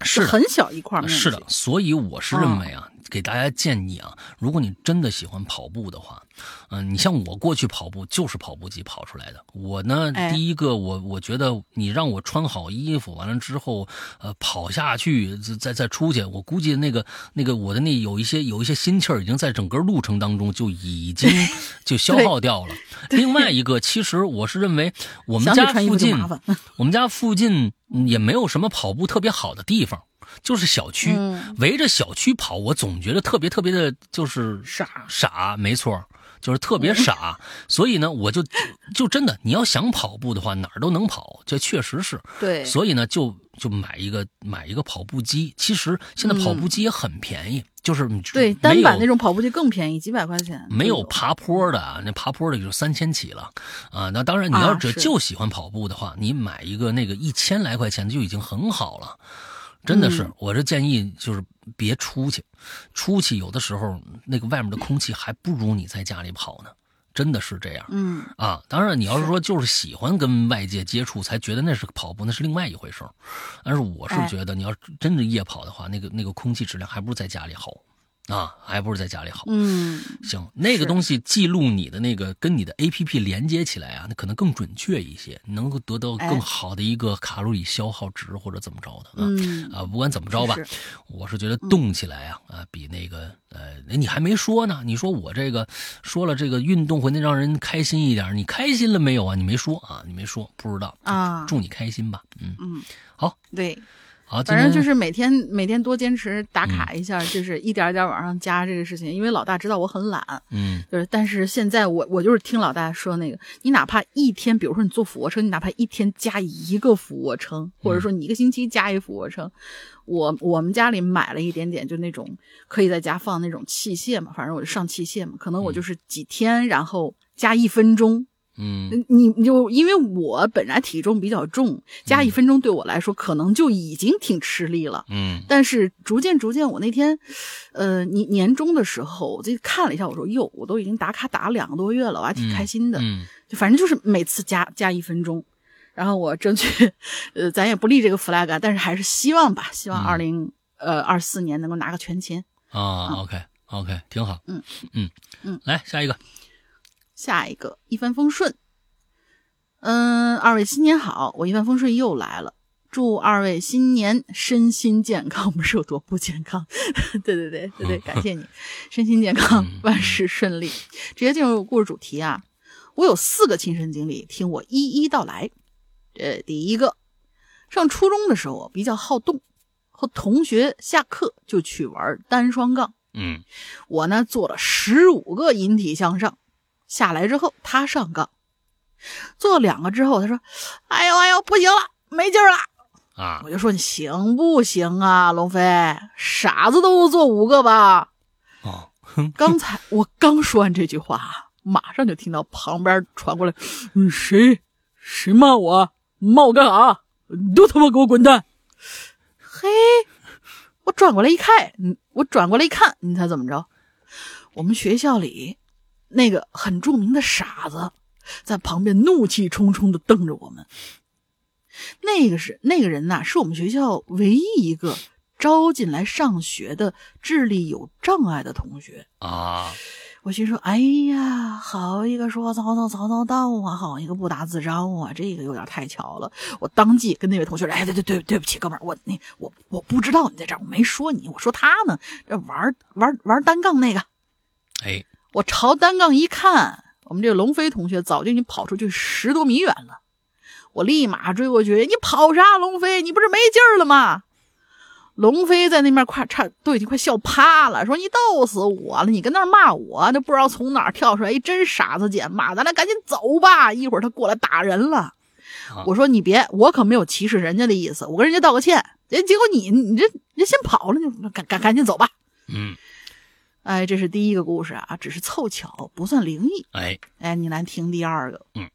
是很小一块面是的，所以我是认为啊，给大家建议啊，如果你真的喜欢跑步的话。嗯，你像我过去跑步就是跑步机跑出来的。我呢，第一个我我觉得你让我穿好衣服，完了之后，呃，跑下去再再出去，我估计那个那个我的那有一些有一些心气儿已经在整个路程当中就已经 就消耗掉了。另外一个，其实我是认为我们家附近 我们家附近也没有什么跑步特别好的地方，就是小区围着小区跑，我总觉得特别特别的就是傻傻，没错。就是特别傻，所以呢，我就就真的，你要想跑步的话，哪儿都能跑，这确实是。对。所以呢，就就买一个买一个跑步机。其实现在跑步机也很便宜，就是对单板那种跑步机更便宜，几百块钱。没有爬坡的，那爬坡的就三千起了啊。那当然，你要是就喜欢跑步的话，你买一个那个一千来块钱就已经很好了。真的是，我这建议就是别出去，出去有的时候那个外面的空气还不如你在家里跑呢，真的是这样。嗯啊，当然你要是说就是喜欢跟外界接触才觉得那是跑步，那是另外一回事但是我是觉得你要真的夜跑的话，那个那个空气质量还不如在家里好。啊，还不如在家里好。嗯，行，那个东西记录你的那个跟你的 A P P 连接起来啊，那可能更准确一些，能够得到更好的一个卡路里消耗值或者怎么着的啊。啊，不管怎么着吧，我是觉得动起来啊啊，比那个呃，你还没说呢，你说我这个说了这个运动会能让人开心一点，你开心了没有啊？你没说啊，你没说，不知道啊。祝你开心吧，嗯嗯，好，对。好，反正就是每天每天多坚持打卡一下，就是一点点往上加这个事情。因为老大知道我很懒，嗯，就是但是现在我我就是听老大说那个，你哪怕一天，比如说你做俯卧撑，你哪怕一天加一个俯卧撑，或者说你一个星期加一俯卧撑，我我们家里买了一点点，就那种可以在家放那种器械嘛，反正我就上器械嘛，可能我就是几天，然后加一分钟。嗯，你就因为我本来体重比较重，加一分钟对我来说可能就已经挺吃力了。嗯，但是逐渐逐渐，我那天，呃，年年终的时候，我就看了一下，我说哟，我都已经打卡打了两个多月了，我还挺开心的。嗯，就反正就是每次加加一分钟，然后我争取，呃，咱也不立这个 flag，但是还是希望吧，希望二零呃二四年能够拿个全勤。啊，OK OK，挺好。嗯嗯嗯，来下一个。下一个一帆风顺，嗯，二位新年好，我一帆风顺又来了，祝二位新年身心健康。我们是有多不健康？对对对对对，感谢你，身心健康，万事顺利。直接进入故事主题啊，我有四个亲身经历，听我一一道来。呃，第一个，上初中的时候比较好动，和同学下课就去玩单双杠。嗯，我呢做了十五个引体向上，下来之后他上杠，做两个之后他说：“哎呦哎呦，不行了，没劲儿了。”啊，我就说你行不行啊，龙飞，傻子都做五个吧。哦，刚才我刚说完这句话，马上就听到旁边传过来：“嗯，谁谁骂我？骂我干啥？都他妈给我滚蛋！”嘿。我转过来一看，嗯，我转过来一看，你猜怎么着？我们学校里那个很著名的傻子在旁边怒气冲冲的瞪着我们。那个是那个人呐，是我们学校唯一一个招进来上学的智力有障碍的同学啊。我心说：“哎呀，好一个说曹操曹操到啊，好一个不打自招啊，这个有点太巧了。”我当即跟那位同学说：“哎，对对对，对不起，哥们儿，我那我我不知道你在这儿，我没说你，我说他呢，这玩玩玩单杠那个。”哎，我朝单杠一看，我们这个龙飞同学早就已经跑出去十多米远了。我立马追过去：“你跑啥，龙飞？你不是没劲儿了吗？”龙飞在那面快差都已经快笑趴了，说：“你逗死我了！你跟那儿骂我，那不知道从哪儿跳出来一真傻子姐骂，咱俩赶紧走吧，一会儿他过来打人了。”我说：“你别，我可没有歧视人家的意思，我跟人家道个歉。结结果你你这人先跑了，你赶赶赶紧走吧。”嗯，哎，这是第一个故事啊，只是凑巧，不算灵异。哎哎，你来听第二个。嗯，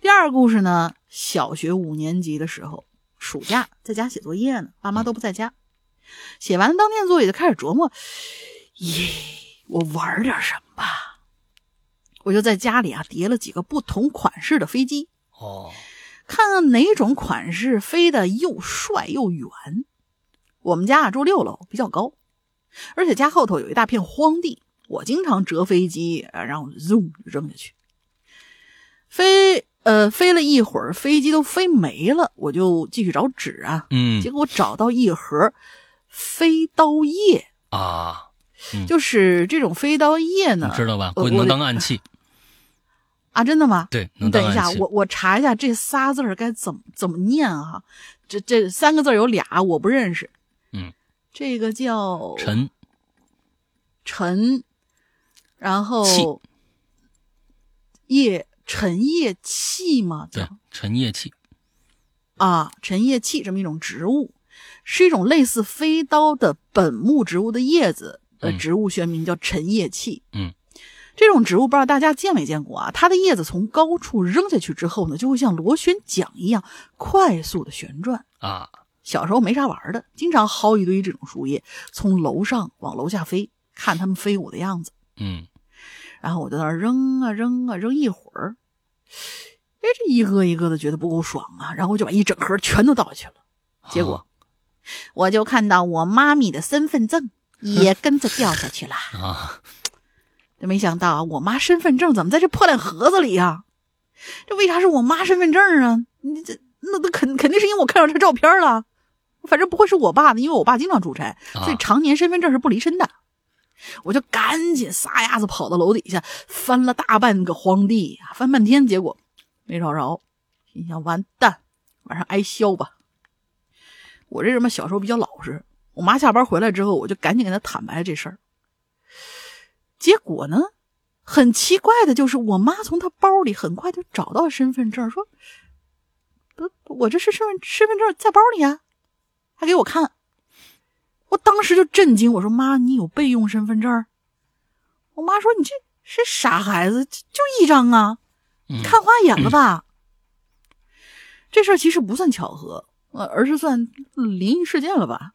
第二个故事呢，小学五年级的时候，暑假在家写作业呢，爸妈都不在家。写完当天作业就开始琢磨，咦，我玩点什么吧？我就在家里啊叠了几个不同款式的飞机，哦，看看哪种款式飞得又帅又远。我们家啊住六楼，比较高，而且家后头有一大片荒地，我经常折飞机，然后 zoom 扔下去，飞呃飞了一会儿，飞机都飞没了，我就继续找纸啊，嗯，结果我找到一盒。飞刀叶啊，就是这种飞刀叶呢，知道吧？能当暗器 啊？真的吗？对，你等一下，我我查一下这仨字儿该怎么怎么念啊？这这三个字有俩我不认识。嗯，这个叫陈陈，然后叶陈叶气嘛？对，陈叶气啊，陈叶气这么一种植物。是一种类似飞刀的本木植物的叶子，呃，植物学名叫陈叶气。嗯，这种植物不知道大家见没见过啊？它的叶子从高处扔下去之后呢，就会像螺旋桨一样快速的旋转啊。小时候没啥玩的，经常薅一堆这种树叶，从楼上往楼下飞，看他们飞舞的样子。嗯，然后我在那扔啊扔啊扔一会儿，哎，这一个一个的觉得不够爽啊，然后我就把一整盒全都倒下去了，结果。我就看到我妈咪的身份证也 跟着掉下去了啊！这没想到我妈身份证怎么在这破烂盒子里呀？这为啥是我妈身份证啊？你这那都肯肯定是因为我看到她照片了，反正不会是我爸的，因为我爸经常出差，所以常年身份证是不离身的。我就赶紧撒丫子跑到楼底下，翻了大半个荒地，翻半天，结果没找着。心想完蛋，晚上挨削吧。我这人嘛，小时候比较老实。我妈下班回来之后，我就赶紧跟她坦白了这事儿。结果呢，很奇怪的就是，我妈从她包里很快就找到身份证，说：“不，我这是身份身份证在包里啊，还给我看。”我当时就震惊，我说：“妈，你有备用身份证？”我妈说：“你这是傻孩子，就一张啊，看花眼了吧？”这事儿其实不算巧合。呃，而是算灵异事件了吧？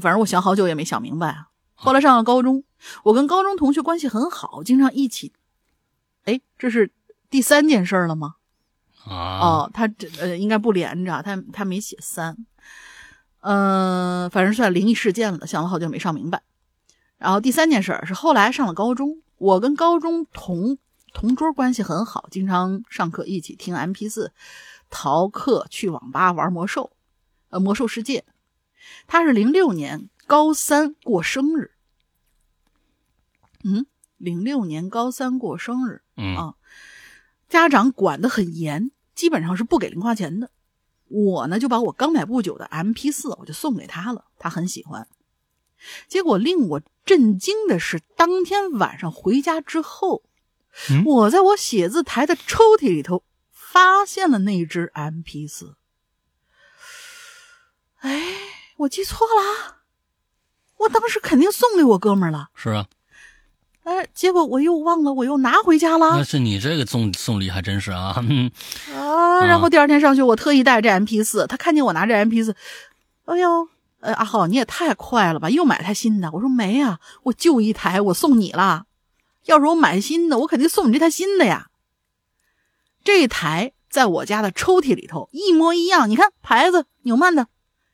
反正我想好久也没想明白啊。后来上了高中，我跟高中同学关系很好，经常一起。哎，这是第三件事了吗？啊，哦，他这呃应该不连着，他他没写三。嗯，反正算灵异事件了，想了好久没上明白。然后第三件事是后来上了高中，我跟高中同同桌关系很好，经常上课一起听 MP 四，逃课去网吧玩魔兽，呃，魔兽世界。他是零六年高三过生日，嗯，零六年高三过生日，嗯啊，家长管得很严，基本上是不给零花钱的。我呢就把我刚买不久的 MP 四我就送给他了，他很喜欢。结果令我震惊的是，当天晚上回家之后，嗯我在我写字台的抽屉里头发现了那只 MP 四。哎，我记错了，我当时肯定送给我哥们儿了。是啊，哎，结果我又忘了，我又拿回家了那是你这个送送礼还真是啊，嗯啊。然后第二天上学，我特意带这 MP 四，他看见我拿着 MP 四，哎呦，呃，阿浩你也太快了吧，又买台新的。我说没啊、我就一台，我送你了。要是我买新的，我肯定送你这台新的呀。这台在我家的抽屉里头一模一样，你看牌子纽曼的。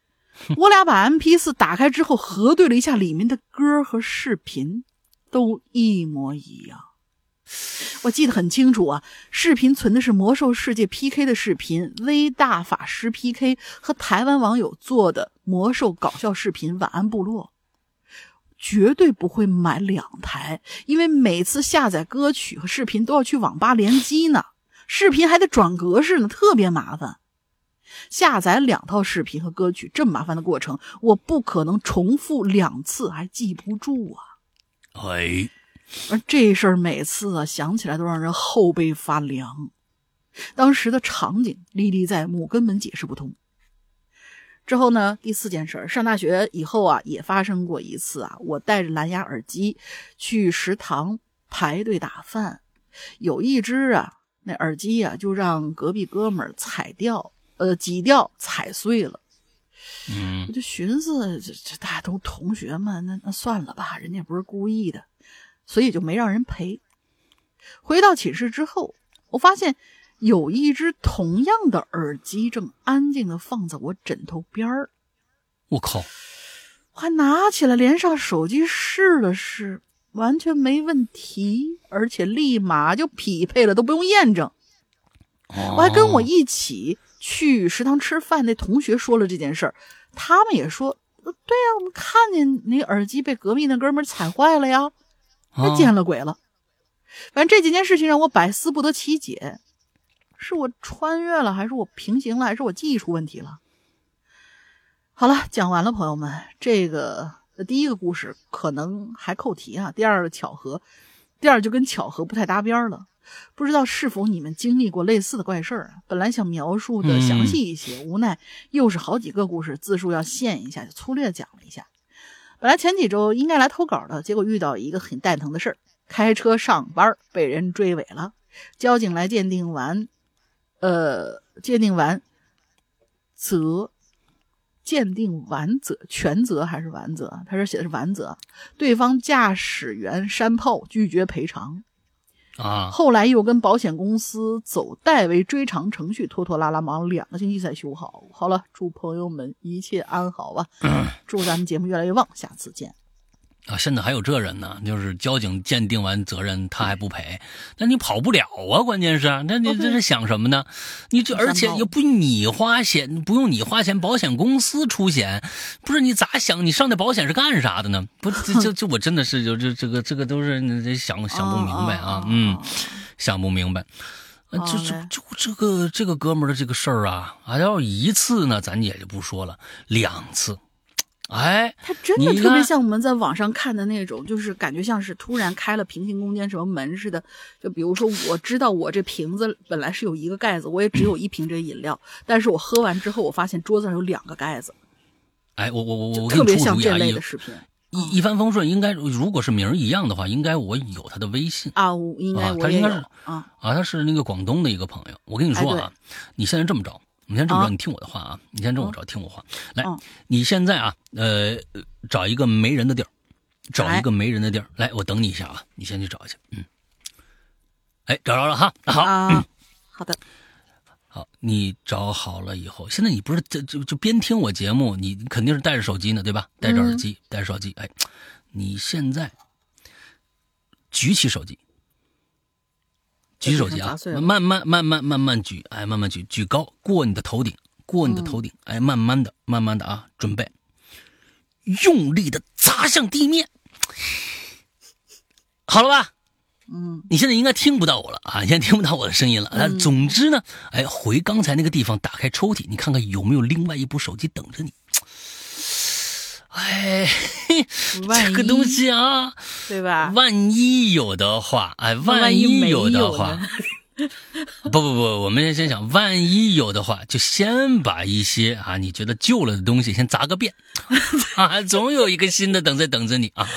我俩把 MP 四打开之后，核对了一下里面的歌和视频，都一模一样。我记得很清楚啊，视频存的是魔兽世界 PK 的视频，微大法师 PK 和台湾网友做的魔兽搞笑视频《晚安部落》。绝对不会买两台，因为每次下载歌曲和视频都要去网吧联机呢，视频还得转格式呢，特别麻烦。下载两套视频和歌曲这么麻烦的过程，我不可能重复两次，还记不住啊。哎，而这事儿每次啊想起来都让人后背发凉，当时的场景历历在目，根本解释不通。之后呢，第四件事儿，上大学以后啊，也发生过一次啊，我戴着蓝牙耳机去食堂排队打饭，有一只啊，那耳机啊就让隔壁哥们儿踩掉，呃，挤掉，踩碎了。嗯我就寻思，这这大家都同学嘛，那那算了吧，人家也不是故意的，所以就没让人赔。回到寝室之后，我发现有一只同样的耳机正安静的放在我枕头边儿，我靠，我还拿起来连上手机试了试，完全没问题，而且立马就匹配了，都不用验证。我我还跟我一起去食堂吃饭那同学说了这件事儿，他们也说，呃对呀、我们看见那耳机被隔壁那哥们儿踩坏了呀，那啊见了鬼了。反正这几件事情让我百思不得其解，是我穿越了，还是我平行了，还是我记忆出问题了？好了，讲完了，朋友们，这个呃第一个故事可能还扣题啊，第二个巧合，第二就跟巧合不太搭边儿了。不知道是否你们经历过类似的怪事儿啊？本来想描述的详细一些，无奈又是好几个故事，字数要限一下，就粗略讲了一下。本来前几周应该来投稿的，结果遇到一个很蛋疼的事儿，开车上班被人追尾了，交警来鉴定完，呃，鉴定完责，鉴定完责全责还是完责？他这写的是完责，对方驾驶员山炮拒绝赔偿。啊，后来又跟保险公司走代为追偿程序，拖拖拉拉忙了两个星期才修好。好了，祝朋友们一切安好吧，祝咱们节目越来越旺，下次见。啊，现在还有这人呢，就是交警鉴定完责任他还不赔，那你跑不了啊！关键是，那你这是想什么呢？你这而且又不你花钱，不用你花钱，保险公司出险，不是你咋想？你上那保险是干啥的呢？不，这这这我真的是就这这个这个都是你想想不明白啊，嗯，想不明白。就就就这个这个哥们儿的这个事儿啊，啊，要一次呢，咱也就不说了，两次，哎，他真的特别像我们在网上看的那种，就是感觉像是突然开了平行空间什么门似的。就比如说，我知道我这瓶子本来是有一个盖子，我也只有一瓶这饮料，但是我喝完之后，我发现桌子上有两个盖子，哎，我我我我特别像这类的视频一一帆风顺，应该如果是名儿一样的话，应该我有他的微信啊。我应该啊我应该是啊，啊，他是那个广东的一个朋友。我跟你说哎啊，你现在这么着，你先这么着，啊你听我的话啊，你先这么着，听我话。来嗯，你现在啊，呃，找一个没人的地儿，找哎一个没人的地儿，来，我等你一下啊，你先去找去，嗯。哎，找着了哈，好，啊，好的，好，你找好了以后，现在你不是这就就边听我节目，你肯定是带着手机呢，对吧？带着耳机，带着手机。哎，你现在举起手机，举手机啊，慢慢慢慢慢慢举，哎，慢慢举，举高过你的头顶，过你的头顶，哎，慢慢的，慢慢的啊，准备，用力的砸向地面，好了吧？嗯，你现在应该听不到我了啊，你现在听不到我的声音了。那总之呢，哎，回刚才那个地方，打开抽屉，你看看有没有另外一部手机等着你。哎，这个东西啊，对吧？万一有的话，哎，万一有的话，不不不，我们先想，万一有的话，就先把一些啊你觉得旧了的东西先砸个遍，啊，总有一个新的等在等着你啊。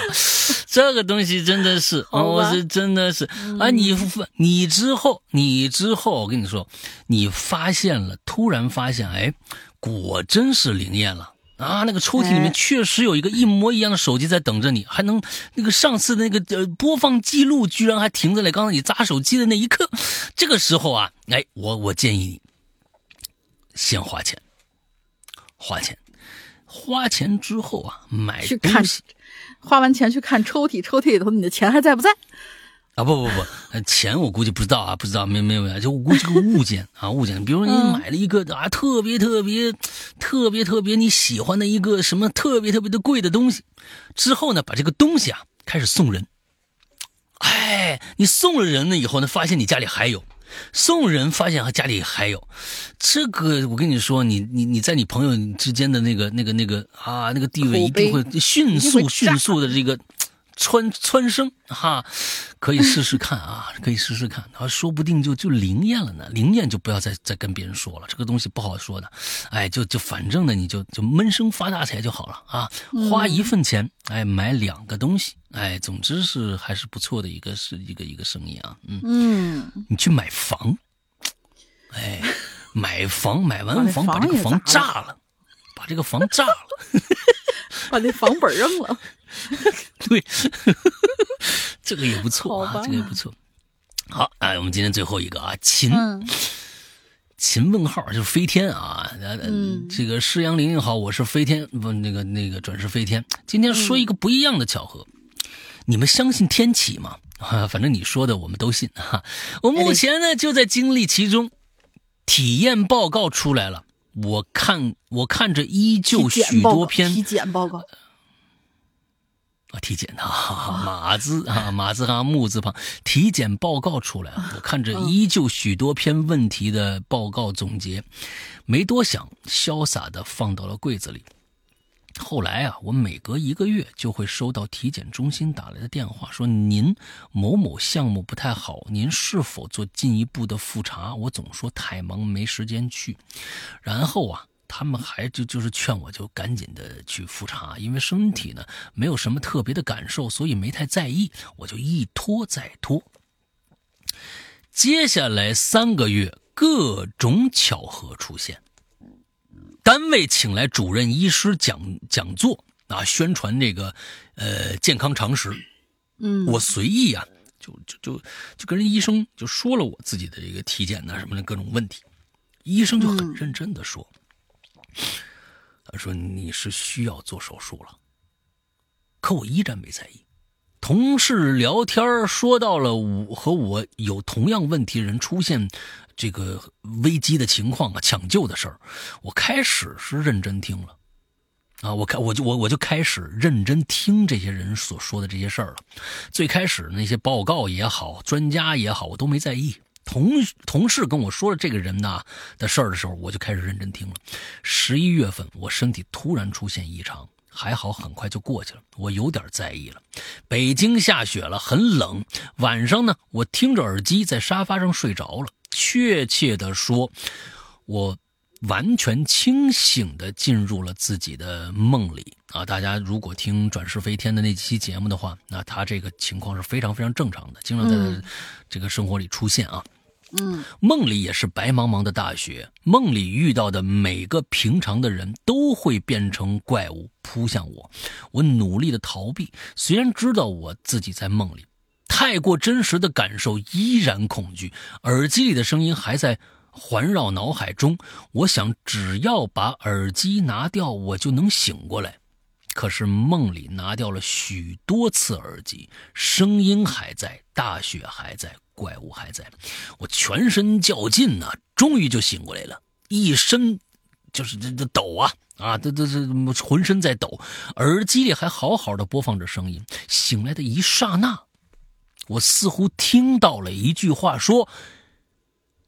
这个东西真的是，我是真的是啊，你你之后你之后，我跟你说，你发现了，突然发现，哎，果真是灵验了。啊，那个抽屉里面确实有一个一模一样的手机在等着你，还能那个上次那个呃播放记录居然还停在了刚才你砸手机的那一刻，这个时候啊，哎，我我建议你先花钱，花钱，花钱之后啊买去看，花完钱去看抽屉，抽屉里头你的钱还在不在？啊不不不，钱我估计不知道啊，不知道没没有就我估计个物件啊物件，比如说你买了一个啊特别特别特别特别你喜欢的一个什么特别特别的贵的东西，之后呢把这个东西啊开始送人，哎，你送了人了以后呢，发现你家里还有，送人发现家里还有，这个我跟你说，你你你在你朋友之间的那个那个那个啊那个地位一定会迅速迅速的这个。蹿蹿升哈，可以试试看啊，可以试试看，啊，说不定就就灵验了呢。灵验就不要再再跟别人说了，这个东西不好说的。哎，就就反正呢，你就就闷声发大财就好了啊。花一份钱，哎，买两个东西，哎，总之是还是不错的一个是一个一个生意啊。嗯嗯，你去买房，哎，买房买完房把这个房炸了，把这个房炸了，把那房本扔了。对，这个也不错啊，这个也不错。好，哎，我们今天最后一个啊，秦，秦问号就是飞天啊，嗯，这个施阳林好，我是飞天，不，那个那个转世飞天。今天说一个不一样的巧合，你们相信天启吗？啊，反正你说的我们都信哈。我目前呢就在经历其中，体验报告出来了，我看我看着依旧许多篇体检报告。啊，体检的 马字啊，马字旁木字旁，体检报告出来了。我看着依旧许多篇问题的报告总结，没多想，潇洒的放到了柜子里。后来啊，我每隔一个月就会收到体检中心打来的电话，说您某某项目不太好，您是否做进一步的复查？我总说太忙没时间去。然后啊。他们还就就是劝我，就赶紧的去复查，因为身体呢没有什么特别的感受，所以没太在意。我就一拖再拖。接下来三个月，各种巧合出现。单位请来主任医师讲讲座啊，宣传这个呃健康常识。嗯，我随意啊，就就就就跟人医生就说了我自己的这个体检呐什么的各种问题，医生就很认真的说。他说：“你是需要做手术了。”可我依然没在意。同事聊天说到了我和我有同样问题人出现这个危机的情况啊，抢救的事儿，我开始是认真听了。啊，我开我就我我就开始认真听这些人所说的这些事儿了。最开始那些报告也好，专家也好，我都没在意。同同事跟我说了这个人呐的事儿的时候，我就开始认真听了。十一月份，我身体突然出现异常，还好很快就过去了。我有点在意了。北京下雪了，很冷。晚上呢，我听着耳机在沙发上睡着了。确切的说，我完全清醒的进入了自己的梦里啊！大家如果听转世飞天的那期节目的话，那他这个情况是非常非常正常的，经常在这个生活里出现啊。嗯，梦里也是白茫茫的大雪，梦里遇到的每个平常的人都会变成怪物扑向我，我努力的逃避，虽然知道我自己在梦里，太过真实的感受依然恐惧，耳机里的声音还在环绕脑海中，我想只要把耳机拿掉，我就能醒过来，可是梦里拿掉了许多次耳机，声音还在，大雪还在，怪物还在。我全身较劲呐，终于就醒过来了，一身就是这这抖啊啊，这这这浑身在抖，耳机里还好好的播放着声音。醒来的一刹那，我似乎听到了一句话，说：“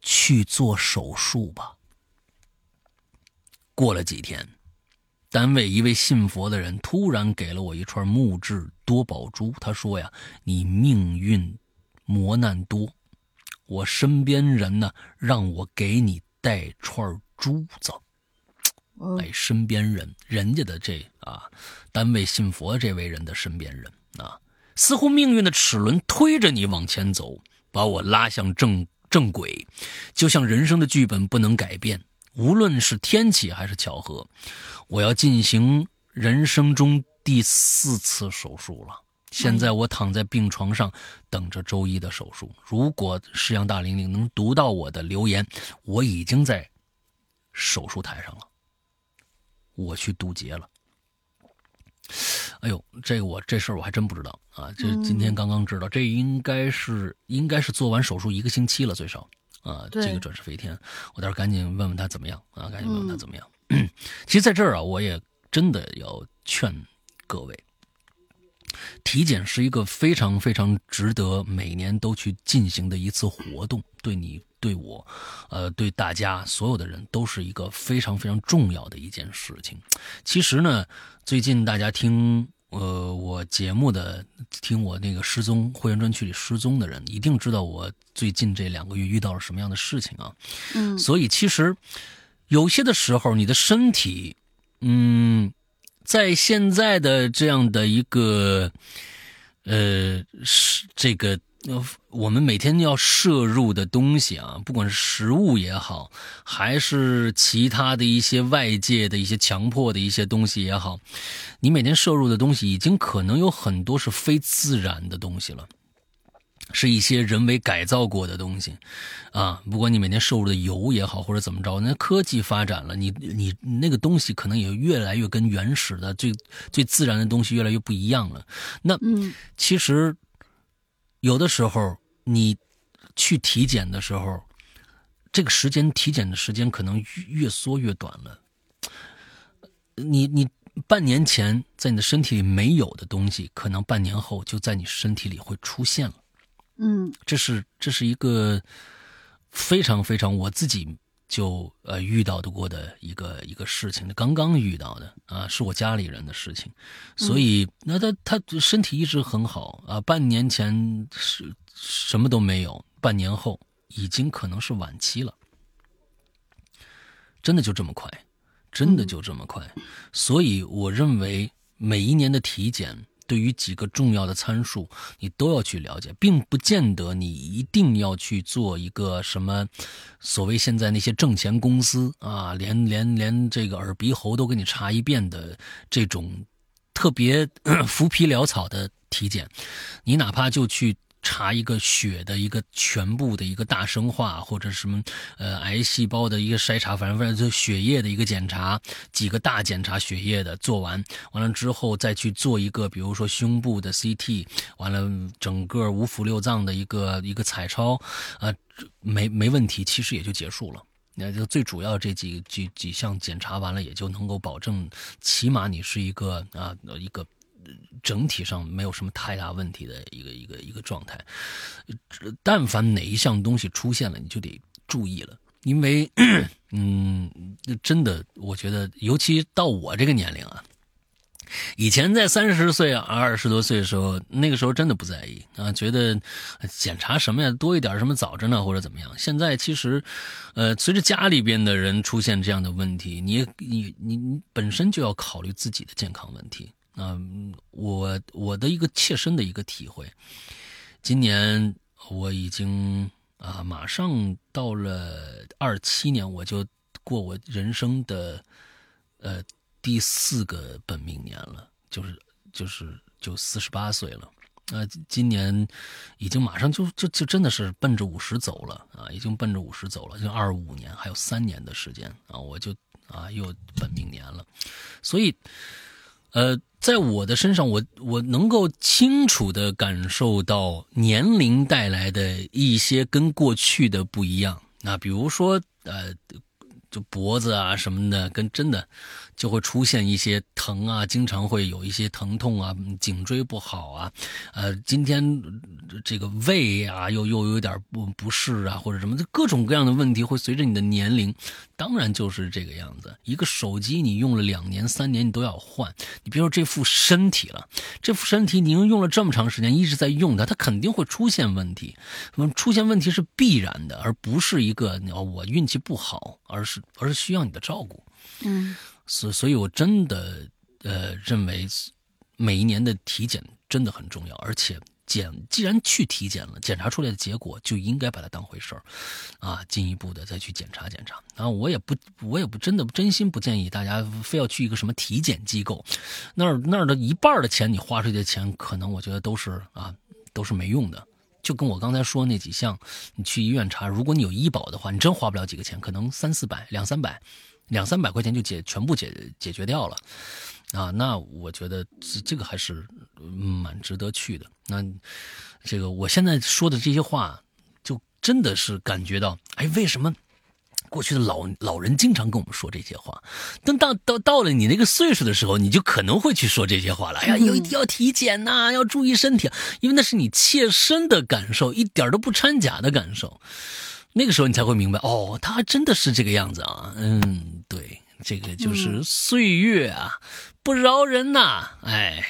去做手术吧。”过了几天。单位一位信佛的人突然给了我一串木质多宝珠，他说：“呀，你命运磨难多，我身边人呢让我给你带串珠子。”哎，身边人，人家的这啊，单位信佛这位人的身边人啊，似乎命运的齿轮推着你往前走，把我拉向正正轨，就像人生的剧本不能改变。无论是天气还是巧合，我要进行人生中第四次手术了。现在我躺在病床上，等着周一的手术。如果石阳大玲玲能读到我的留言，我已经在手术台上了。我去渡劫了。哎呦，这个我这事儿我还真不知道啊！这今天刚刚知道，这应该是应该是做完手术一个星期了，最少。啊，这个转世飞天，我到时候赶紧问问他怎么样啊？赶紧问问他怎么样。其实，在这儿啊，我也真的要劝各位，体检是一个非常非常值得每年都去进行的一次活动，对你、对我，呃，对大家所有的人都是一个非常非常重要的一件事情。其实呢，最近大家听。呃，我节目的听我那个失踪会员专区里失踪的人，一定知道我最近这两个月遇到了什么样的事情啊。嗯，所以其实有些的时候，你的身体，嗯，在现在的这样的一个，呃，是这个。呃，我们每天要摄入的东西啊，不管是食物也好，还是其他的一些外界的一些强迫的一些东西也好，你每天摄入的东西已经可能有很多是非自然的东西了，是一些人为改造过的东西，啊，不管你每天摄入的油也好，或者怎么着，那科技发展了，你你那个东西可能也越来越跟原始的最最自然的东西越来越不一样了。那嗯，其实。有的时候，你去体检的时候，这个时间体检的时间可能越缩越短了。你你半年前在你的身体里没有的东西，可能半年后就在你身体里会出现了。嗯，这是这是一个非常非常我自己。就呃遇到的过的一个一个事情，刚刚遇到的啊，是我家里人的事情，所以那他他身体一直很好啊，半年前是什么都没有，半年后已经可能是晚期了，真的就这么快，真的就这么快，所以我认为每一年的体检。对于几个重要的参数，你都要去了解，并不见得你一定要去做一个什么所谓现在那些挣钱公司啊，连连连这个耳鼻喉都给你查一遍的这种特别 浮皮潦草的体检，你哪怕就去。查一个血的一个全部的一个大生化，或者什么呃癌细胞的一个筛查，反正反正就血液的一个检查，几个大检查血液的做完，完了之后再去做一个，比如说胸部的 CT，完了整个五腑六脏的一个一个彩超，啊没没问题，其实也就结束了。那就最主要这几几几项检查完了，也就能够保证，起码你是一个啊一个。整体上没有什么太大问题的一个一个一个状态，但凡哪一项东西出现了，你就得注意了，因为，嗯，真的，我觉得，尤其到我这个年龄啊，以前在三十岁啊二十多岁的时候，那个时候真的不在意啊，觉得检查什么呀多一点什么早着呢或者怎么样。现在其实，呃，随着家里边的人出现这样的问题，你你你你本身就要考虑自己的健康问题。嗯，我我的一个切身的一个体会，今年我已经啊，马上到了二七年，我就过我人生的呃第四个本命年了，就是就是就四十八岁了。啊，今年已经马上就就就真的是奔着五十走了啊，已经奔着五十走了，就二五年还有三年的时间啊，我就啊又本命年了，所以。呃，在我的身上，我我能够清楚的感受到年龄带来的一些跟过去的不一样。那比如说，呃，就脖子啊什么的，跟真的。就会出现一些疼啊，经常会有一些疼痛啊，颈椎不好啊，呃，今天这个胃啊又又有点不不适啊，或者什么，各种各样的问题会随着你的年龄，当然就是这个样子。一个手机你用了两年三年，你都要换。你别说这副身体了，这副身体你用用了这么长时间，一直在用它，它肯定会出现问题。出现问题是必然的，而不是一个我运气不好，而是而是需要你的照顾。嗯。所所以，我真的呃认为，每一年的体检真的很重要，而且检既然去体检了，检查出来的结果就应该把它当回事儿，啊，进一步的再去检查检查。啊，我也不我也不真的真心不建议大家非要去一个什么体检机构，那儿那儿的一半的钱你花出去的钱，可能我觉得都是啊都是没用的。就跟我刚才说那几项，你去医院查，如果你有医保的话，你真花不了几个钱，可能三四百两三百。两三百块钱就解全部解解决掉了，啊，那我觉得这这个还是蛮值得去的。那这个我现在说的这些话，就真的是感觉到，哎，为什么过去的老老人经常跟我们说这些话？等到到到了你那个岁数的时候，你就可能会去说这些话了。哎呀，有一定要体检呐，要注意身体，因为那是你切身的感受，一点都不掺假的感受。那个时候你才会明白，哦，他还真的是这个样子啊，嗯，对，这个就是岁月啊，不饶人呐，哎，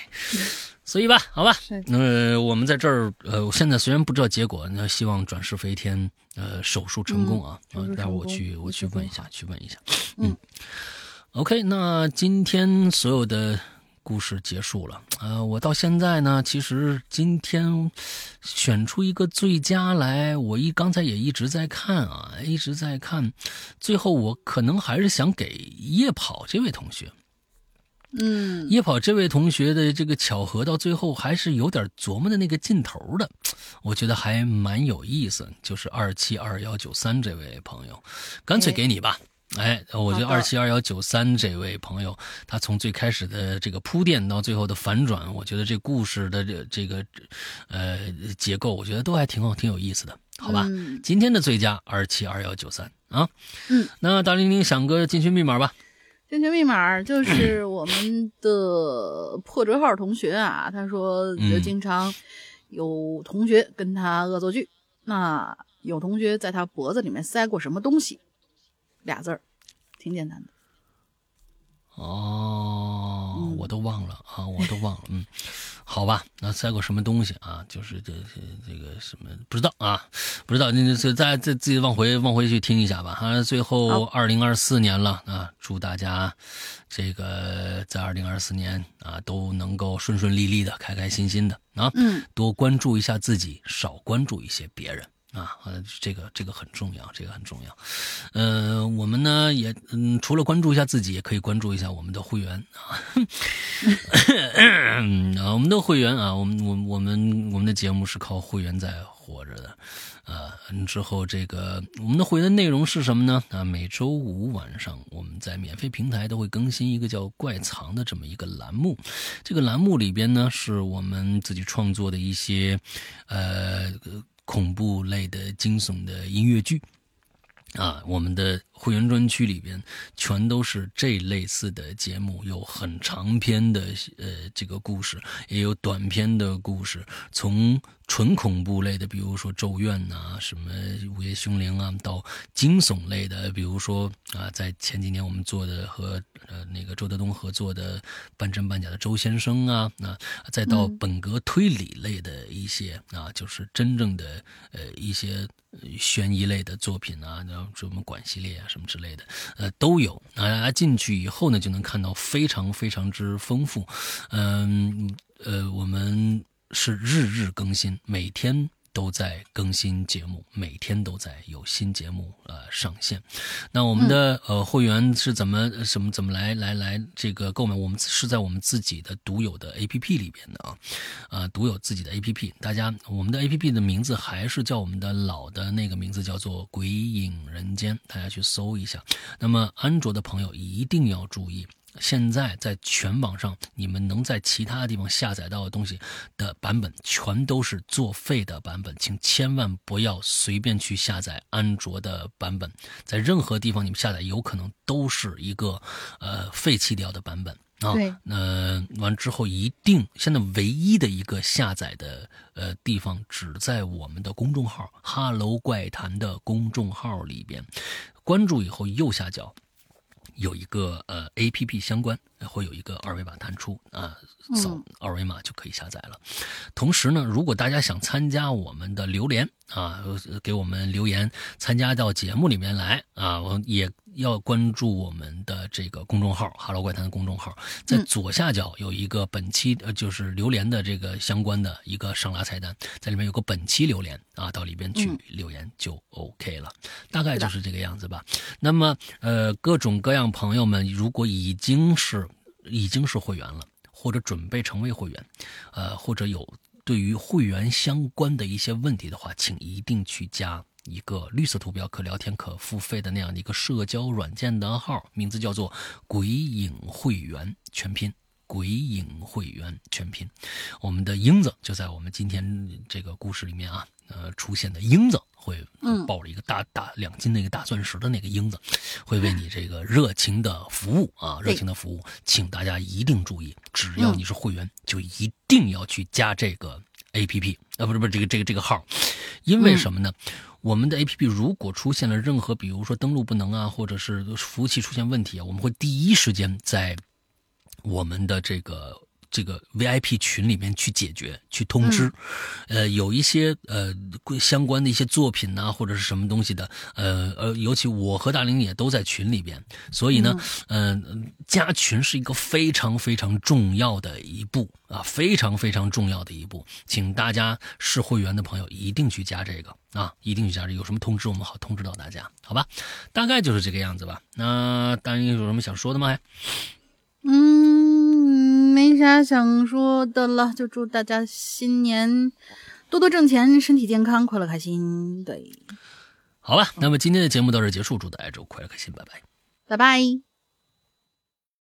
所以吧，好吧，那我们在这儿，呃，我现在虽然不知道结果，那希望转世飞天，呃，手术成功啊，待会我去，我去问一下，去问一下，嗯，OK，那今天所有的。故事结束了，呃，我到现在呢，其实今天选出一个最佳来，我一刚才也一直在看啊，一直在看，最后我可能还是想给夜跑这位同学，嗯，夜跑这位同学的这个巧合，到最后还是有点琢磨的那个劲头的，我觉得还蛮有意思，就是二七二幺九三这位朋友，干脆给你吧。哎，我觉得二七二幺九三这位朋友，他从最开始的这个铺垫到最后的反转，我觉得这故事的这这个呃结构，我觉得都还挺好，挺有意思的，好吧？今天的最佳二七二幺九三啊，嗯，那大玲玲想个进群密码吧。进群密码就是我们的破折号同学啊，他说就经常有同学跟他恶作剧，那有同学在他脖子里面塞过什么东西？俩字儿，挺简单的。哦，我都忘了啊，我都忘了。嗯，好吧，那塞过什么东西啊？就是这这这个什么不知道啊？不知道，那那再再自己往回往回去听一下吧。啊，最后二零二四年了啊，祝大家这个在二零二四年啊都能够顺顺利利的、开开心心的啊。嗯，多关注一下自己，少关注一些别人。啊，这个这个很重要，这个很重要。呃，我们呢也嗯，除了关注一下自己，也可以关注一下我们的会员啊。我们的会员啊，我们我我们我们的节目是靠会员在活着的。啊，之后这个我们的会员内容是什么呢？啊，每周五晚上我们在免费平台都会更新一个叫“怪藏”的这么一个栏目。这个栏目里边呢，是我们自己创作的一些呃。恐怖类的、惊悚的音乐剧，啊，我们的会员专区里边全都是这类似的节目，有很长篇的呃这个故事，也有短篇的故事，从。纯恐怖类的，比如说《咒怨》呐，什么《午夜凶铃》啊，到惊悚类的，比如说啊，在前几年我们做的和呃那个周德东合作的半真半假的周先生啊，那再到本格推理类的一些啊，就是真正的呃一些悬疑类的作品啊，然后什么管系列啊什么之类的，呃都有大啊。进去以后呢，就能看到非常非常之丰富，嗯呃我们。是日日更新，每天都在更新节目，每天都在有新节目呃上线。那我们的呃会员是怎么什么怎么来来来这个购买？我们是在我们自己的独有的 A P P 里边的啊，啊独有自己的 A P P。大家我们的 A P P 的名字还是叫我们的老的那个名字，叫做《鬼影人间》，大家去搜一下。那么安卓的朋友一定要注意。现在在全网上，你们能在其他地方下载到的东西的版本，全都是作废的版本，请千万不要随便去下载安卓的版本，在任何地方你们下载，有可能都是一个呃废弃掉的版本啊。对，那完之后一定，现在唯一的一个下载的呃地方，只在我们的公众号“哈喽怪谈”的公众号里边，关注以后右下角。有一个呃 A P P 相关。会有一个二维码弹出啊，扫二维码就可以下载了。同时呢，如果大家想参加我们的留言啊，给我们留言参加到节目里面来啊，我也。要关注我们的这个公众号“哈喽怪谈”的公众号，在左下角有一个本期呃，就是榴莲的这个相关的一个上拉菜单，在里面有个本期榴莲啊，到里边去留言就 OK 了，大概就是这个样子吧。那么呃，各种各样朋友们，如果已经是已经是会员了，或者准备成为会员，呃，或者有对于会员相关的一些问题的话，请一定去加。一个绿色图标可聊天可付费的那样的一个社交软件的号，名字叫做“鬼影会员”全拼，“鬼影会员”全拼。我们的英子就在我们今天这个故事里面啊，呃，出现的英子会抱着一个大大两斤那个大钻石的那个英子，会为你这个热情的服务啊，热情的服务，请大家一定注意，只要你是会员，就一定要去加这个 A P P 啊，不是不是这个这个这个号，因为什么呢？我们的 A P P 如果出现了任何，比如说登录不能啊，或者是服务器出现问题啊，我们会第一时间在我们的这个这个 V I P 群里面去解决、去通知。呃，有一些呃相关的一些作品呐，或者是什么东西的，呃呃，尤其我和大林也都在群里边，所以呢，嗯，加群是一个非常非常重要的一步啊，非常非常重要的一步，请大家是会员的朋友一定去加这个。啊，一定去加这，有什么通知我们好通知到大家，好吧？大概就是这个样子吧。那大人有什么想说的吗？嗯，没啥想说的了，就祝大家新年多多挣钱，身体健康，快乐开心。对，好了，那么今天的节目到这结束，祝大家周快乐开心，拜拜，拜拜。